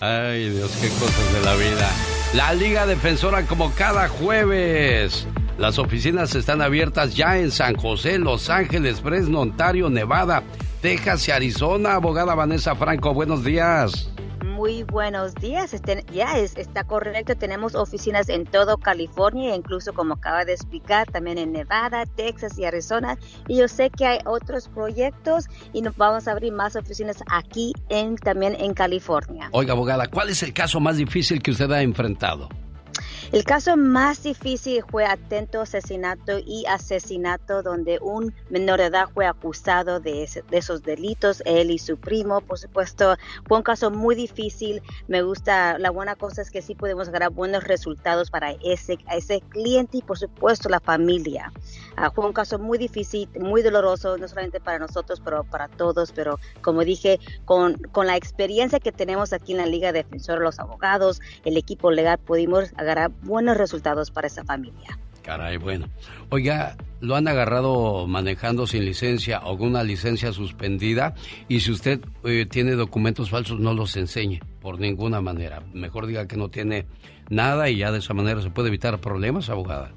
Ay, Dios, qué cosas de la vida. La Liga Defensora como cada jueves. Las oficinas están abiertas ya en San José, Los Ángeles, Fresno, Ontario, Nevada, Texas y Arizona. Abogada Vanessa Franco, buenos días. Muy buenos días. Este, ya es, está correcto. Tenemos oficinas en todo California, incluso como acaba de explicar, también en Nevada, Texas y Arizona. Y yo sé que hay otros proyectos y nos vamos a abrir más oficinas aquí en, también en California. Oiga, abogada, ¿cuál es el caso más difícil que usted ha enfrentado? El caso más difícil fue atento asesinato y asesinato donde un menor de edad fue acusado de, de, esos delitos, él y su primo, por supuesto, fue un caso muy difícil. Me gusta, la buena cosa es que sí podemos ganar buenos resultados para ese, ese cliente y por supuesto la familia. Uh, fue un caso muy difícil, muy doloroso, no solamente para nosotros, pero para todos, pero como dije, con, con la experiencia que tenemos aquí en la Liga Defensora, los abogados, el equipo legal, pudimos agarrar buenos resultados para esa familia. Caray, bueno. Oiga, lo han agarrado manejando sin licencia o con una licencia suspendida y si usted eh, tiene documentos falsos no los enseñe por ninguna manera. Mejor diga que no tiene nada y ya de esa manera se puede evitar problemas, abogada.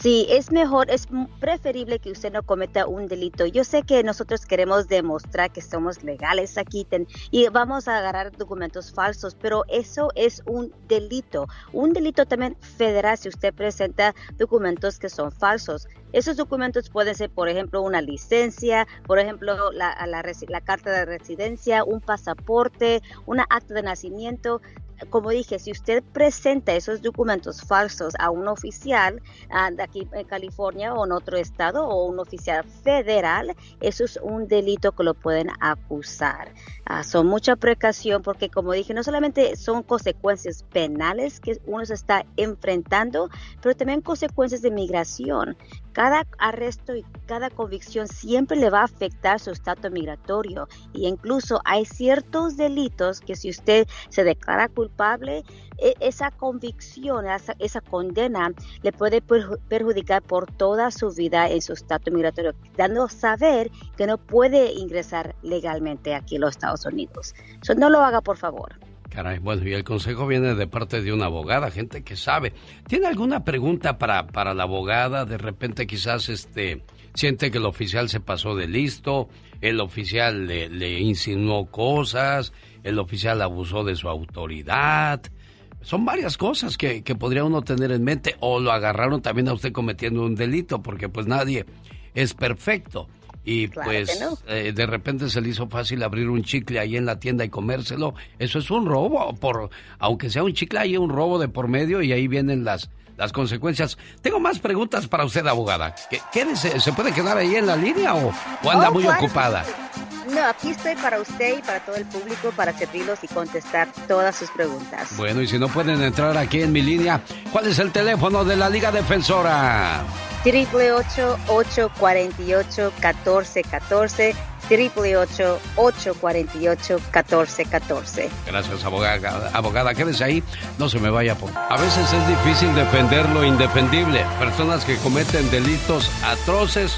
Sí, es mejor, es preferible que usted no cometa un delito. Yo sé que nosotros queremos demostrar que somos legales aquí y vamos a agarrar documentos falsos, pero eso es un delito. Un delito también federal si usted presenta documentos que son falsos. Esos documentos pueden ser, por ejemplo, una licencia, por ejemplo, la, la, la carta de residencia, un pasaporte, una acta de nacimiento como dije, si usted presenta esos documentos falsos a un oficial uh, de aquí en California o en otro estado o un oficial federal, eso es un delito que lo pueden acusar. Uh, son mucha precaución porque, como dije, no solamente son consecuencias penales que uno se está enfrentando, pero también consecuencias de migración. Cada arresto y cada convicción siempre le va a afectar su estatus migratorio y incluso hay ciertos delitos que si usted se declara culpable, e, esa convicción, esa, condena le puede perjudicar por toda su vida en su estatus migratorio, dando a saber que no puede ingresar legalmente aquí a los Estados Unidos. So, no lo haga, por favor. Caray, bueno, y el consejo viene de parte de una abogada, gente que sabe. ¿Tiene alguna pregunta para, para la abogada? De repente quizás este siente que el oficial se pasó de listo, el oficial le, le insinuó cosas, el oficial abusó de su autoridad. Son varias cosas que, que podría uno tener en mente o lo agarraron también a usted cometiendo un delito, porque pues nadie es perfecto y pues eh, de repente se le hizo fácil abrir un chicle ahí en la tienda y comérselo. Eso es un robo, por aunque sea un chicle, hay un robo de por medio y ahí vienen las las consecuencias. Tengo más preguntas para usted, abogada. ¿Qué, se, puede quedar ahí en la línea o, anda oh, muy ocupada? No, aquí estoy para usted y para todo el público para servirlos y contestar todas sus preguntas. Bueno, y si no pueden entrar aquí en mi línea, ¿cuál es el teléfono de la Liga Defensora? Triple ocho ocho cuarenta y ocho catorce catorce triple ocho ocho cuarenta y ocho catorce catorce Gracias, abogada. Abogada, quédese ahí, no se me vaya por. A veces es difícil defender lo indefendible. Personas que cometen delitos atroces,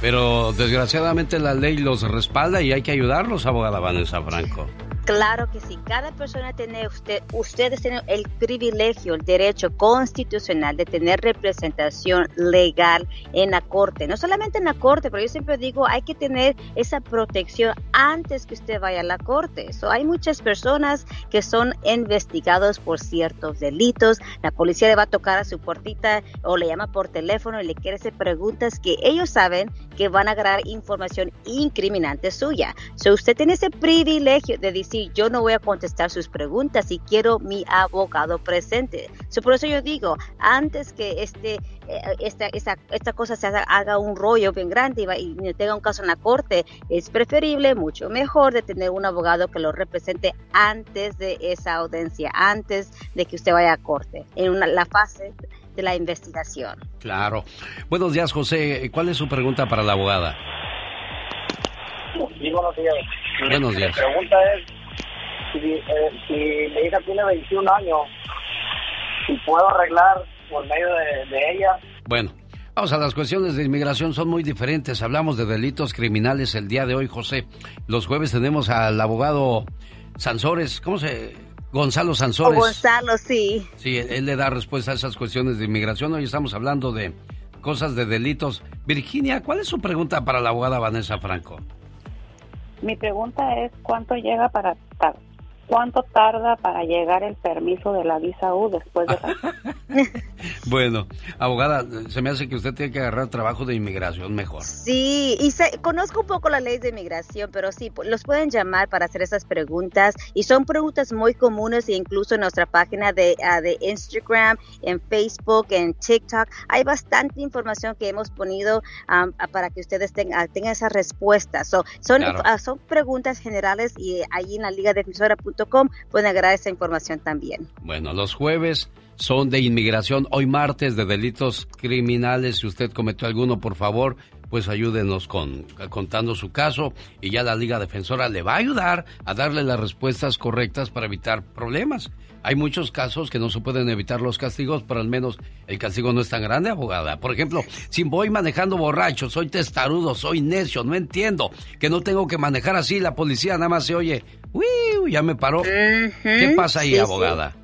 pero desgraciadamente la ley los respalda y hay que ayudarlos, abogada Vanessa Franco. Claro que sí, cada persona tiene, usted, ustedes tienen el privilegio, el derecho constitucional de tener representación legal en la corte, no solamente en la corte, pero yo siempre digo, hay que tener esa protección antes que usted vaya a la corte. So, hay muchas personas que son investigados por ciertos delitos, la policía le va a tocar a su puertita o le llama por teléfono y le quiere hacer preguntas que ellos saben que van a agarrar información incriminante suya. So, usted tiene ese privilegio de decir, yo no voy a contestar sus preguntas y quiero mi abogado presente. por eso yo digo, antes que este, eh, esta, esta, cosa se haga, un rollo bien grande y, y, tenga un caso en la corte, es preferible, mucho mejor de tener un abogado que lo represente antes de esa audiencia, antes de que usted vaya a corte, en la fase de la investigación. Claro. Buenos días, José. ¿Cuál es su pregunta para la abogada? Sí, buenos días. Buenos días. Mi pregunta es, si, eh, si mi hija tiene 21 años, si puedo arreglar por medio de, ella. Bueno. Vamos a las cuestiones de inmigración, son muy diferentes. Hablamos de delitos criminales el día de hoy, José. Los jueves tenemos al abogado Sansores, ¿cómo se...? Gonzalo Sansores. Gonzalo, sí. Sí, él, le da respuesta a esas cuestiones de inmigración. Hoy estamos hablando de cosas de delitos. Virginia, ¿cuál es su pregunta para la abogada Vanessa Franco? Mi pregunta es, ¿cuánto llega para ¿Cuánto tarda para llegar el permiso de la visa U después de Bueno, abogada, se me hace que usted tiene que agarrar trabajo de inmigración mejor. Sí, y conozco un poco la ley de inmigración, pero sí, los pueden llamar para hacer esas preguntas y son preguntas muy comunes e incluso en nuestra página de, ah, de Instagram, en Facebook, en TikTok, hay bastante información que hemos ponido para que ustedes tengan, tengan esas respuestas. son, ah, son preguntas generales y ahí en la liga defensora pueden agarrar esa información también. Bueno, los jueves son de inmigración, hoy martes de delitos criminales. Si usted cometió alguno, por favor, pues ayúdenos con contando su caso y ya la Liga Defensora le va a ayudar a darle las respuestas correctas para evitar problemas. Hay muchos casos que no se pueden evitar los castigos, pero al menos el castigo no es tan grande, abogada. Por ejemplo, si voy manejando borracho, soy testarudo, soy necio, no entiendo que no tengo que manejar así, la policía nada más se oye, uy, ya me paró. ¿Qué pasa ahí, abogada?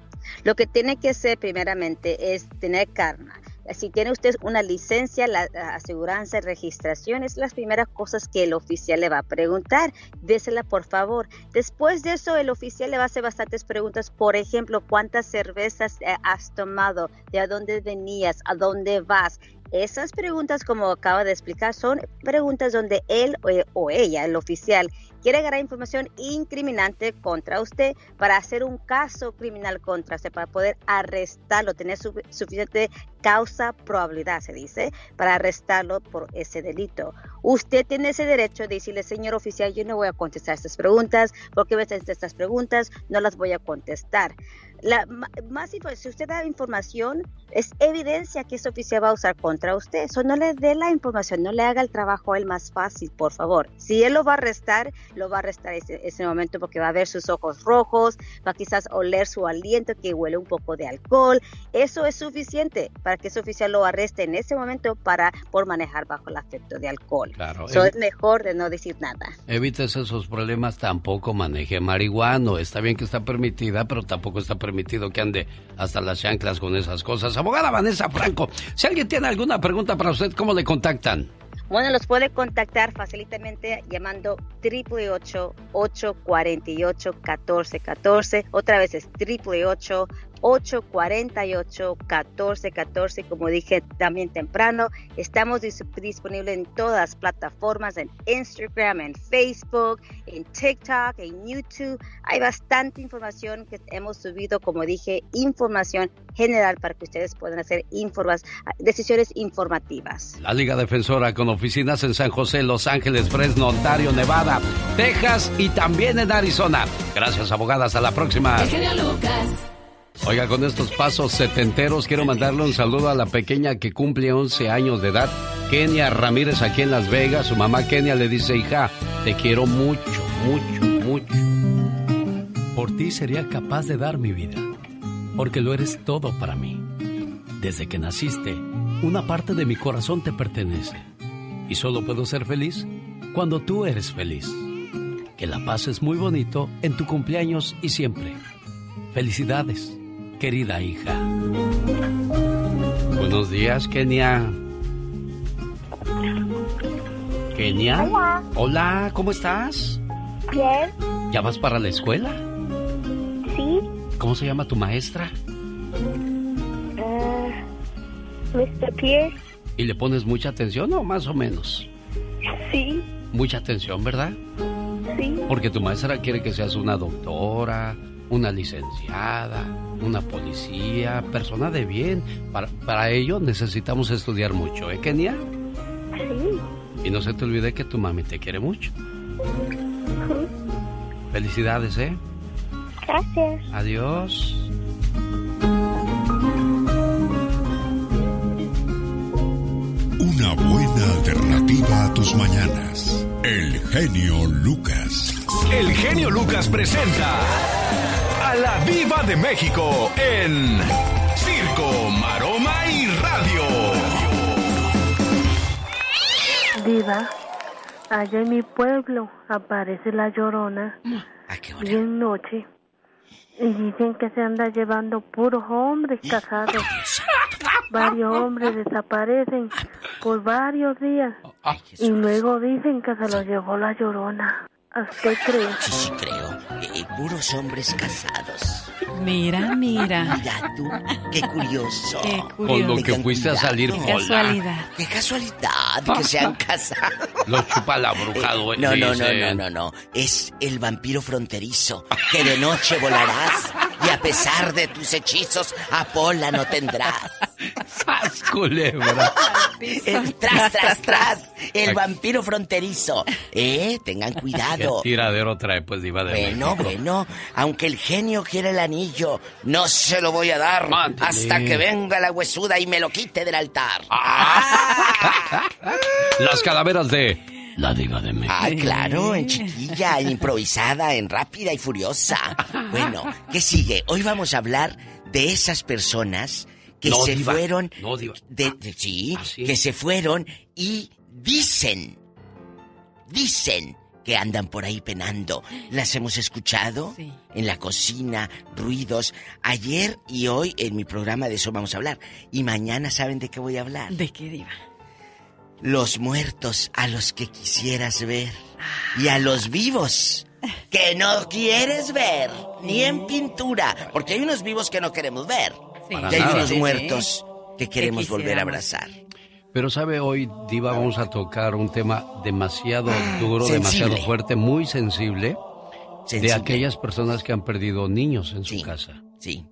Lo que tiene que hacer primeramente es tener karma si tiene usted una licencia, la, aseguranza y registración, es las primeras cosas que el oficial le va a preguntar. Désela, por favor. Después de eso, el oficial le va a hacer bastantes preguntas. Por ejemplo, ¿cuántas cervezas eh, has tomado? ¿De dónde venías? ¿A dónde vas? Esas preguntas, como acaba de explicar, son preguntas donde él o ella, el oficial, quiere agarrar información incriminante contra usted para hacer un caso criminal contra usted, para poder arrestarlo, tener suficiente causa probabilidad, se dice, para arrestarlo por ese delito. Usted tiene ese derecho de decirle, señor oficial, yo no voy a contestar estas preguntas, porque veces estas preguntas no las voy a contestar. La, más si usted da información, es evidencia que ese oficial va a usar contra usted. Eso no le dé la información, no le haga el trabajo a él más fácil, por favor. Si él lo va a arrestar, lo va a arrestar ese, ese momento porque va a ver sus ojos rojos, va a quizás oler su aliento que huele un poco de alcohol. Eso es suficiente para que ese oficial lo arreste en ese momento para por manejar bajo el afecto de alcohol. Claro. Eso es mejor de no decir nada. Evites esos problemas, tampoco maneje marihuana. Está bien que está permitida, pero tampoco está permitido que ande hasta las chanclas con esas cosas. Abogada Vanessa Franco, si alguien tiene alguna pregunta para usted, ¿cómo le contactan? Bueno, los puede contactar facilitamente llamando 888-848-1414. Otra vez es 888 848-1414, como dije también temprano. Estamos disponibles en todas las plataformas, en Instagram, en Facebook, en TikTok, en YouTube. Hay bastante información que hemos subido, como dije, información general para que ustedes puedan hacer decisiones informativas. La Liga Defensora con oficinas en San José, Los Ángeles, Fresno, Ontario, Nevada, Texas y también en Arizona. Gracias, abogadas. A la próxima. Oiga, con estos pasos setenteros quiero mandarle un saludo a la pequeña que cumple 11 años de edad, Kenia Ramírez aquí en Las Vegas. Su mamá Kenia le dice, hija, te quiero mucho, mucho, mucho. Por ti sería capaz de dar mi vida, porque lo eres todo para mí. Desde que naciste, una parte de mi corazón te pertenece. Y solo puedo ser feliz cuando tú eres feliz. Que la pases muy bonito en tu cumpleaños y siempre. Felicidades, querida hija. Buenos días, Kenia. Kenia. Hola. Hola, ¿cómo estás? Bien. ¿Ya vas para la escuela? Sí. ¿Cómo se llama tu maestra? Ah, Mr. Pierce. ¿Y le pones mucha atención o más o menos? Sí. Mucha atención, ¿verdad? Sí. Porque tu maestra quiere que seas una doctora, una licenciada, una policía, persona de bien. Para, para ello necesitamos estudiar mucho, ¿eh, Kenia? Sí. Y no se te olvide que tu mami te quiere mucho. Felicidades, ¿eh? Gracias. Adiós. Una buena alternativa a tus mañanas. El genio Lucas. El genio Lucas presenta Viva de México en Circo, Maroma y Radio. Diva, allá en mi pueblo aparece la llorona bien noche y dicen que se anda llevando puros hombres casados. Varios hombres desaparecen por varios días y luego dicen que se los llevó la llorona. ¿A usted cree? Sí, sí, creo. Eh, puros hombres casados. Mira, mira. Mira tú, qué curioso. Qué Con lo que Tengan fuiste a salir cuidado. sola. Casualidad. Qué casualidad que se han casado. Lo chupa la bruja, Eh, no, no, no, no, no, no. Es el vampiro fronterizo que de noche volarás y a pesar de tus hechizos a Pola no tendrás. ¡Sas, culebra! El tras, tras, tras. El vampiro fronterizo. Eh, tengan ¿Qué tiradero trae, pues, diva de Bueno, México? bueno, aunque el genio quiera el anillo, no se lo voy a dar hasta que venga la huesuda y me lo quite del altar. Las calaveras de la diva de México. Ay, claro, en chiquilla, en improvisada, en rápida y furiosa. Bueno, ¿qué sigue? Hoy vamos a hablar de esas personas que No, se diva. fueron. No, diva. de- de- sí, ¿Ah, sí? que se fueron y dicen, dicen que andan por ahí penando. ¿Las hemos escuchado? Sí. En la cocina, ruidos. Ayer y hoy en mi programa de eso vamos a hablar. Y mañana, ¿saben de qué voy a hablar? ¿De qué diva? Los muertos a los que quisieras ver. Y a los vivos que no quieres ver. Ni en pintura. Porque hay unos vivos que no queremos ver. Sí. Y hay unos muertos que queremos volver a abrazar. Pero sabe, hoy, Diva, vamos a tocar un tema demasiado duro, Sensible. demasiado fuerte, muy sensible, Sensible. de aquellas personas que han perdido niños en su Sí. casa. Sí.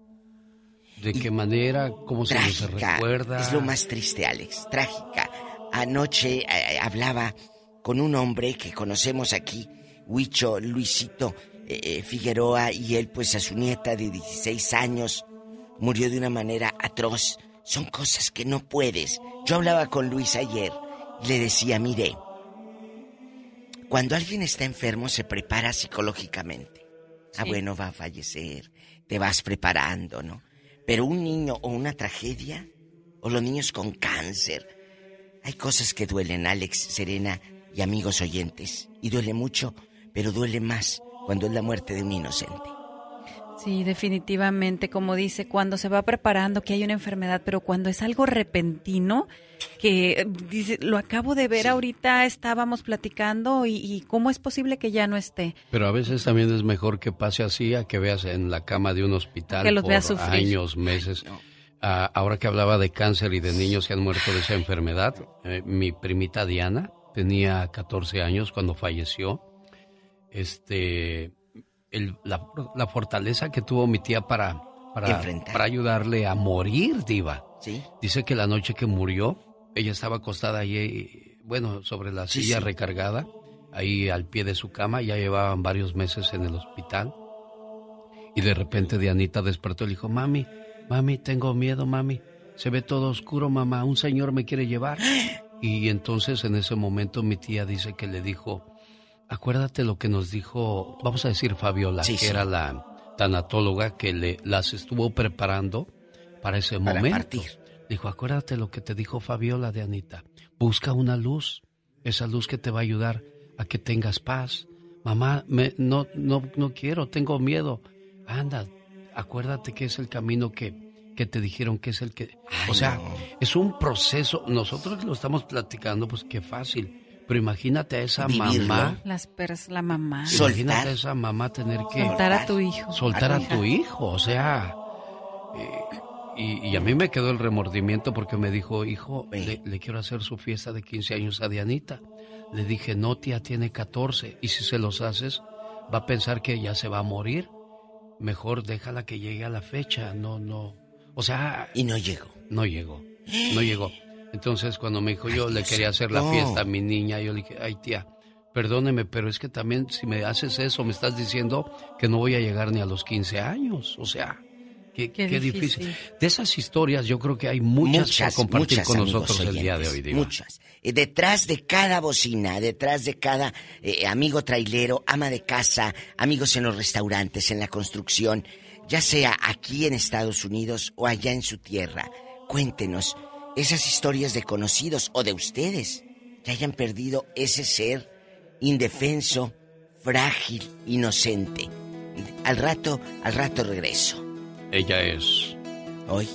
¿De qué manera? ¿Cómo se les recuerda? Es lo más triste, Alex. Trágica. Anoche eh, hablaba con un hombre que conocemos aquí, Huicho Luisito eh, eh, Figueroa, y él, pues a su nieta de 16 años, murió de una manera atroz. Son cosas que no puedes. Yo hablaba con Luis ayer y le decía, mire, cuando alguien está enfermo se prepara psicológicamente. Ah, bueno, va a fallecer. Te vas preparando, ¿no? Pero un niño o una tragedia, o los niños con cáncer, hay cosas que duelen, Alex, Serena y amigos oyentes. Y duele mucho, pero duele más cuando es la muerte de un inocente. Sí, definitivamente, como dice, cuando se va preparando que hay una enfermedad, pero cuando es algo repentino, que eh, dice, lo acabo de ver ahorita, estábamos platicando y, y cómo es posible que ya no esté. Pero a veces también es mejor que pase así a que veas en la cama de un hospital Que los por veas sufrir. años, meses. Ah, ahora que hablaba de cáncer y de niños que han muerto de esa enfermedad, eh, mi primita Diana tenía 14 años cuando falleció. Este, el- la, la fortaleza que tuvo mi tía para, para, ayudarle a morir, diva. ¿Sí? Dice que la noche que murió, ella estaba acostada ahí, bueno, sobre la Sí, silla sí. recargada, ahí al pie de su cama, ya llevaban varios meses en el hospital. Y de repente Dianita despertó y le dijo, mami, mami, tengo miedo, mami. Se ve todo oscuro, mamá, un señor me quiere llevar. Y entonces en ese momento mi tía dice que le dijo, acuérdate lo que nos dijo, vamos a decir Fabiola, Sí, que sí. era la tanatóloga que le, las estuvo preparando para ese Para momento. partir. Dijo, acuérdate lo que te dijo Fabiola de Anita. Busca una luz, esa luz que te va a ayudar a que tengas paz, mamá, me, no, no, no quiero, tengo miedo. Anda, acuérdate que es el camino que, que te dijeron que es el que... o sea, es un proceso, nosotros lo estamos platicando, pues qué fácil. Pero imagínate a esa mamá. Las pers la mamá. Imagínate a esa mamá tener que. Soltar a tu hijo. Soltar a, tu hijo. O sea. eh, y, y a mí me quedó el remordimiento porque me dijo, hijo, le, le quiero hacer su fiesta de 15 años a Dianita. Le dije, no, tía, tiene 14. Y si se los haces, va a pensar que ya se va a morir. Mejor déjala que llegue a la fecha. No, no. O sea. Y no llegó. No llegó. No llegó. Entonces, cuando me dijo yo le quería hacer la fiesta a mi niña, yo le dije, ay tía, perdóneme, pero es que también si me haces eso, me estás diciendo que no voy a llegar ni a los 15 años. O sea, qué, Qué qué difícil. difícil. De esas historias yo creo que hay muchas, Muchas, por compartir muchas, con nosotros el día de hoy, Diva. Muchas. Eh, Detrás de cada bocina, detrás de cada eh, amigo trailero, ama de casa, amigos en los restaurantes, en la construcción, ya sea aquí en Estados Unidos o allá en su tierra, cuéntenos esas historias de conocidos o de ustedes que hayan perdido ese ser indefenso, frágil, inocente. Al rato, al rato regreso. Ella es. Hoy.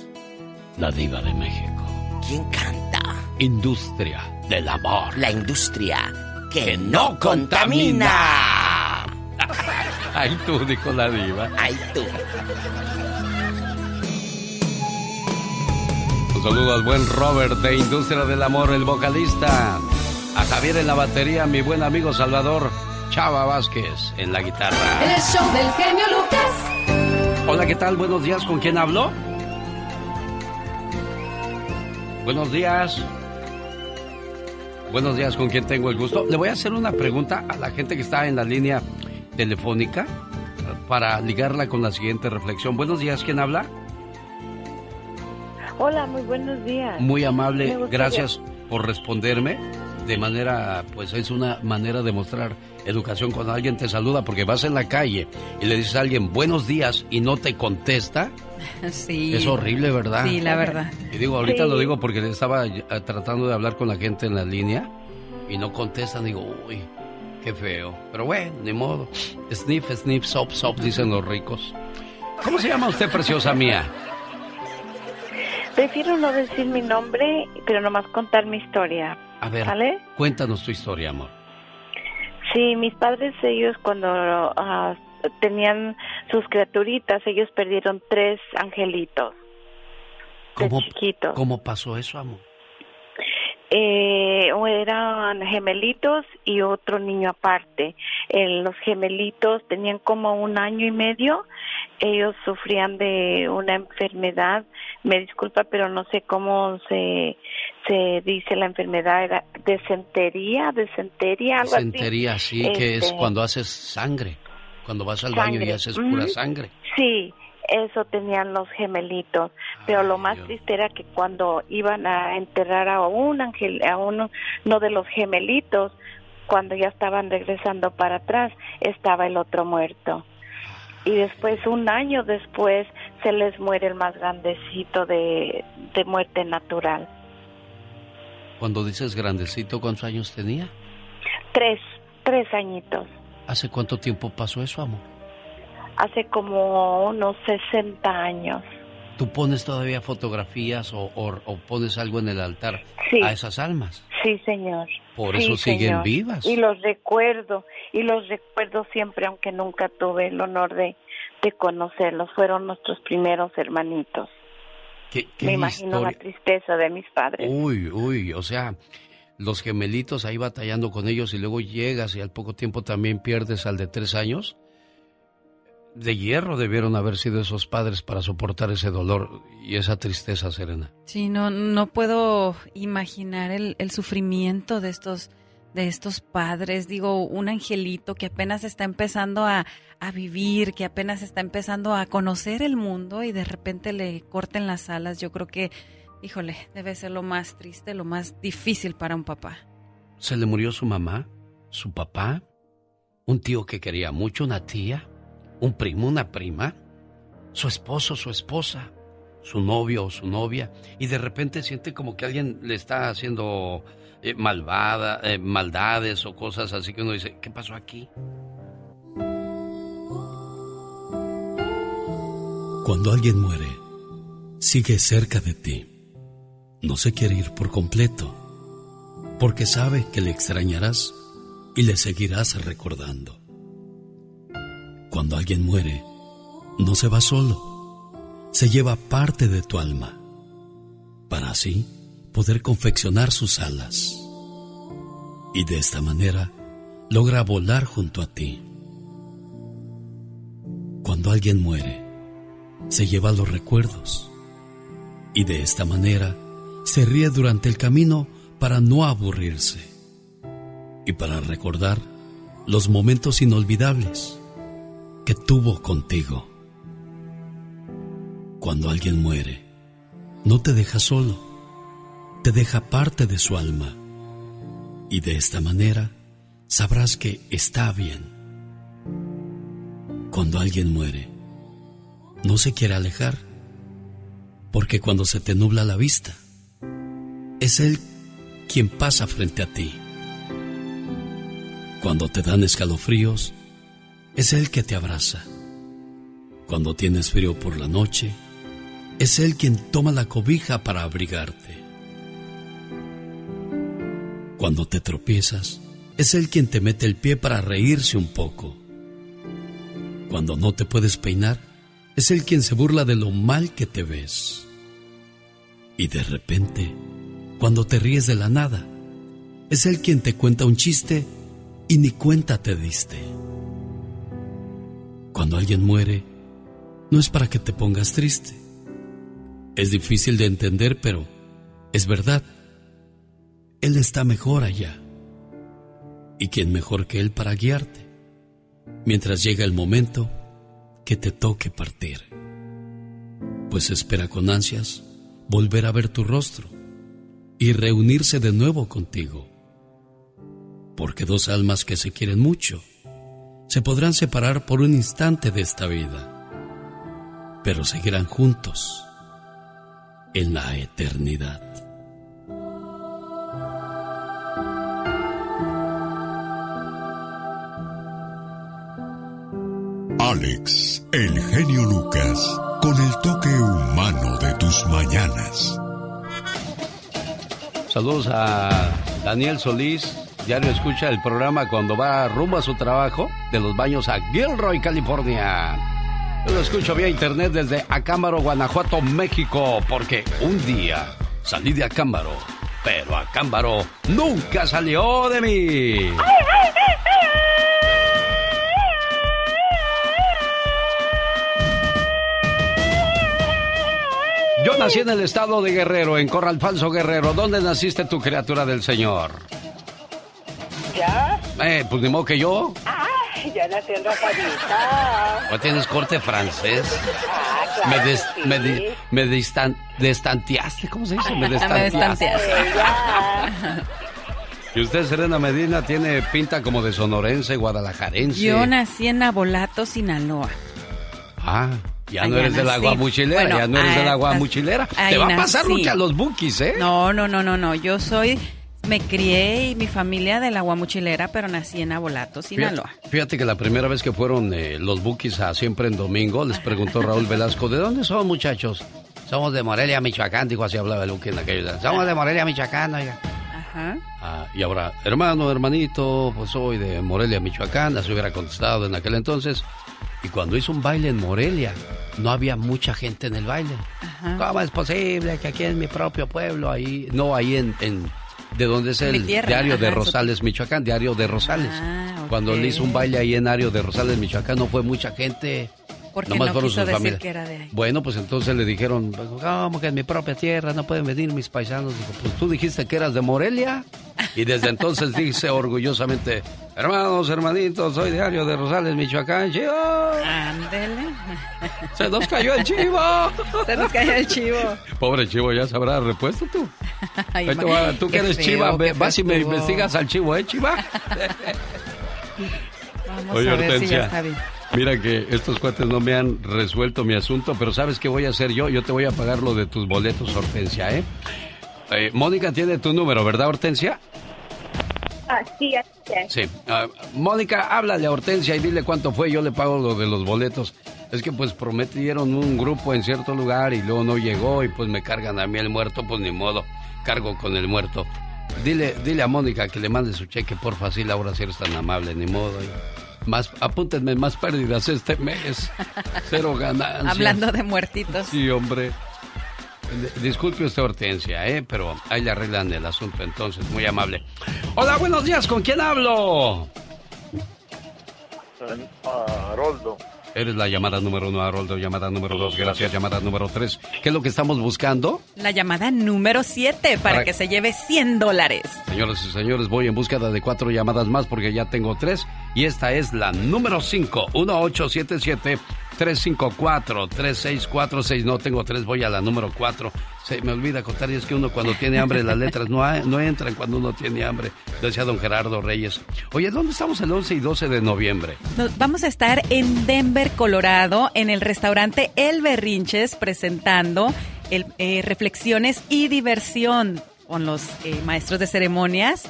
La diva de México. ¿Quién canta? Industria del amor. La industria que no contamina. Ay, tú, dijo la diva. Ay, tú. Un saludo al buen Robert de Industria del Amor, el vocalista. A Javier en la batería, mi buen amigo Salvador Chava Vázquez en la guitarra. El show del genio Lucas. Hola, ¿qué tal? Buenos días, ¿con quién hablo? Buenos días. Buenos días, ¿con quién tengo el gusto? Le voy a hacer una pregunta a la gente que está en la línea telefónica para ligarla con la siguiente reflexión. Buenos días, ¿quién habla? Hola, muy buenos días. Muy amable, gracias por responderme. De manera, pues es una manera de mostrar educación cuando alguien te saluda, porque vas en la calle y le dices a alguien buenos días y no te contesta. Sí. Es horrible, ¿verdad? Sí, la verdad. Y digo, ahorita Sí. lo digo porque estaba eh, tratando de hablar con la gente en la línea y no contestan. Digo, uy, qué feo. Pero bueno, ni modo. Sniff, sniff, sop, sop, dicen los ricos. ¿Cómo se llama usted, preciosa mía? Prefiero no decir mi nombre, pero nomás contar mi historia. A ver, cuéntanos tu historia, amor. Sí, mis padres, ellos cuando ah, tenían sus criaturitas, ellos perdieron tres angelitos. ¿Cómo, chiquitos. ¿Cómo pasó eso, amor? Eh, eran gemelitos y otro niño aparte. Eh, los gemelitos tenían como un año y medio. Ellos sufrían de una enfermedad. Me disculpa, pero no sé cómo se se dice la enfermedad. Era desentería, desentería, algo así. Sentería, sí, que es Este, cuando haces sangre. Cuando vas al baño y haces pura sangre. Sí, eso tenían los gemelitos. Pero lo más triste era que cuando iban a enterrar a un ángel, a uno, no de los gemelitos, cuando ya estaban regresando para atrás, estaba el otro muerto. Y después, un año después, se les muere el más grandecito de, de muerte natural. Cuando dices grandecito, ¿cuántos años tenía? Tres, tres añitos. ¿Hace cuánto tiempo pasó eso, amor? Hace como unos 60 años. ¿Tú pones todavía fotografías o, o- o pones algo en el altar Sí. a esas almas? Sí, señor. Por Sí, eso siguen señor. vivas. Y los recuerdo, y los recuerdo siempre, aunque nunca tuve el honor de, de conocerlos. Fueron nuestros primeros hermanitos. ¿Qué, qué Me imagino la tristeza de mis padres. Uy, uy, o sea, los gemelitos ahí batallando con ellos y luego llegas y al poco tiempo también pierdes al de tres años. De hierro debieron haber sido esos padres para soportar ese dolor y esa tristeza, Serena. Sí, no, no puedo imaginar el, el sufrimiento de estos, de estos padres. Digo, un angelito que apenas está empezando a, a vivir, que apenas está empezando a conocer el mundo y de repente le corten las alas. Yo creo que, híjole, debe ser lo más triste, lo más difícil para un papá. Se le murió su mamá, su papá, un tío que quería mucho, una tía, un primo, una prima, su esposo, su esposa, su novio o su novia, y de repente siente como que alguien le está haciendo eh, malvada, eh, maldades o cosas así que uno dice, ¿qué pasó aquí? Cuando alguien muere, sigue cerca de ti. No se quiere ir por completo, porque sabe que le extrañarás y le seguirás recordando. Cuando alguien muere, no se va solo, se lleva parte de tu alma, para así poder confeccionar sus alas. Y de esta manera logra volar junto a ti. Cuando alguien muere, se lleva los recuerdos y de esta manera se ríe durante el camino para no aburrirse y para recordar los momentos inolvidables que tuvo contigo. Cuando alguien muere, no te deja solo, te deja parte de su alma y de esta manera sabrás que está bien. Cuando alguien muere, no se quiere alejar, porque cuando se te nubla la vista, es Él quien pasa frente a ti. Cuando te dan escalofríos, es Él que te abraza. Cuando tienes frío por la noche, es Él quien toma la cobija para abrigarte. Cuando te tropiezas, es Él quien te mete el pie para reírse un poco. Cuando no te puedes peinar, es Él quien se burla de lo mal que te ves. Y de repente, cuando te ríes de la nada, es Él quien te cuenta un chiste y ni cuenta te diste. Cuando alguien muere, no es para que te pongas triste. Es difícil de entender, pero es verdad. Él está mejor allá. ¿Y quién mejor que Él para guiarte? Mientras llega el momento que te toque partir. Pues espera con ansias volver a ver tu rostro y reunirse de nuevo contigo. Porque dos almas que se quieren mucho se podrán separar por un instante de esta vida, pero seguirán juntos en la eternidad. Alex, el genio Lucas, con el toque humano de tus mañanas. Saludos a Daniel Solís. Diario escucha el programa cuando va rumbo a su trabajo de los baños a Gilroy, California. Lo escucho vía internet desde Acámbaro, Guanajuato, México, porque un día salí de Acámbaro, pero Acámbaro nunca salió de mí. Yo nací en el estado de Guerrero, en Corral Falso Guerrero. ¿Dónde naciste tu criatura del Señor? ¿Ya? Eh, pues ni modo que yo. Ay, ya nací en Rafaelita. ¿O tienes corte francés? Ah, me des- sí. me, di- me distan- destanteaste, ¿cómo se dice? Me Me destanteaste. destanteaste. Y usted, Serena Medina, tiene pinta como de sonorense, guadalajarense. Yo nací en Abolato, Sinaloa. Ah, ya no eres de la nací. guamuchilera, Bueno, ya no eres de la ah, guamuchilera. ahí Te va a pasar que a los bookies, ¿eh? No, no, no, no, no. Yo soy, me crié y mi familia de la Guamuchilera, pero nací en Abolato, Sinaloa. Fíjate, fíjate que la primera vez que fueron eh, los bookies a Siempre en Domingo, les preguntó Raúl Velasco, ¿de dónde son muchachos? Somos de Morelia, Michoacán, dijo así hablaba el Buki en aquella Somos de Morelia, Michoacán, oiga. Ajá. Ah, y ahora, hermano, hermanito, pues soy de Morelia, Michoacán, así hubiera contestado en aquel entonces. Y cuando hizo un baile en Morelia, no había mucha gente en el baile. ¿Cómo es posible que aquí en mi propio pueblo, ahí, no, ahí en, en de donde es el tierra, diario de ajá, Rosales, Michoacán, diario de Rosales. Ah. Cuando él hizo un baile ahí en Ario de Rosales, Michoacán, no fue mucha gente. Porque Nomás no quiso decir familias. que era de ahí. Bueno, pues entonces le dijeron, ¿cómo que en mi propia tierra no pueden venir mis paisanos? Dijo, pues tú dijiste que eras de Morelia. Y desde entonces dice orgullosamente, hermanos, hermanitos, soy diario de Rosales, Michoacán, chivo. Ándele. Se nos cayó el chivo. Se nos cayó el chivo. Pobre chivo, ya sabrás repuesto tú. Ay, va, tú que eres feo, chiva, vas y me investigas al chivo, ¿eh, chiva? Vamos Oye, a ver si ya está bien. Mira que estos cuates no me han resuelto mi asunto, pero ¿sabes qué voy a hacer yo? Yo te voy a pagar lo de tus boletos, Hortensia, ¿eh? Eh, Mónica tiene tu número, ¿verdad, Hortensia? Así es. Sí. Ah, Mónica, háblale a Hortensia y dile cuánto fue, yo le pago lo de los boletos. Es que pues prometieron un grupo en cierto lugar y luego no llegó y pues me cargan a mí el muerto, pues ni modo, cargo con el muerto. Dile, dile a Mónica que le mande su cheque, por fácil, ahora si eres tan amable, ni modo. Más, apúntenme más pérdidas este mes. Cero ganancias. Hablando de muertitos. Sí, hombre. Disculpe usted, Hortensia, ¿eh? Pero ahí le arreglan el asunto entonces, muy amable. Hola, buenos días, ¿con quién hablo? Haroldo. Eres la llamada número uno, Haroldo, llamada número dos, gracias, llamada número tres. ¿Qué es lo que estamos buscando? La llamada número siete para, Para- que se lleve 100 dólares. Señoras y señores, voy en búsqueda de cuatro llamadas más porque ya tengo tres. Y esta es la número cinco, 1877-354-3646. No tengo tres, voy a la número cuatro. Se me olvida contar y es que uno cuando tiene hambre las letras no, ha- no entran cuando uno tiene hambre. Decía don Gerardo Reyes. Oye, ¿dónde estamos el 11 y 12 de noviembre? Vamos a estar en Denver, Colorado, en el restaurante El Berrinches, presentando eh, reflexiones y diversión con los eh, maestros de ceremonias.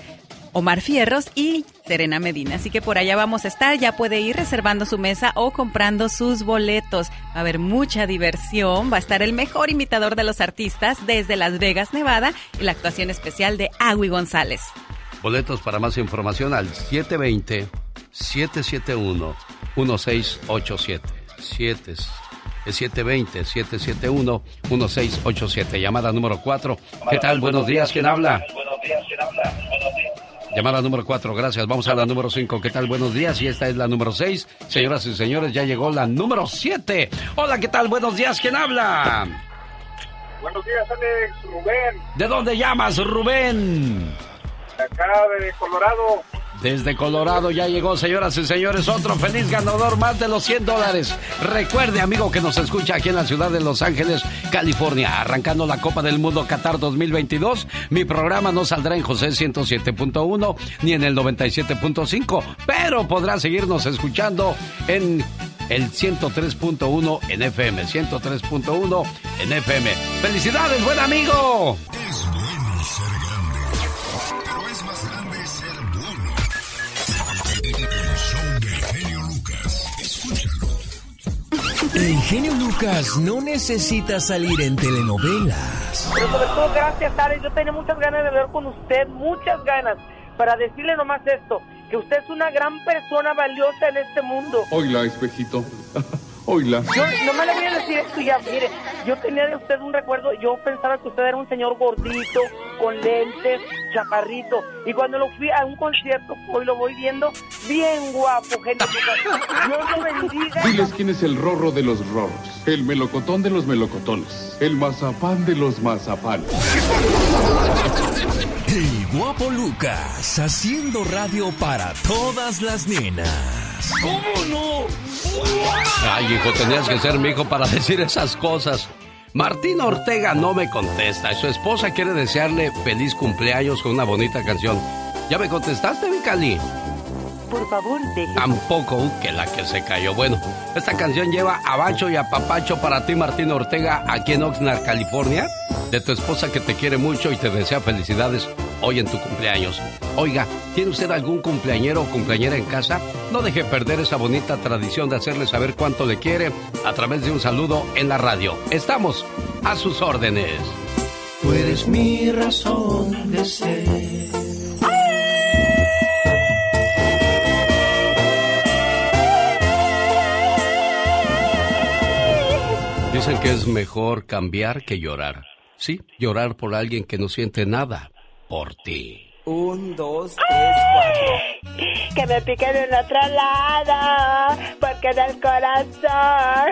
Omar Fierros y Serena Medina. Así que por allá vamos a estar. Ya puede ir reservando su mesa o comprando sus boletos. Va a haber mucha diversión. Va a estar el mejor imitador de los artistas desde Las Vegas, Nevada y la actuación especial de Agui González. Boletos para más información al 720-771-1687. 7 es 720-771-1687. Llamada número 4. ¿Qué tal? Buenos días. ¿Quién habla? Llamada número 4, gracias. Vamos a la número 5. ¿Qué tal? Buenos días. Y esta es la número 6. Señoras y señores, ya llegó la número 7. Hola, ¿qué tal? Buenos días. ¿Quién habla? Buenos días, Alex, Rubén, ¿De dónde llamas, Rubén? de acá de Colorado. Desde Colorado ya llegó, señoras y señores, otro feliz ganador más de los 100 dólares. Recuerde, amigo, que nos escucha aquí en la ciudad de Los Ángeles, California, arrancando la Copa del Mundo Qatar 2022. Mi programa no saldrá en José 107.1 ni en el 97.5, pero podrá seguirnos escuchando en el 103.1 en FM, 103.1 en FM. ¡Felicidades, buen amigo! El genio Lucas no necesita salir en telenovelas. Pero sobre todo, gracias, Alex. Yo tenía muchas ganas de hablar con usted, muchas ganas, para decirle nomás esto, que usted es una gran persona valiosa en este mundo. Oila, espejito. Oila. Yo nomás le voy a decir esto ya, mire, yo tenía de usted un recuerdo, yo pensaba que usted era un señor gordito, con lentes, chaparrito, y cuando lo fui a un concierto, hoy lo voy viendo, bien guapo, genio. Dios lo bendiga. Diles quién es el rorro de los rorros, el melocotón de los melocotones, el mazapán de los mazapanes. El guapo Lucas haciendo radio para todas las nenas. ¿Cómo no? Ay, hijo, tenías que ser mi hijo para decir esas cosas. Martín Ortega no me contesta. Su esposa quiere desearle feliz cumpleaños con una bonita canción. ¿Ya me contestaste, mi Cali? Por favor, deje. Tampoco que la que se cayó. Bueno, esta canción lleva a Bacho y a Papacho para ti, Martín Ortega, aquí en Oxnard, California, de tu esposa que te quiere mucho y te desea felicidades hoy en tu cumpleaños. Oiga, ¿tiene usted algún cumpleañero o cumpleañera en casa? No deje perder esa bonita tradición de hacerle saber cuánto le quiere a través de un saludo en la radio. Estamos a sus órdenes. Tú eres mi razón de ser. Dicen que es mejor cambiar que llorar. Sí, llorar por alguien que no siente nada por ti. Un, dos, tres, cuatro. Que me piquen en otro lado, porque en el corazón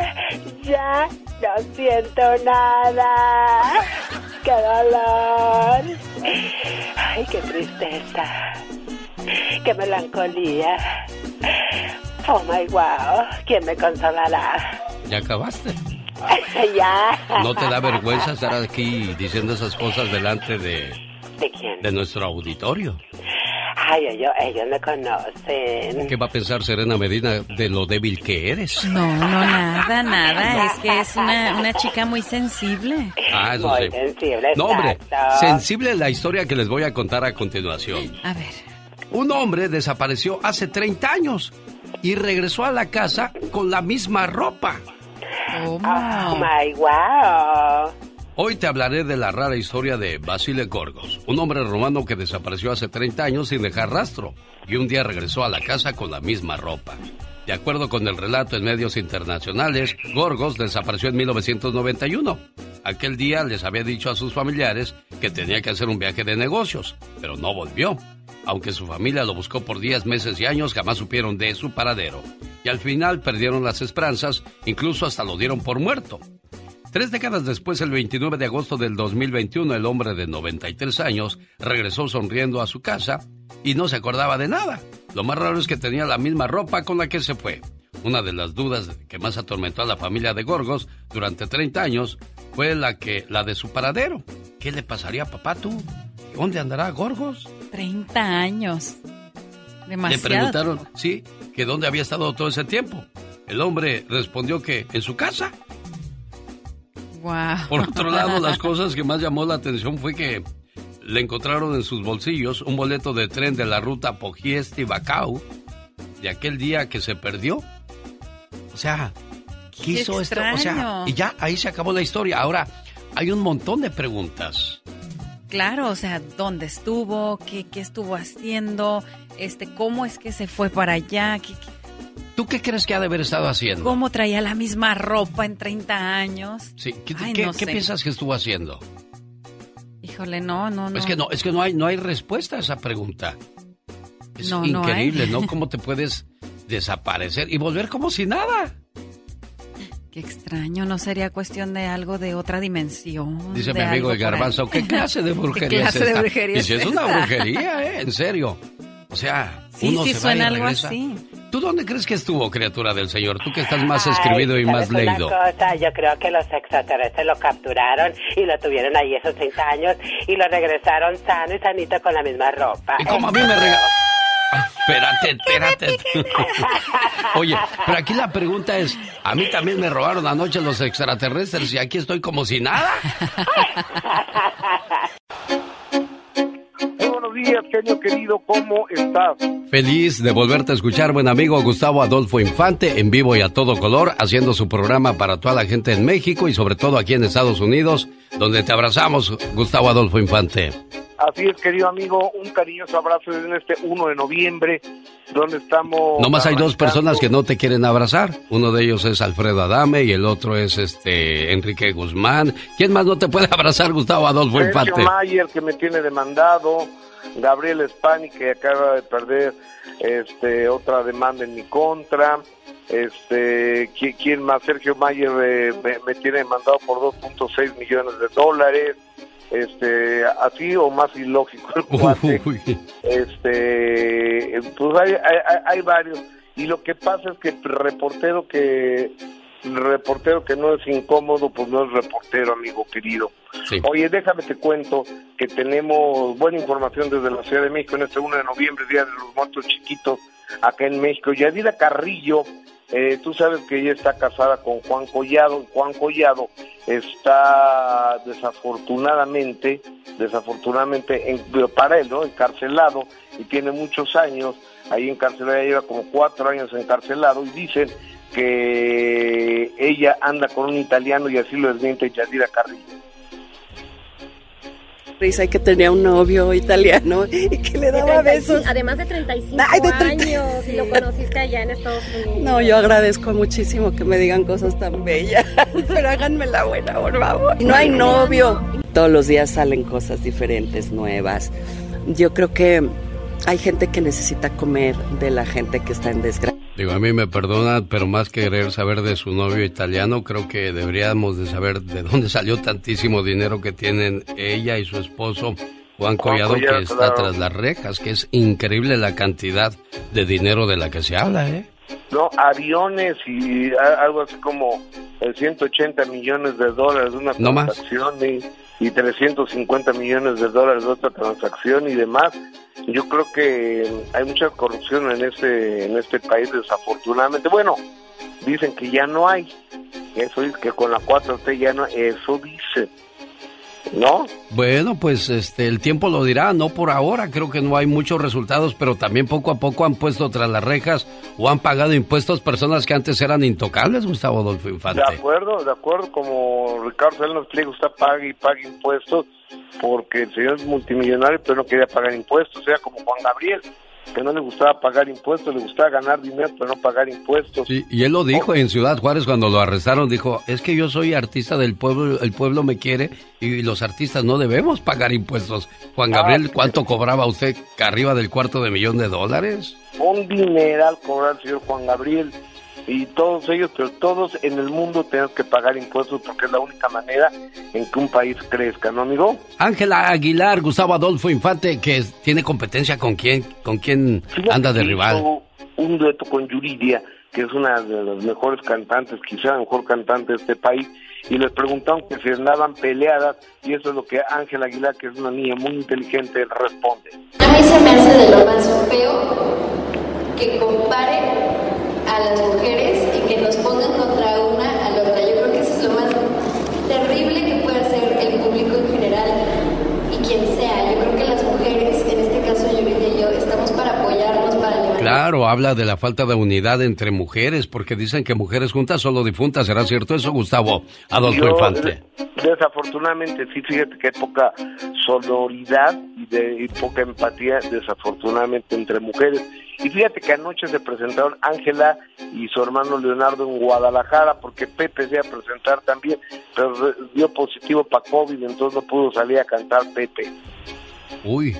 ya no siento nada. ¡Qué dolor! ¡Ay, qué tristeza! ¡Qué melancolía! ¡Oh, my wow! ¿Quién me consolará? ¿Ya acabaste? ya. ¿No te da vergüenza estar aquí diciendo esas cosas delante de, ¿De quién? de nuestro auditorio? Ay, ellos, ellos me conocen. ¿Qué va a pensar Serena Medina de lo débil que eres? No, no, nada, nada. Es que es una, una chica muy sensible. Ah, eso Muy sí. sensible, No, hombre, exacto. sensible la historia que les voy a contar a continuación. A ver. Un hombre desapareció hace 30 años y regresó a la casa con la misma ropa. Oh, oh my wow. Hoy te hablaré de la rara historia de Basile Gorgos, un hombre romano que desapareció hace 30 años sin dejar rastro y un día regresó a la casa con la misma ropa. De acuerdo con el relato en medios internacionales, Gorgos desapareció en 1991. Aquel día les había dicho a sus familiares que tenía que hacer un viaje de negocios, pero no volvió. Aunque su familia lo buscó por días, meses y años, jamás supieron de su paradero. Y al final perdieron las esperanzas, incluso hasta lo dieron por muerto. Tres décadas después, el 29 de agosto del 2021, el hombre de 93 años regresó sonriendo a su casa y no se acordaba de nada. Lo más raro es que tenía la misma ropa con la que se fue. Una de las dudas que más atormentó a la familia de Gorgos durante 30 años fue la que la de su paradero. ¿Qué le pasaría a papá tú? ¿Dónde andará Gorgos? 30 años. Demasiado. Le preguntaron, sí, que dónde había estado todo ese tiempo. El hombre respondió que en su casa. Por otro lado, las cosas que más llamó la atención fue que le encontraron en sus bolsillos un boleto de tren de la ruta Pogiesti-Bacau de aquel día que se perdió. O sea, quiso esto. O sea, y ya ahí se acabó la historia. Ahora, hay un montón de preguntas. Claro, o sea, ¿dónde estuvo? ¿Qué, qué estuvo haciendo? Este, ¿Cómo es que se fue para allá? ¿Qué, qué ¿Tú qué crees que ha de haber estado haciendo? ¿Cómo traía la misma ropa en 30 años? Sí, ¿qué, piensas que estuvo haciendo? Híjole, no, no, no. Es que no, es que no hay, no hay respuesta a esa pregunta. Es increíble, ¿no? ¿Cómo te puedes desaparecer y volver como si nada? Qué extraño, ¿no sería cuestión de algo de otra dimensión? Dice mi amigo de Garbanzo, ¿qué clase de brujería ¿Qué clase de brujería es, es una brujería, ¿eh? En serio. O sea, sí, sí, suena algo así. ¿Tú dónde crees que estuvo, criatura del Señor? Tú que estás más escribido y más leído. Cosa? Yo creo que los extraterrestres lo capturaron y lo tuvieron ahí esos 30 años y lo regresaron sano y sanito con la misma ropa. Y como a mí me regalaron... Ah, espérate, espérate. Oye, pero aquí la pregunta es, a mí también me robaron anoche los extraterrestres y aquí estoy como si nada. días, genio querido, ¿cómo estás? Feliz de volverte a escuchar, buen amigo Gustavo Adolfo Infante, en vivo y a todo color, haciendo su programa para toda la gente en México y sobre todo aquí en Estados Unidos, donde te abrazamos, Gustavo Adolfo Infante. Así es, querido amigo, un cariñoso abrazo en este 1 de noviembre, donde estamos... Nomás hay dos personas que no te quieren abrazar. Uno de ellos es Alfredo Adame y el otro es este Enrique Guzmán. ¿Quién más no te puede abrazar, Gustavo Adolfo Infante? Mayer, que me tiene demandado. Gabriel Spani, que acaba de perder este otra demanda en mi contra. Este, ¿quién más? Sergio Mayer eh, me, tiene demandado por 2.6 millones de dólares. Este, así o más ilógico el cuate. Este, pues hay, hay, hay varios. Y lo que pasa es que el reportero que reportero que no es incómodo, pues no es reportero, amigo querido. Oye, déjame te cuento que tenemos buena información desde la Ciudad de México en este 1 de noviembre, Día de los Muertos Chiquitos, acá en México. Yadira Carrillo, eh, tú sabes que ella está casada con Juan Collado. Juan Collado está desafortunadamente, desafortunadamente en, para él, ¿no? Encarcelado y tiene muchos años ahí encarcelado, lleva como cuatro años encarcelado y dicen que ella anda con un italiano y así lo desmiente Yadira Carrillo. Risa que tenía un novio italiano y que le daba besos. Además de 35 años, y lo conociste allá en Estados Unidos. No, yo agradezco muchísimo que me digan cosas tan bellas, pero háganme la buena, por favor. No hay novio. Todos los días salen cosas diferentes, nuevas. Yo creo que hay gente que necesita comer de la gente que está en desgracia. Digo, a mí me perdona, pero más que querer saber de su novio italiano, creo que deberíamos de saber de dónde salió tantísimo dinero que tienen ella y su esposo Juan Collado, que está tras las rejas, que es increíble la cantidad de dinero de la que se habla, ¿eh? No, aviones y algo así como 180 millones de dólares una transacción y, y 350 millones de dólares de otra transacción y demás. Yo creo que hay mucha corrupción en este en este país desafortunadamente. Bueno dicen que ya no hay. Eso es que con la 4T ya no eso dice ¿no? Bueno, pues este el tiempo lo dirá, no por ahora, creo que no hay muchos resultados, pero también poco a poco han puesto tras las rejas o han pagado impuestos personas que antes eran intocables, Gustavo Adolfo Infante. De acuerdo, de acuerdo, como Ricardo Salinas Pliego está pague y pague impuestos porque el señor es multimillonario pero no quería pagar impuestos, o sea, como Juan Gabriel que no le gustaba pagar impuestos, le gustaba ganar dinero, pero no pagar impuestos. Sí, y él lo dijo en Ciudad Juárez cuando lo arrestaron, dijo, es que yo soy artista del pueblo, el pueblo me quiere y los artistas no debemos pagar impuestos. Juan Gabriel, ah, ¿cuánto cobraba usted? ¿Arriba del cuarto de millón de dólares? Un dineral cobraba el señor Juan Gabriel y todos ellos, pero todos en el mundo tenemos que pagar impuestos porque es la única manera en que un país crezca, ¿no, amigo? Ángela Aguilar, Gustavo Adolfo Infante, que tiene competencia con quién, con quién anda de rival. Un dueto con Yuridia, que es una de las mejores cantantes, quizá la mejor cantante de este país, y les preguntaron que si andaban peleadas, y eso es lo que Ángela Aguilar, que es una niña muy inteligente, responde. A mí se me hace de lo más feo que compare a las mujeres y que nos pongan contra una a la otra. Yo creo que eso es lo más terrible que puede hacer el público en general y quien sea. Yo creo que las mujeres, en este caso yo y yo, estamos para apoyarnos, para levantar. Claro, habla de la falta de unidad entre mujeres, porque dicen que mujeres juntas solo difuntas. ¿Será cierto eso, Gustavo Adolfo Infante? Desafortunadamente, sí, fíjate que hay poca sonoridad y, de, y poca empatía, desafortunadamente, entre mujeres y fíjate que anoche se presentaron Ángela y su hermano Leonardo en Guadalajara, porque Pepe se iba a presentar también, pero dio positivo para COVID, entonces no pudo salir a cantar Pepe. Uy.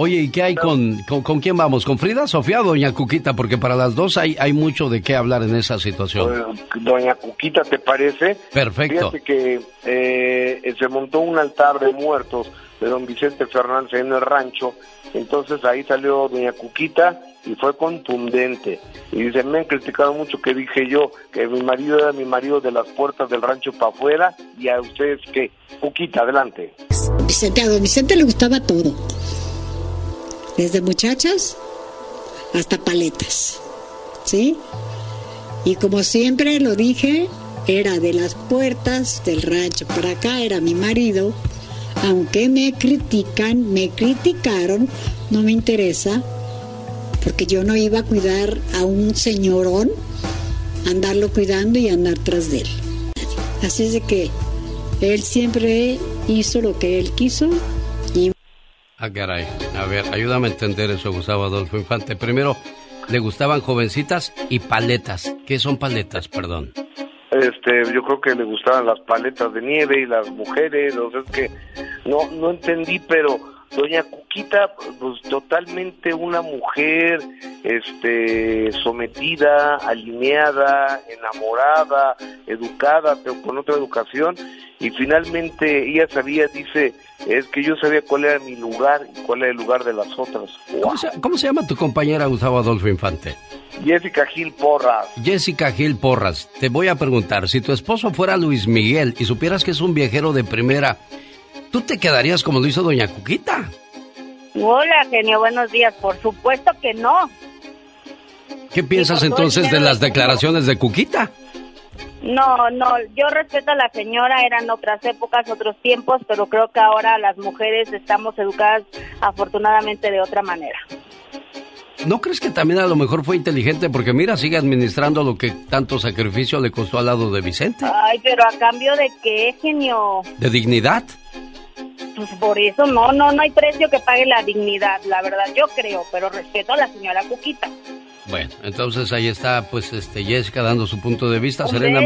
Oye, ¿y qué hay con, con, quién vamos? ¿Con Frida, Sofía o Doña Cuquita? Porque para las dos hay, hay mucho de qué hablar en esa situación. Doña Cuquita, ¿te parece? Perfecto. Fíjate que eh, se montó un altar de muertos de don Vicente Fernández en el rancho entonces ahí salió doña Cuquita y fue contundente. Y dice, me han criticado mucho que dije yo que mi marido era mi marido de las puertas del rancho para afuera y a ustedes que, Cuquita, adelante. Vicente, a don Vicente le gustaba todo. Desde muchachas hasta paletas. ¿Sí? Y como siempre lo dije, era de las puertas del rancho para acá, era mi marido aunque me critican, me criticaron, no me interesa, porque yo no iba a cuidar a un señorón, andarlo cuidando y andar tras de él. Así es de que él siempre hizo lo que él quiso y... Ah, caray. A ver, ayúdame a entender eso, Gustavo Adolfo Infante. Primero, le gustaban jovencitas y paletas. ¿Qué son paletas, perdón? Este yo creo que le gustaban las paletas de nieve y las mujeres o sea es que no no entendí pero doña Cuquita pues totalmente una mujer este sometida alineada enamorada educada pero con otra educación y finalmente ella sabía dice es que yo sabía cuál era mi lugar y cuál era el lugar de las otras ¿Cómo, se, llama tu compañera Gustavo Adolfo Infante? Jessica Gil Porras. Jessica Gil Porras, te voy a preguntar, si tu esposo fuera Luis Miguel y supieras que es un viajero de primera, ¿tú te quedarías como lo hizo Doña Cuquita? Hola, genio, buenos días. Por supuesto que no. ¿Qué piensas entonces de las declaraciones de Cuquita? No, no, yo respeto a la señora, eran otras épocas, otros tiempos, pero creo que ahora las mujeres estamos educadas afortunadamente de otra manera. ¿No crees que también a lo mejor fue inteligente? Porque mira, sigue administrando lo que tanto sacrificio le costó al lado de Vicente. Ay, pero a cambio de qué, genio. ¿De dignidad? Pues por eso no, no, no hay precio que pague la dignidad, la verdad, yo creo, pero respeto a la señora Cuquita. Bueno, entonces ahí está, pues, este Jessica dando su punto de vista. Serena,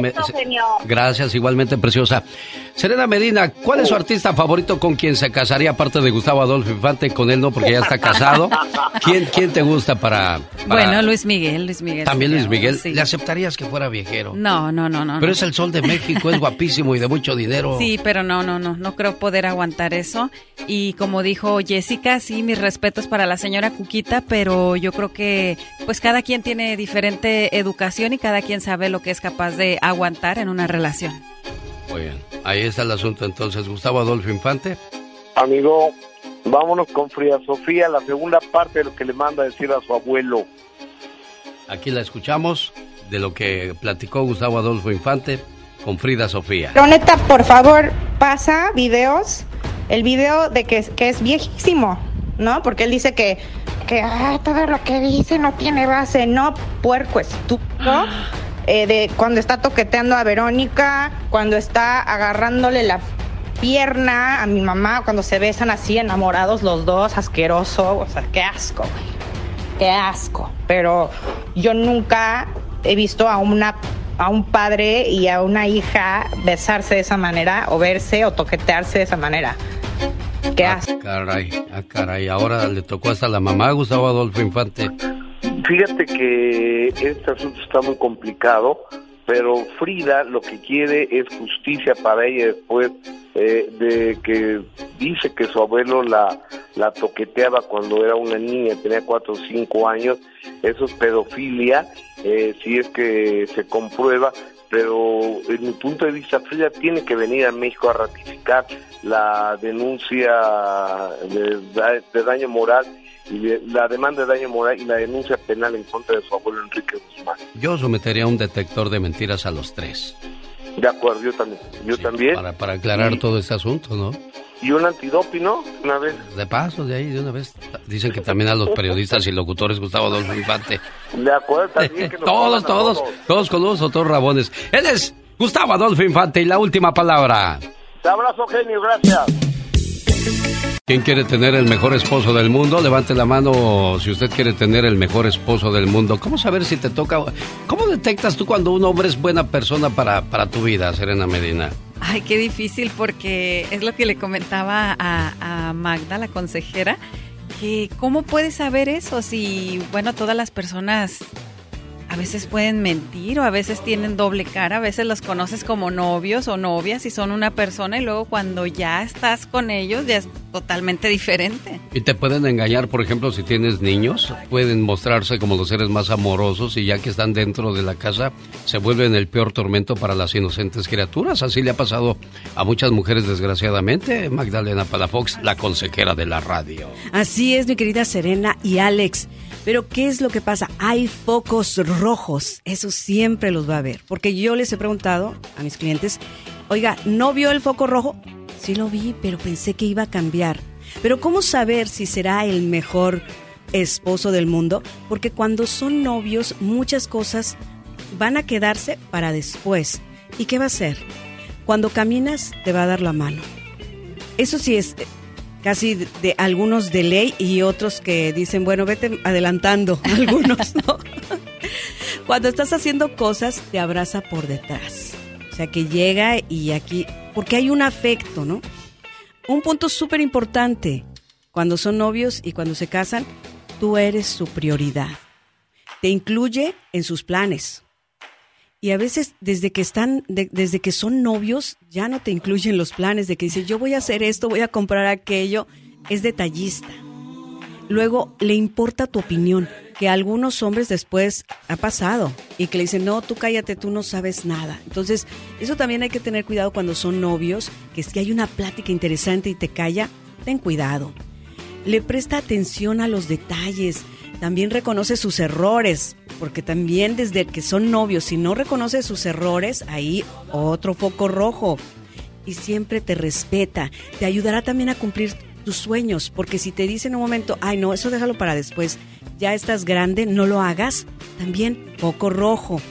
gracias, igualmente preciosa. Serena Medina, ¿cuál es su artista favorito con quien se casaría aparte de Gustavo Adolfo Infante? Con él no, porque ya está casado. ¿Quién, quién te gusta para, Bueno, Luis Miguel, Luis Miguel. También Luis Miguel. ¿Le aceptarías que fuera viejero? No, no, no, no. Pero es el sol de México, es guapísimo y de mucho dinero. Sí, pero no, no, no, no creo poder aguantar eso. Y como dijo Jessica, sí, mis respetos para la señora Cuquita, pero yo creo que, pues cada cada quien tiene diferente educación y cada quien sabe lo que es capaz de aguantar en una relación. Muy bien, ahí está el asunto entonces. Gustavo Adolfo Infante. Amigo, vámonos con Frida Sofía, la segunda parte de lo que le manda a decir a su abuelo. Aquí la escuchamos de lo que platicó Gustavo Adolfo Infante con Frida Sofía. Roneta, por favor, pasa videos, el video de que, que es viejísimo, ¿no? Porque él dice que, que "Ay, todo lo que dice no tiene base, no, puerco estúpido. Eh, de cuando está toqueteando a Verónica, cuando está agarrándole la pierna a mi mamá, cuando se besan así enamorados los dos, asqueroso, o sea, qué asco. Qué asco. Pero yo nunca he visto a una a un padre y a una hija besarse de esa manera o verse o toquetearse de esa manera. Qué asco. Caray, ah, caray, ahora le tocó hasta la mamá a Gustavo Adolfo Infante. Fíjate que este asunto está muy complicado, pero Frida lo que quiere es justicia para ella después eh, de que dice que su abuelo la, la toqueteaba cuando era una niña, tenía cuatro o cinco años. Eso es pedofilia, eh, si es que se comprueba, pero en mi punto de vista, Frida tiene que venir a México a ratificar la denuncia de, de daño moral y de- la demanda de daño moral y la denuncia penal en contra de su abuelo Enrique Guzmán. Yo sometería un detector de mentiras a los tres. De acuerdo, yo también. Yo también. Para, para aclarar Y- todo este asunto, ¿no? Y un antidoping, ¿no? Una vez. De paso, de ahí, de una vez. Dicen que también a los periodistas y locutores Gustavo Adolfo Infante. De acuerdo, también que nos Todos, a todos, todos coludos o todos rabones. Él es Gustavo Adolfo Infante y la última palabra. Te abrazo, genio, gracias. ¿Quién quiere tener el mejor esposo del mundo? Levante la mano si usted quiere tener el mejor esposo del mundo. ¿Cómo saber si te toca? ¿Cómo detectas tú cuando un hombre es buena persona para, para tu vida, Serena Medina? Ay, qué difícil porque es lo que le comentaba a, a Magda, la consejera, que cómo puedes saber eso si, bueno, todas las personas a veces pueden mentir o a veces tienen doble cara, a veces los conoces como novios o novias y son una persona y luego cuando ya estás con ellos ya es totalmente diferente. Y te pueden engañar, por ejemplo, si tienes niños, pueden mostrarse como los seres más amorosos y ya que están dentro de la casa, se vuelven el peor tormento para las inocentes criaturas. Así le ha pasado a muchas mujeres, desgraciadamente. Magdalena Palafox, la consejera de la radio. Así es, mi querida Serena y Alex. Pero ¿qué es lo que pasa? Hay focos rojos, eso siempre los va a haber. Porque yo les he preguntado a mis clientes, oiga, ¿no vio el foco rojo? Sí lo vi, pero pensé que iba a cambiar. Pero ¿cómo saber si será el mejor esposo del mundo? Porque cuando son novios, muchas cosas van a quedarse para después. ¿Y qué va a hacer? Cuando caminas, te va a dar la mano. Eso sí es eh, casi de, algunos de ley y otros que dicen, bueno, vete adelantando, algunos no. Cuando estás haciendo cosas, te abraza por detrás. O sea, que llega y aquí, porque hay un afecto, ¿no? Un punto súper importante, cuando son novios y cuando se casan, tú eres su prioridad. Te incluye en sus planes. Y a veces desde que están, de- desde que son novios, ya no te incluyen los planes de que dice, yo voy a hacer esto, voy a comprar aquello. Es detallista. Luego le importa tu opinión, que algunos hombres después ha pasado y que le dicen, no, tú cállate, tú no sabes nada. Entonces, eso también hay que tener cuidado cuando son novios, que si hay una plática interesante y te calla, ten cuidado. Le presta atención a los detalles, también reconoce sus errores, porque también desde que son novios, si no reconoce sus errores, ahí otro foco rojo. Y siempre te respeta, te ayudará también a cumplir tus sueños, porque si te dice en un momento, ay no, eso déjalo para después, ya estás grande, no lo hagas, también foco rojo.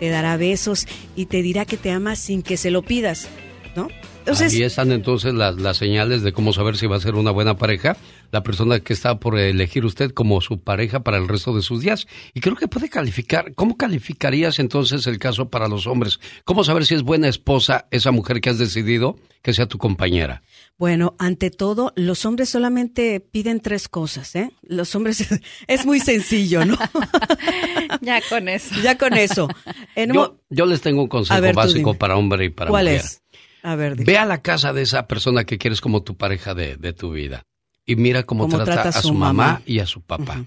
Te dará besos y te dirá que te ama sin que se lo pidas, ¿no? Entonces, Ahí están entonces las, las señales de cómo saber si va a ser una buena pareja, la persona que está por elegir usted como su pareja para el resto de sus días. Y creo que puede calificar. ¿Cómo calificarías entonces el caso para los hombres? ¿Cómo saber si es buena esposa esa mujer que has decidido que sea tu compañera? Bueno, ante todo, los hombres solamente piden tres cosas, ¿eh? Los hombres es muy sencillo, ¿no? ya con eso. Ya con eso. En Yo, yo les tengo un consejo ver, básico para hombre y para ¿Cuál mujer. es? A ver, Ve a la casa de esa persona que quieres como tu pareja de, de tu vida y mira cómo, Cómo trata, trata a su mamá, mamá. y a su papá.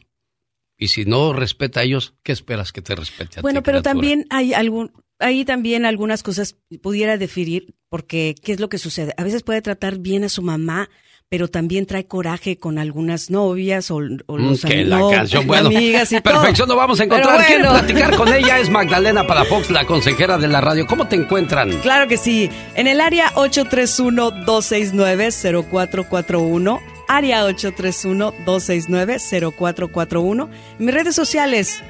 Y si no respeta a ellos, ¿qué esperas que te respete a Bueno, ti? pero criatura? también hay algún, ahí también algunas cosas pudiera definir, porque ¿qué es lo que sucede? A veces puede tratar bien a su mamá, pero también trae coraje con algunas novias o, o Mm, los que la no, canción, bueno, amigas y todo. perfección, no vamos a Pero encontrar. ¿Quieren bueno. platicar con ella? Es Magdalena Palafox, la consejera de la radio. ¿Cómo te encuentran? Claro que sí. En el área 831-269-0441. Área 831-269-0441. En mis redes sociales,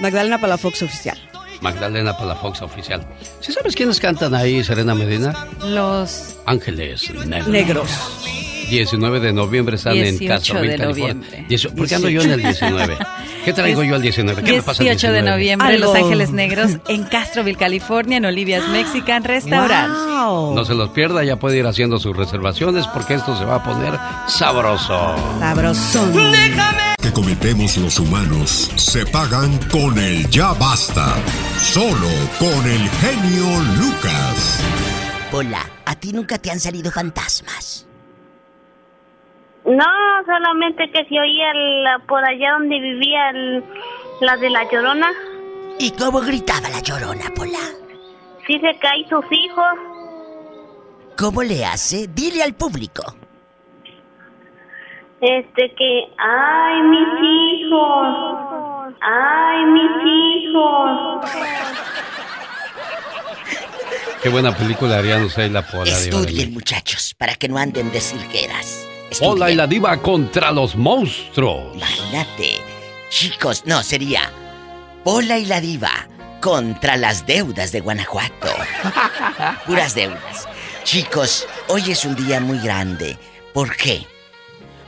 Magdalena Palafox Oficial. Magdalena Palafox oficial. ¿Sí sabes quiénes cantan ahí, Serena Medina? Los Ángeles Negros. Negros. 19 de noviembre están en 18 Castroville, de California. noviembre. Diecio- ¿Por qué ando yo en el 19? ¿Qué traigo yo al 19? ¿Qué me pasa el 18 de 19? noviembre, Los. Ángeles Negros en Castroville, California, en Olivia's Mexican Restaurant. Wow. No se los pierda, ya puede ir haciendo sus reservaciones porque esto se va a poner sabroso. Sabrosón. que cometemos los humanos se pagan con el ya basta. Solo con el genio Lucas. Hola, ¿a ti nunca te han salido fantasmas? No, solamente que se oía la- por allá donde vivía el- la de la llorona. ¿Y cómo gritaba la llorona, Pola? Dice que hay sus hijos. ¿Cómo le hace? Dile al público. Este que, ay, mis hijos. Ay, mis hijos. Qué buena película harían usted y la Pola. Estudien, muchachos, para que no anden de cirqueras. Pola y la diva contra los monstruos. Imagínate. Chicos, no, sería Pola y la diva contra las deudas de Guanajuato. Puras deudas. Chicos, hoy es un día muy grande. ¿Por qué?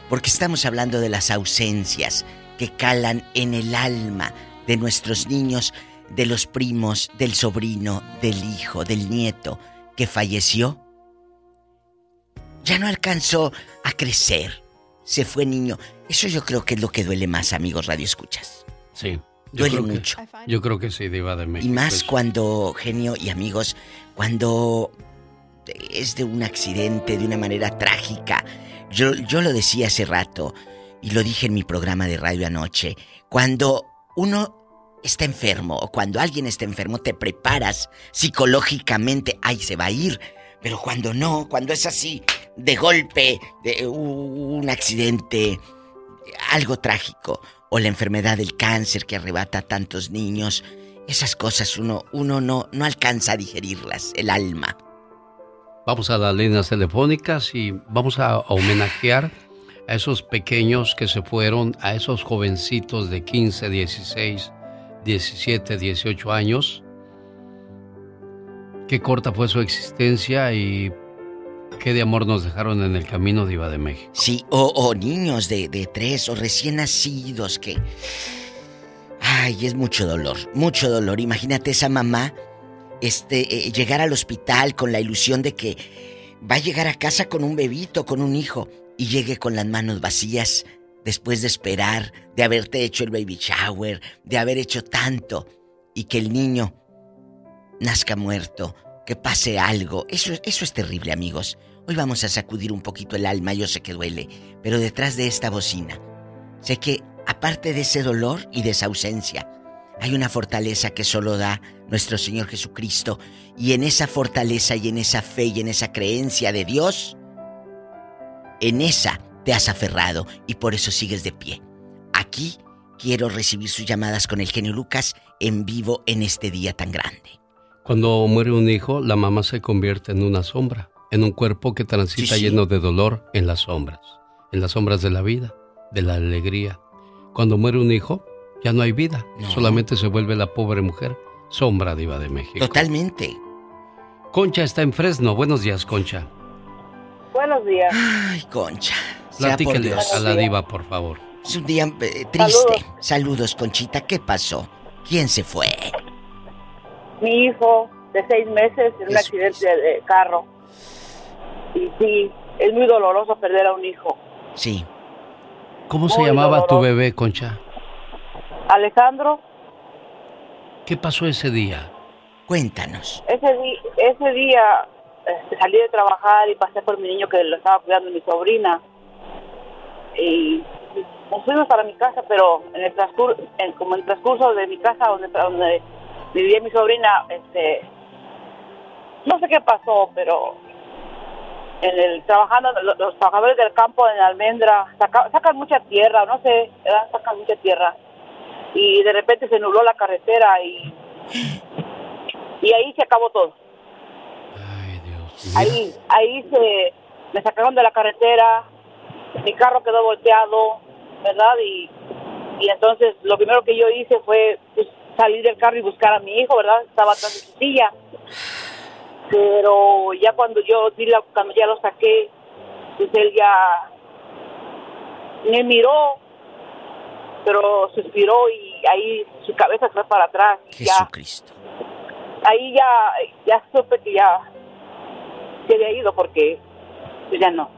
Porque estamos hablando de las ausencias que calan en el alma de nuestros niños, de los primos, del sobrino, del hijo, del nieto que falleció. Ya no alcanzó a crecer. Se fue niño. Eso yo creo que es lo que duele más, amigos Radio Escuchas. Sí. yo Duele creo que- mucho. yo creo que sí, Diva de México. Y más cuando, genio y amigos, cuando es de un accidente, de una manera trágica. Yo, yo lo decía hace rato y lo dije en mi programa de radio anoche. Cuando uno está enfermo o cuando alguien está enfermo, te preparas psicológicamente. Ay, se va a ir. Pero cuando no, cuando es así, de golpe, de un accidente, algo trágico, o la enfermedad del cáncer que arrebata a tantos niños, esas cosas uno, uno no, no alcanza a digerirlas, el alma. Vamos a las líneas telefónicas y vamos a homenajear a esos pequeños que se fueron, a esos jovencitos de 15, 16, 17, 18 años. Qué corta fue su existencia y qué de amor nos dejaron en el camino de Iba de México. Sí, o, o niños de, de tres o recién nacidos que... Ay, es mucho dolor, mucho dolor. Imagínate esa mamá este, eh, llegar al hospital con la ilusión de que va a llegar a casa con un bebito, con un hijo, y llegue con las manos vacías después de esperar, de haberte hecho el baby shower, de haber hecho tanto, y que el niño nazca muerto, que pase algo. Eso, eso es terrible, amigos. Hoy vamos a sacudir un poquito el alma, yo sé que duele, pero detrás de esta bocina, sé que aparte de ese dolor y de esa ausencia, hay una fortaleza que solo da nuestro Señor Jesucristo. Y en esa fortaleza y en esa fe y en esa creencia de Dios, en esa te has aferrado y por eso sigues de pie. Aquí quiero recibir sus llamadas con el genio Lucas en vivo en este día tan grande. Cuando muere un hijo, la mamá se convierte en una sombra, en un cuerpo que transita Sí, sí. lleno de dolor en las sombras, en las sombras de la vida, de la alegría. Cuando muere un hijo, ya no hay vida, solamente se vuelve la pobre mujer, sombra diva de México. Totalmente. Concha está en Fresno. Buenos días, Concha. Buenos días. Ay, Concha. Dios. a la diva, por favor. Es un día eh, triste. Saludos. Conchita. ¿Qué pasó? ¿Quién se fue? Mi hijo de seis meses en un accidente de carro. Y sí, es muy doloroso perder a un hijo. Sí. ¿Cómo se llamaba tu bebé, Concha? Alejandro, ¿Qué pasó ese día? Cuéntanos. ese, ese día este, salí de trabajar y pasé por mi niño que lo estaba cuidando mi sobrina. Y nos fuimos para mi casa, pero en el transcurso, en, como en el transcurso de mi casa donde, donde vivía mi sobrina, este, no sé qué pasó, pero en el trabajando los, los trabajadores del campo en almendra saca- sacan mucha tierra no sé ¿verdad? sacan mucha tierra. Y de repente se nubló la carretera y y ahí se acabó todo. Ahí ahí se me sacaron de la carretera mi carro quedó volteado verdad y y entonces lo primero que yo hice fue pues, salir del carro y buscar a mi hijo verdad estaba atrás de su silla pero ya cuando yo di la- cuando ya lo saqué pues él ya me miró pero suspiró y ahí su cabeza fue para atrás y ya Jesucristo. ahí ya ya supe que ya se había ido porque pues ya no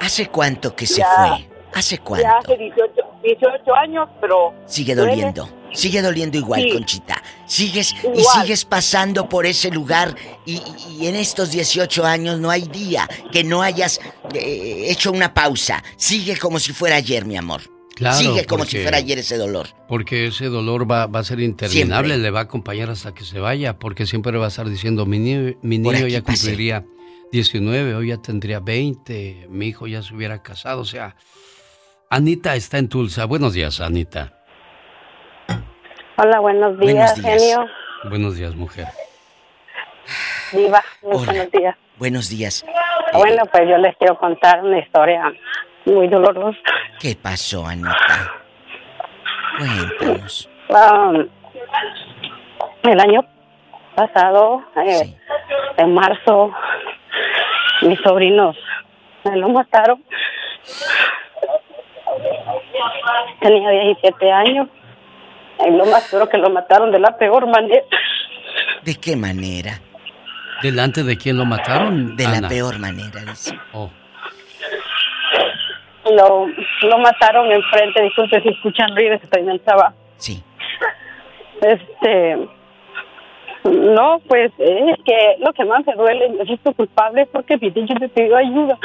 ¿Hace cuánto que se Ya. fue? ¿Hace cuánto? ya hace 18, 18 años pero Sigue duele. Sigue doliendo igual, Sí. Conchita. Sigues y sigues pasando por ese lugar y, en estos 18 años no hay día que no hayas eh, hecho una pausa. Sigue como si fuera ayer, mi amor. Claro, Sigue como si fuera ayer ese dolor. Porque ese dolor va, va a ser interminable, le va a acompañar hasta que se vaya, porque siempre va a estar diciendo, mi, ni- mi niño ya pasé. cumpliría 19, hoy ya tendría 20, mi hijo ya se hubiera casado, o sea, Anita está en Tulsa. Buenos días, Anita. Hola, buenos días, Buenos días. genio. Buenos días, mujer. Diva, Hola. buenos días. Buenos días. Bueno, pues yo les quiero contar una historia muy dolorosa. ¿Qué pasó, Anita? Cuéntanos. Um, el año pasado, eh, en marzo, mis sobrinos me lo mataron. Tenía 17 años. Y lo más duro que lo mataron de la peor manera. ¿De qué manera? ¿Delante de quién lo mataron? De la peor manera, dice. Oh. Lo, lo mataron enfrente, disculpe si escuchan ruidos, estoy en el trabajo. Sí. Este, no, pues es que lo que más me duele, me siento culpable es porque mi niño me pidió ayuda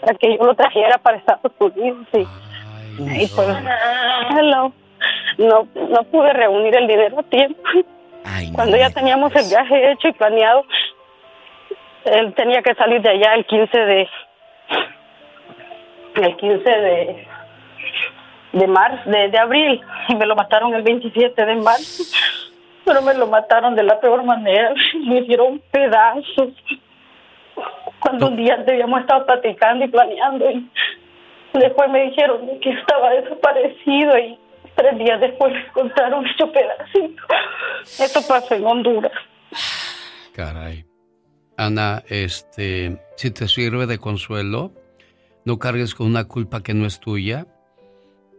para que yo lo trajera para Estados Unidos. Y, y pues, hello, no, no pude reunir el dinero a tiempo. Cuando ya teníamos el viaje hecho y planeado, él tenía que salir de allá el 15 de el 15 de de marzo, de, de abril, y me lo mataron el 27 de marzo. Pero me lo mataron de la peor manera, me hicieron pedazos. Cuando un día antes habíamos estado platicando y planeando, y después me dijeron que estaba desaparecido, y tres días después encontraron hecho pedacito. Esto pasó en Honduras. Caray. Ana, este, si te sirve de consuelo, no cargues con una culpa que no es tuya.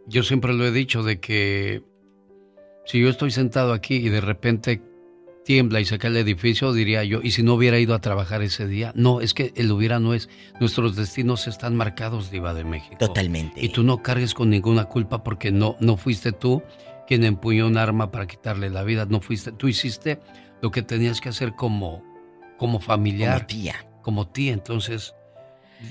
Yo siempre lo he dicho de que si yo estoy sentado aquí y de repente tiembla y se cae el edificio, diría yo, ¿y si no hubiera ido a trabajar ese día? No, es que el hubiera no es. Nuestros destinos están marcados, Diva de México. Totalmente. Y tú no cargues con ninguna culpa porque no, no fuiste tú quien empuñó un arma para quitarle la vida. No fuiste, tú hiciste lo que tenías que hacer como, como familiar. Como tía. Como tía, entonces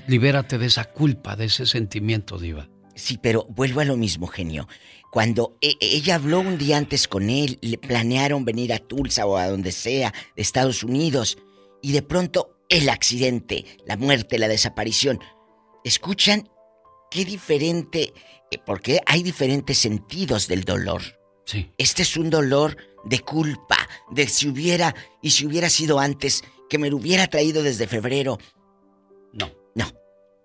libérate de esa culpa, de ese sentimiento, Diva. Sí, pero vuelvo a lo mismo, genio. Cuando e- ella habló un día antes con él, le planearon venir a Tulsa o a donde sea, de Estados Unidos, y de pronto el accidente, la muerte, la desaparición. ¿Escuchan qué diferente? eh, Porque hay diferentes sentidos del dolor. Sí. Este es un dolor de culpa, de si hubiera, y si hubiera sido antes, que me lo hubiera traído desde febrero. No. No,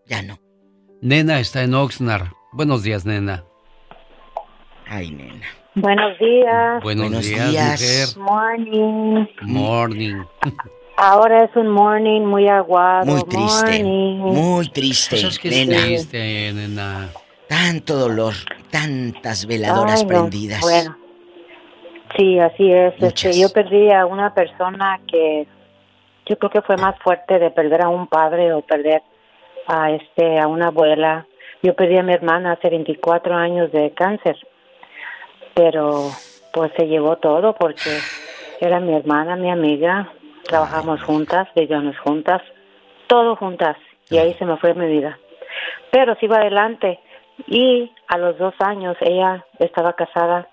ya no. Nena está en Oxnard. Buenos días, nena. Ay, nena. Buenos días. Buenos, Buenos días, días. Morning. mujer. Morning. Ahora es un morning muy aguado. Muy triste, Morning. muy triste, es que nena. es triste, nena. Tanto dolor, tantas veladoras Ay, no, prendidas. Bueno, sí, así es. Este, yo perdí a una persona que yo creo que fue más fuerte de perder a un padre o perder a este a una abuela. Yo perdí a mi hermana hace 24 años de cáncer, pero pues se llevó todo porque era mi hermana, mi amiga, trabajamos juntas, vivíamos juntas, todo juntas y ahí se me fue mi vida. Pero sigo adelante y a los dos años ella estaba casada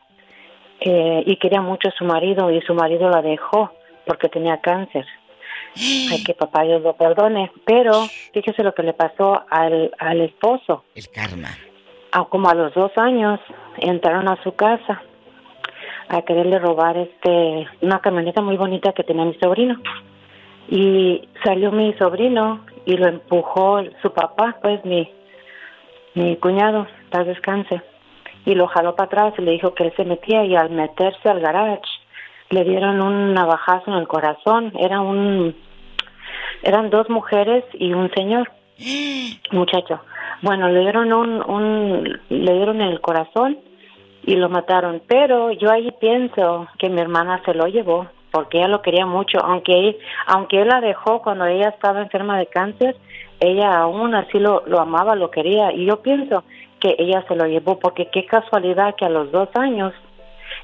eh, y quería mucho a su marido y su marido la dejó porque tenía cáncer. Ay, que papá Dios lo perdone. Pero fíjese lo que le pasó al, al esposo. El karma. Ah, como a los dos años entraron a su casa a quererle robar este una camioneta muy bonita que tenía mi sobrino. Y salió mi sobrino y lo empujó su papá, pues mi, mi cuñado, tal descanse, y lo jaló para atrás y le dijo que él se metía y al meterse al garage le dieron un navajazo en el corazón. Era un, eran dos mujeres y un señor, muchacho. Bueno, le dieron un, un, le dieron en el corazón y lo mataron. Pero yo ahí pienso que mi hermana se lo llevó porque ella lo quería mucho, aunque aunque él la dejó cuando ella estaba enferma de cáncer, ella aún así lo, lo amaba, lo quería y yo pienso que ella se lo llevó porque qué casualidad que a los dos años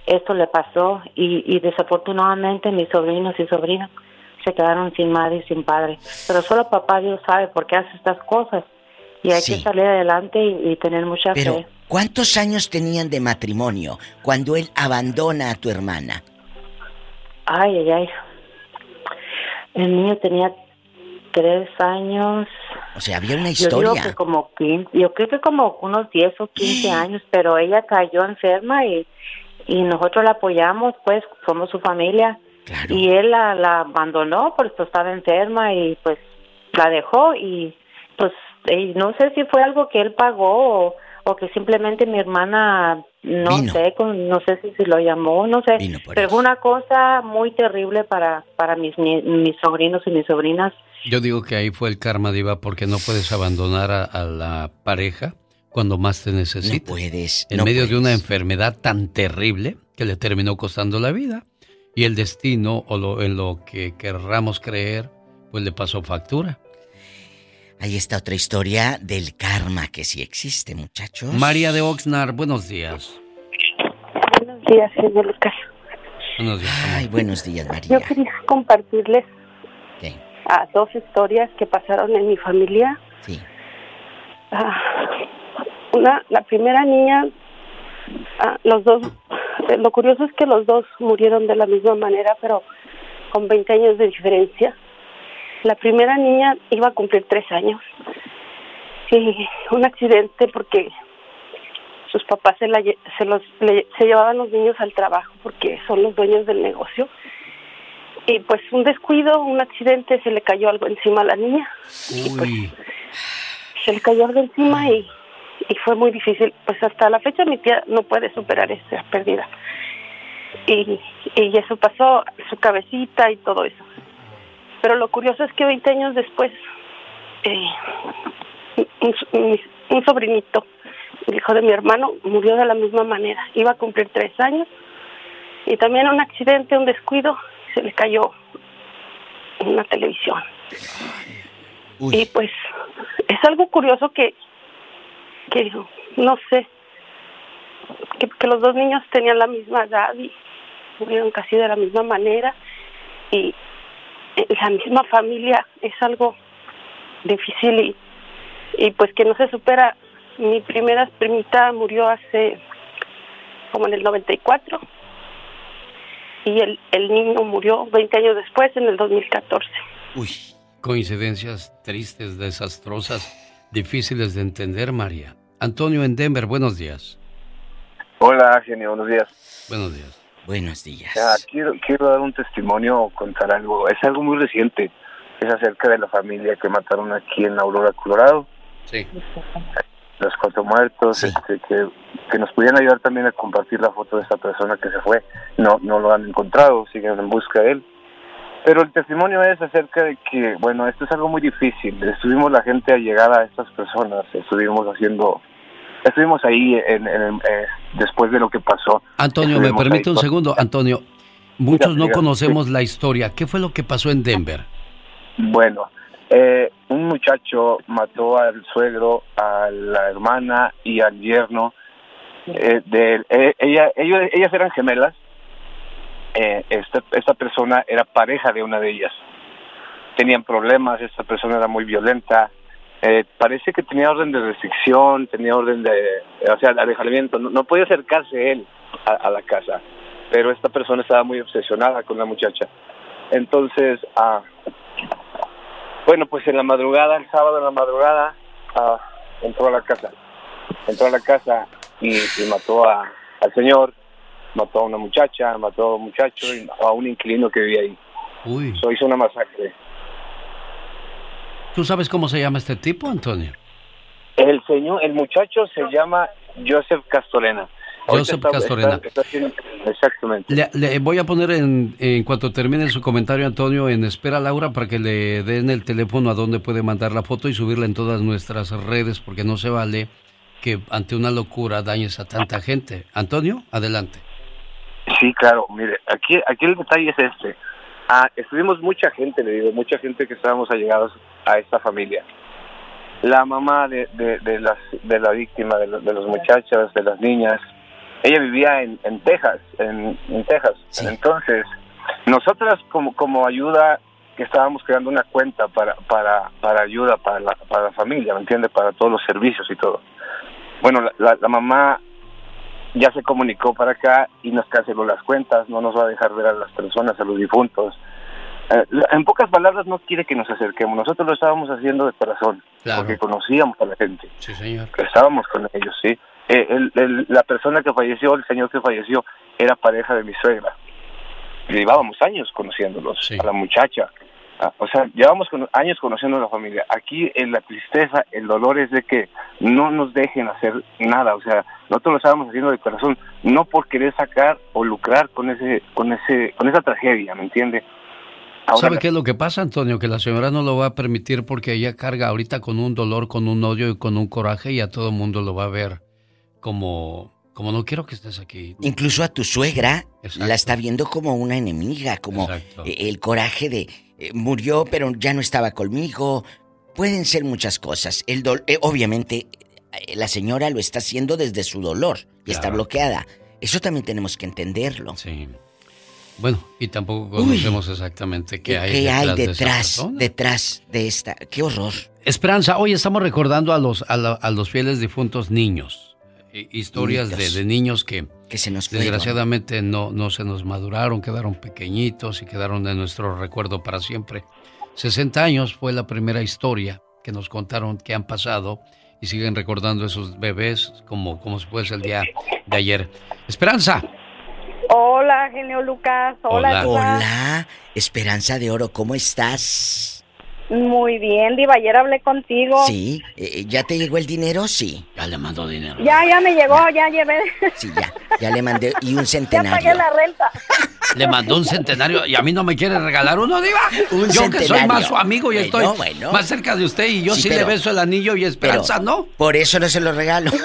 esto le pasó y, y desafortunadamente mis sobrinos y sobrinas se quedaron sin madre y sin padre. Pero solo papá Dios sabe por qué hace estas cosas y hay que salir adelante y, y tener mucha Pero, fe. ¿cuántos años tenían de matrimonio cuando él abandona a tu hermana? Ay, ay, ay. El niño tenía tres años. O sea, había una Yo digo historia. que como 15, yo creo que como unos 10 o 15 años, pero ella cayó enferma y, y nosotros la apoyamos, pues somos su familia. Y él la, la abandonó porque estaba enferma y pues la dejó y pues y no sé si fue algo que él pagó o, o que simplemente mi hermana no sé con- no sé si, si lo llamó no sé pero fue una cosa muy terrible para para mis mis sobrinos y mis sobrinas Yo digo que ahí fue el karma, Diva, porque no puedes abandonar a, a la pareja cuando más te necesita. No puedes. En no medio de una enfermedad tan terrible que le terminó costando la vida. Y el destino, o lo, en lo que querramos creer, pues le pasó factura. Ahí está otra historia del karma que sí existe, muchachos. María de Oxnard, buenos días. Buenos días, señor Lucas. Buenos días. Ay, buenos días, María. Yo quería compartirles ¿Qué? ah, dos historias que pasaron en mi familia. Sí. Ah, una, la primera niña, ah, los dos, lo curioso es que los dos murieron de la misma manera, pero con 20 años de diferencia. La primera niña iba a cumplir tres años y un accidente porque sus papás se, la, se, los, le- se llevaban los niños al trabajo porque son los dueños del negocio. Y pues un descuido, un accidente, se le cayó algo encima a la niña. Uy. Se le cayó algo encima y, y fue muy difícil. Pues hasta la fecha mi tía no puede superar esa pérdida. Y, y eso pasó, su cabecita y todo eso. Pero lo curioso es que 20 años después, eh, un, un- un sobrinito, el hijo de mi hermano, murió de la misma manera. Iba a cumplir tres años y también un accidente, un descuido, se le cayó una televisión. Y pues es algo curioso que, que no sé, que, los dos niños tenían la misma edad y murieron casi de la misma manera y la misma familia es algo difícil y, y pues que no se supera. Mi primera primita murió hace como en el 94 y el, el niño murió 20 años después, en el 2014. Coincidencias tristes, desastrosas, difíciles de entender, María. Antonio en Denver, buenos días. Hola, genio, buenos días. Buenos días. Buenos días. Ya, quiero, quiero dar un testimonio o contar algo. Es algo muy reciente. Es acerca de la familia que mataron aquí en Aurora, Colorado. Sí. Los cuatro muertos, este, que, que nos pudieran ayudar también a compartir la foto de esta persona que se fue. No, no lo han encontrado, siguen en busca de él. Pero el testimonio es acerca de que, bueno, esto es algo muy difícil. Estuvimos la gente allegada a estas personas, estuvimos haciendo, estuvimos ahí en, en- eh, después de lo que pasó. Antonio, ¿me permite ahí un segundo? Antonio, muchos no conocemos la historia. ¿Qué fue lo que pasó en Denver? Bueno, eh, un muchacho mató al suegro, a la hermana y al yerno. eh, de eh, ella, ellos, ellas eran gemelas. Eh, esta, esta persona era pareja de una de ellas. Tenían problemas, esta persona era muy violenta. Eh, parece que tenía orden de restricción, tenía orden de, o sea, alejamiento. No, podía acercarse él a, la casa, pero esta persona estaba muy obsesionada con la muchacha. Entonces, ah, Bueno, pues en la madrugada, el sábado en la madrugada, ah, entró a la casa. Entró a la casa y, y mató al señor, mató a una muchacha, mató a un muchacho y a un inquilino que vivía ahí. Uy. So, hizo una masacre. ¿Tú sabes cómo se llama este tipo, Antonio? El señor, el muchacho se llama Joseph Castorena. Joseph está- Castorena. está- está haciendo- exactamente. Le, le voy a poner en, en cuanto termine su comentario, Antonio, en espera Laura para que le den el teléfono a donde puede mandar la foto y subirla en todas nuestras redes, porque no se vale que ante una locura dañes a tanta gente. Antonio, adelante. Sí, claro. Mire, aquí, aquí el detalle es este. Ah, estuvimos mucha gente, le digo, mucha gente que estábamos allegados a esta familia. La mamá de, de, de las, de la víctima, de, los- de los muchachos, de las niñas, ella vivía en, en Texas, en, en Texas. Entonces, nosotras como, como ayuda que estábamos creando una cuenta para, para, para ayuda para la, para la familia, ¿me entiende? Para todos los servicios y todo. Bueno, la, la, la mamá ya se comunicó para acá y nos canceló las cuentas, no nos va a dejar ver a las personas, a los difuntos. Eh, en pocas palabras, no quiere que nos acerquemos. Nosotros lo estábamos haciendo de corazón, Claro. porque conocíamos a la gente. Sí, señor. Estábamos con ellos, sí. Eh, el- el- la persona que falleció, el señor que falleció, era pareja de mi suegra. Llevábamos años conociéndolos, a la muchacha. Ah, o sea, llevamos con- años conociendo a la familia. Aquí eh, la tristeza, el dolor es de que no nos dejen hacer nada. O sea, nosotros lo estábamos haciendo de corazón, no por querer sacar o lucrar con ese, con ese, con esa tragedia, ¿me entiende? Ahora, ¿Sabe qué es lo que pasa, Antonio? Que la señora no lo va a permitir porque ella carga ahorita con un dolor, con un odio y con un coraje y a todo el mundo lo va a ver como, como no quiero que estés aquí. Incluso a tu suegra la está viendo como una enemiga, como eh, el coraje de eh, murió pero ya no estaba conmigo. Pueden ser muchas cosas. El dol- eh, obviamente eh, la señora lo está haciendo desde su dolor y está bloqueada. Eso también tenemos que entenderlo. Sí. Bueno, y tampoco conocemos exactamente qué hay ¿Qué detrás, hay de esa detrás, de esta? ¡Qué horror! Esperanza, hoy estamos recordando a los, a, la- a los fieles difuntos niños. Eh, Historias de, Niños. de niños que, Que se nos fueron. desgraciadamente no, no se nos maduraron, quedaron pequeñitos y quedaron en nuestro recuerdo para siempre. 60 años fue la primera historia que nos contaron que han pasado y siguen recordando esos bebés como, como si fuese el día de ayer. Esperanza, Hola, genio Lucas. Hola, Diva. Hola, Esperanza de Oro, ¿cómo estás? Muy bien, Diva. Ayer hablé contigo. Sí, eh, ¿ya te llegó el dinero? Sí. Ya le mandó dinero. Ya, ya me llegó, ya llevé. Sí, ya, ya le mandé y un Ya pagué centenario. la renta. le mandó un centenario y a mí no me quiere regalar uno, Diva. Un yo que soy centenario. más su amigo y Bueno, estoy bueno. más cerca de usted y yo sí, Sí, le beso el anillo y Esperanza Pero no. Por eso no se lo regalo.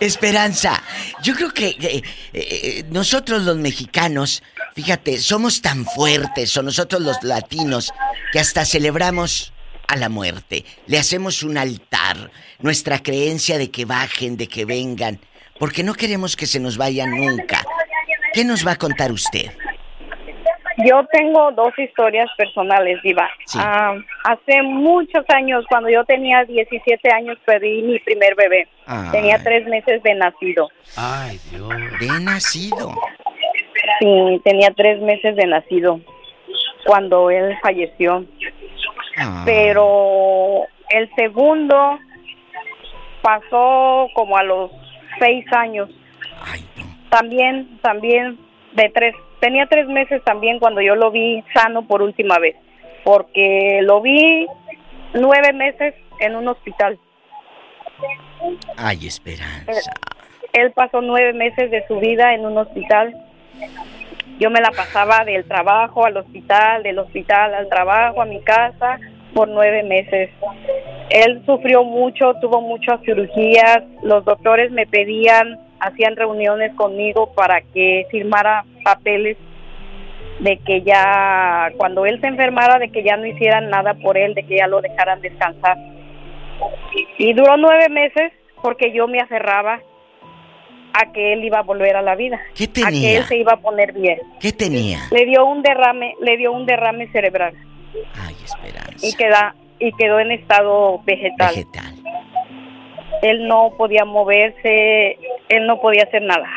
Esperanza, yo creo que eh, eh, nosotros los mexicanos, fíjate, somos tan fuertes, o nosotros los latinos, que hasta celebramos a la muerte. Le hacemos un altar, nuestra creencia de que bajen, de que vengan, porque no queremos que se nos vayan nunca. ¿Qué nos va a contar usted? Yo tengo dos historias personales, Diva. Ah, hace muchos años, cuando yo tenía 17 años, perdí mi primer bebé. Ay. Tenía tres meses de nacido. Ay, Dios. De nacido. Sí, tenía tres meses de nacido cuando él falleció. Ah. Pero el segundo pasó como a los seis años. También, también de tres, tenía tres meses también cuando yo lo vi sano por última vez, porque lo vi nueve meses en un hospital. Ay, Esperanza. Él, él pasó nueve meses de su vida en un hospital. Yo me la pasaba del trabajo al hospital, del hospital al trabajo, a mi casa, por nueve meses. Él sufrió mucho, tuvo muchas cirugías. Los doctores me pedían, hacían reuniones conmigo para que firmara papeles de que ya, cuando él se enfermara, de que ya no hicieran nada por él, de que ya lo dejaran descansar. Y duró nueve meses porque yo me aferraba a que él iba a volver a la vida. ¿Qué A que tenía? él se iba a poner bien. ¿Qué tenía? Le dio un derrame, le dio un derrame cerebral. Y queda y quedó en estado vegetal. Él no podía moverse, él no podía hacer nada.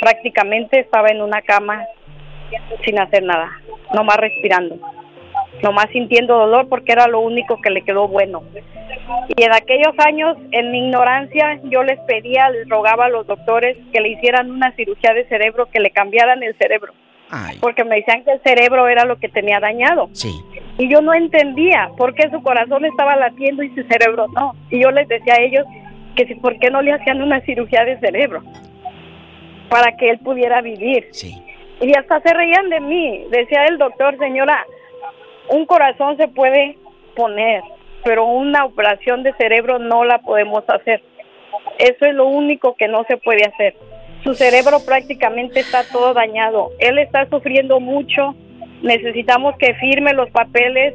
Prácticamente estaba en una cama sin hacer nada, nomás respirando. Nomás sintiendo dolor porque era lo único que le quedó bueno. Y en aquellos años, en mi ignorancia, yo les pedía, les rogaba a los doctores que le hicieran una cirugía de cerebro, que le cambiaran el cerebro. Porque me decían que el cerebro era lo que tenía dañado. Sí. Y yo no entendía por qué su corazón estaba latiendo y su cerebro no. Y yo les decía a ellos que si por qué no le hacían una cirugía de cerebro para que él pudiera vivir. Sí. Y hasta se reían de mí. Decía el doctor, señora, un corazón se puede poner, pero una operación de cerebro no la podemos hacer. Eso es lo único que no se puede hacer. Su cerebro prácticamente está todo dañado. Él está sufriendo mucho. Necesitamos que firme los papeles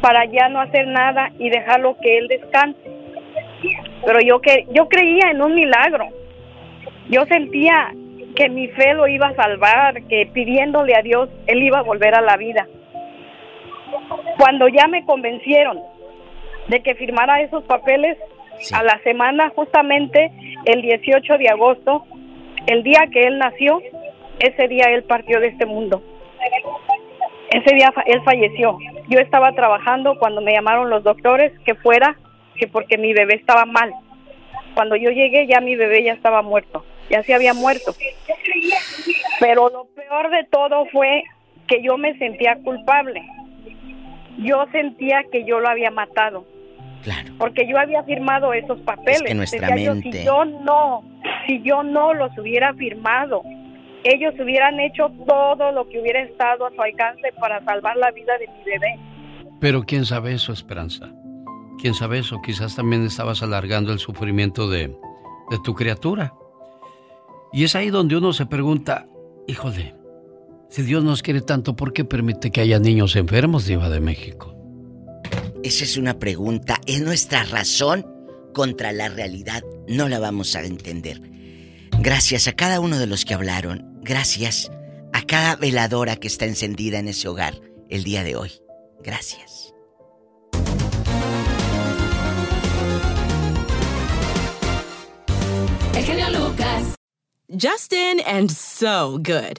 para ya no hacer nada y dejarlo que él descanse. Pero yo que yo creía en un milagro. Yo sentía que mi fe lo iba a salvar, que pidiéndole a Dios él iba a volver a la vida. Cuando ya me convencieron de que firmara esos papeles, a la semana, justamente el 18 de agosto, el día que él nació, ese día él partió de este mundo. Ese día él falleció. Yo estaba trabajando cuando me llamaron los doctores que fuera, que porque mi bebé estaba mal. Cuando yo llegué ya mi bebé ya estaba muerto, ya se había muerto. Pero lo peor de todo fue que yo me sentía culpable yo sentía que yo lo había matado. Claro. Porque yo había firmado esos papeles. que nuestra mente... si yo no, si yo no los hubiera firmado, ellos hubieran hecho todo lo que hubiera estado a su alcance para salvar la vida de mi bebé. Pero quién sabe eso, Esperanza. Quién sabe eso. Quizás también estabas alargando el sufrimiento de, de tu criatura. Y es ahí donde uno se pregunta, híjole, si Dios nos quiere tanto, ¿por qué permite que haya niños enfermos, Diva de México? Esa es una pregunta. ¿Es nuestra razón contra la realidad? No la vamos a entender. Gracias a cada uno de los que hablaron. Gracias a cada veladora que está encendida en ese hogar el día de hoy. Gracias. El Lucas. Justin and so good.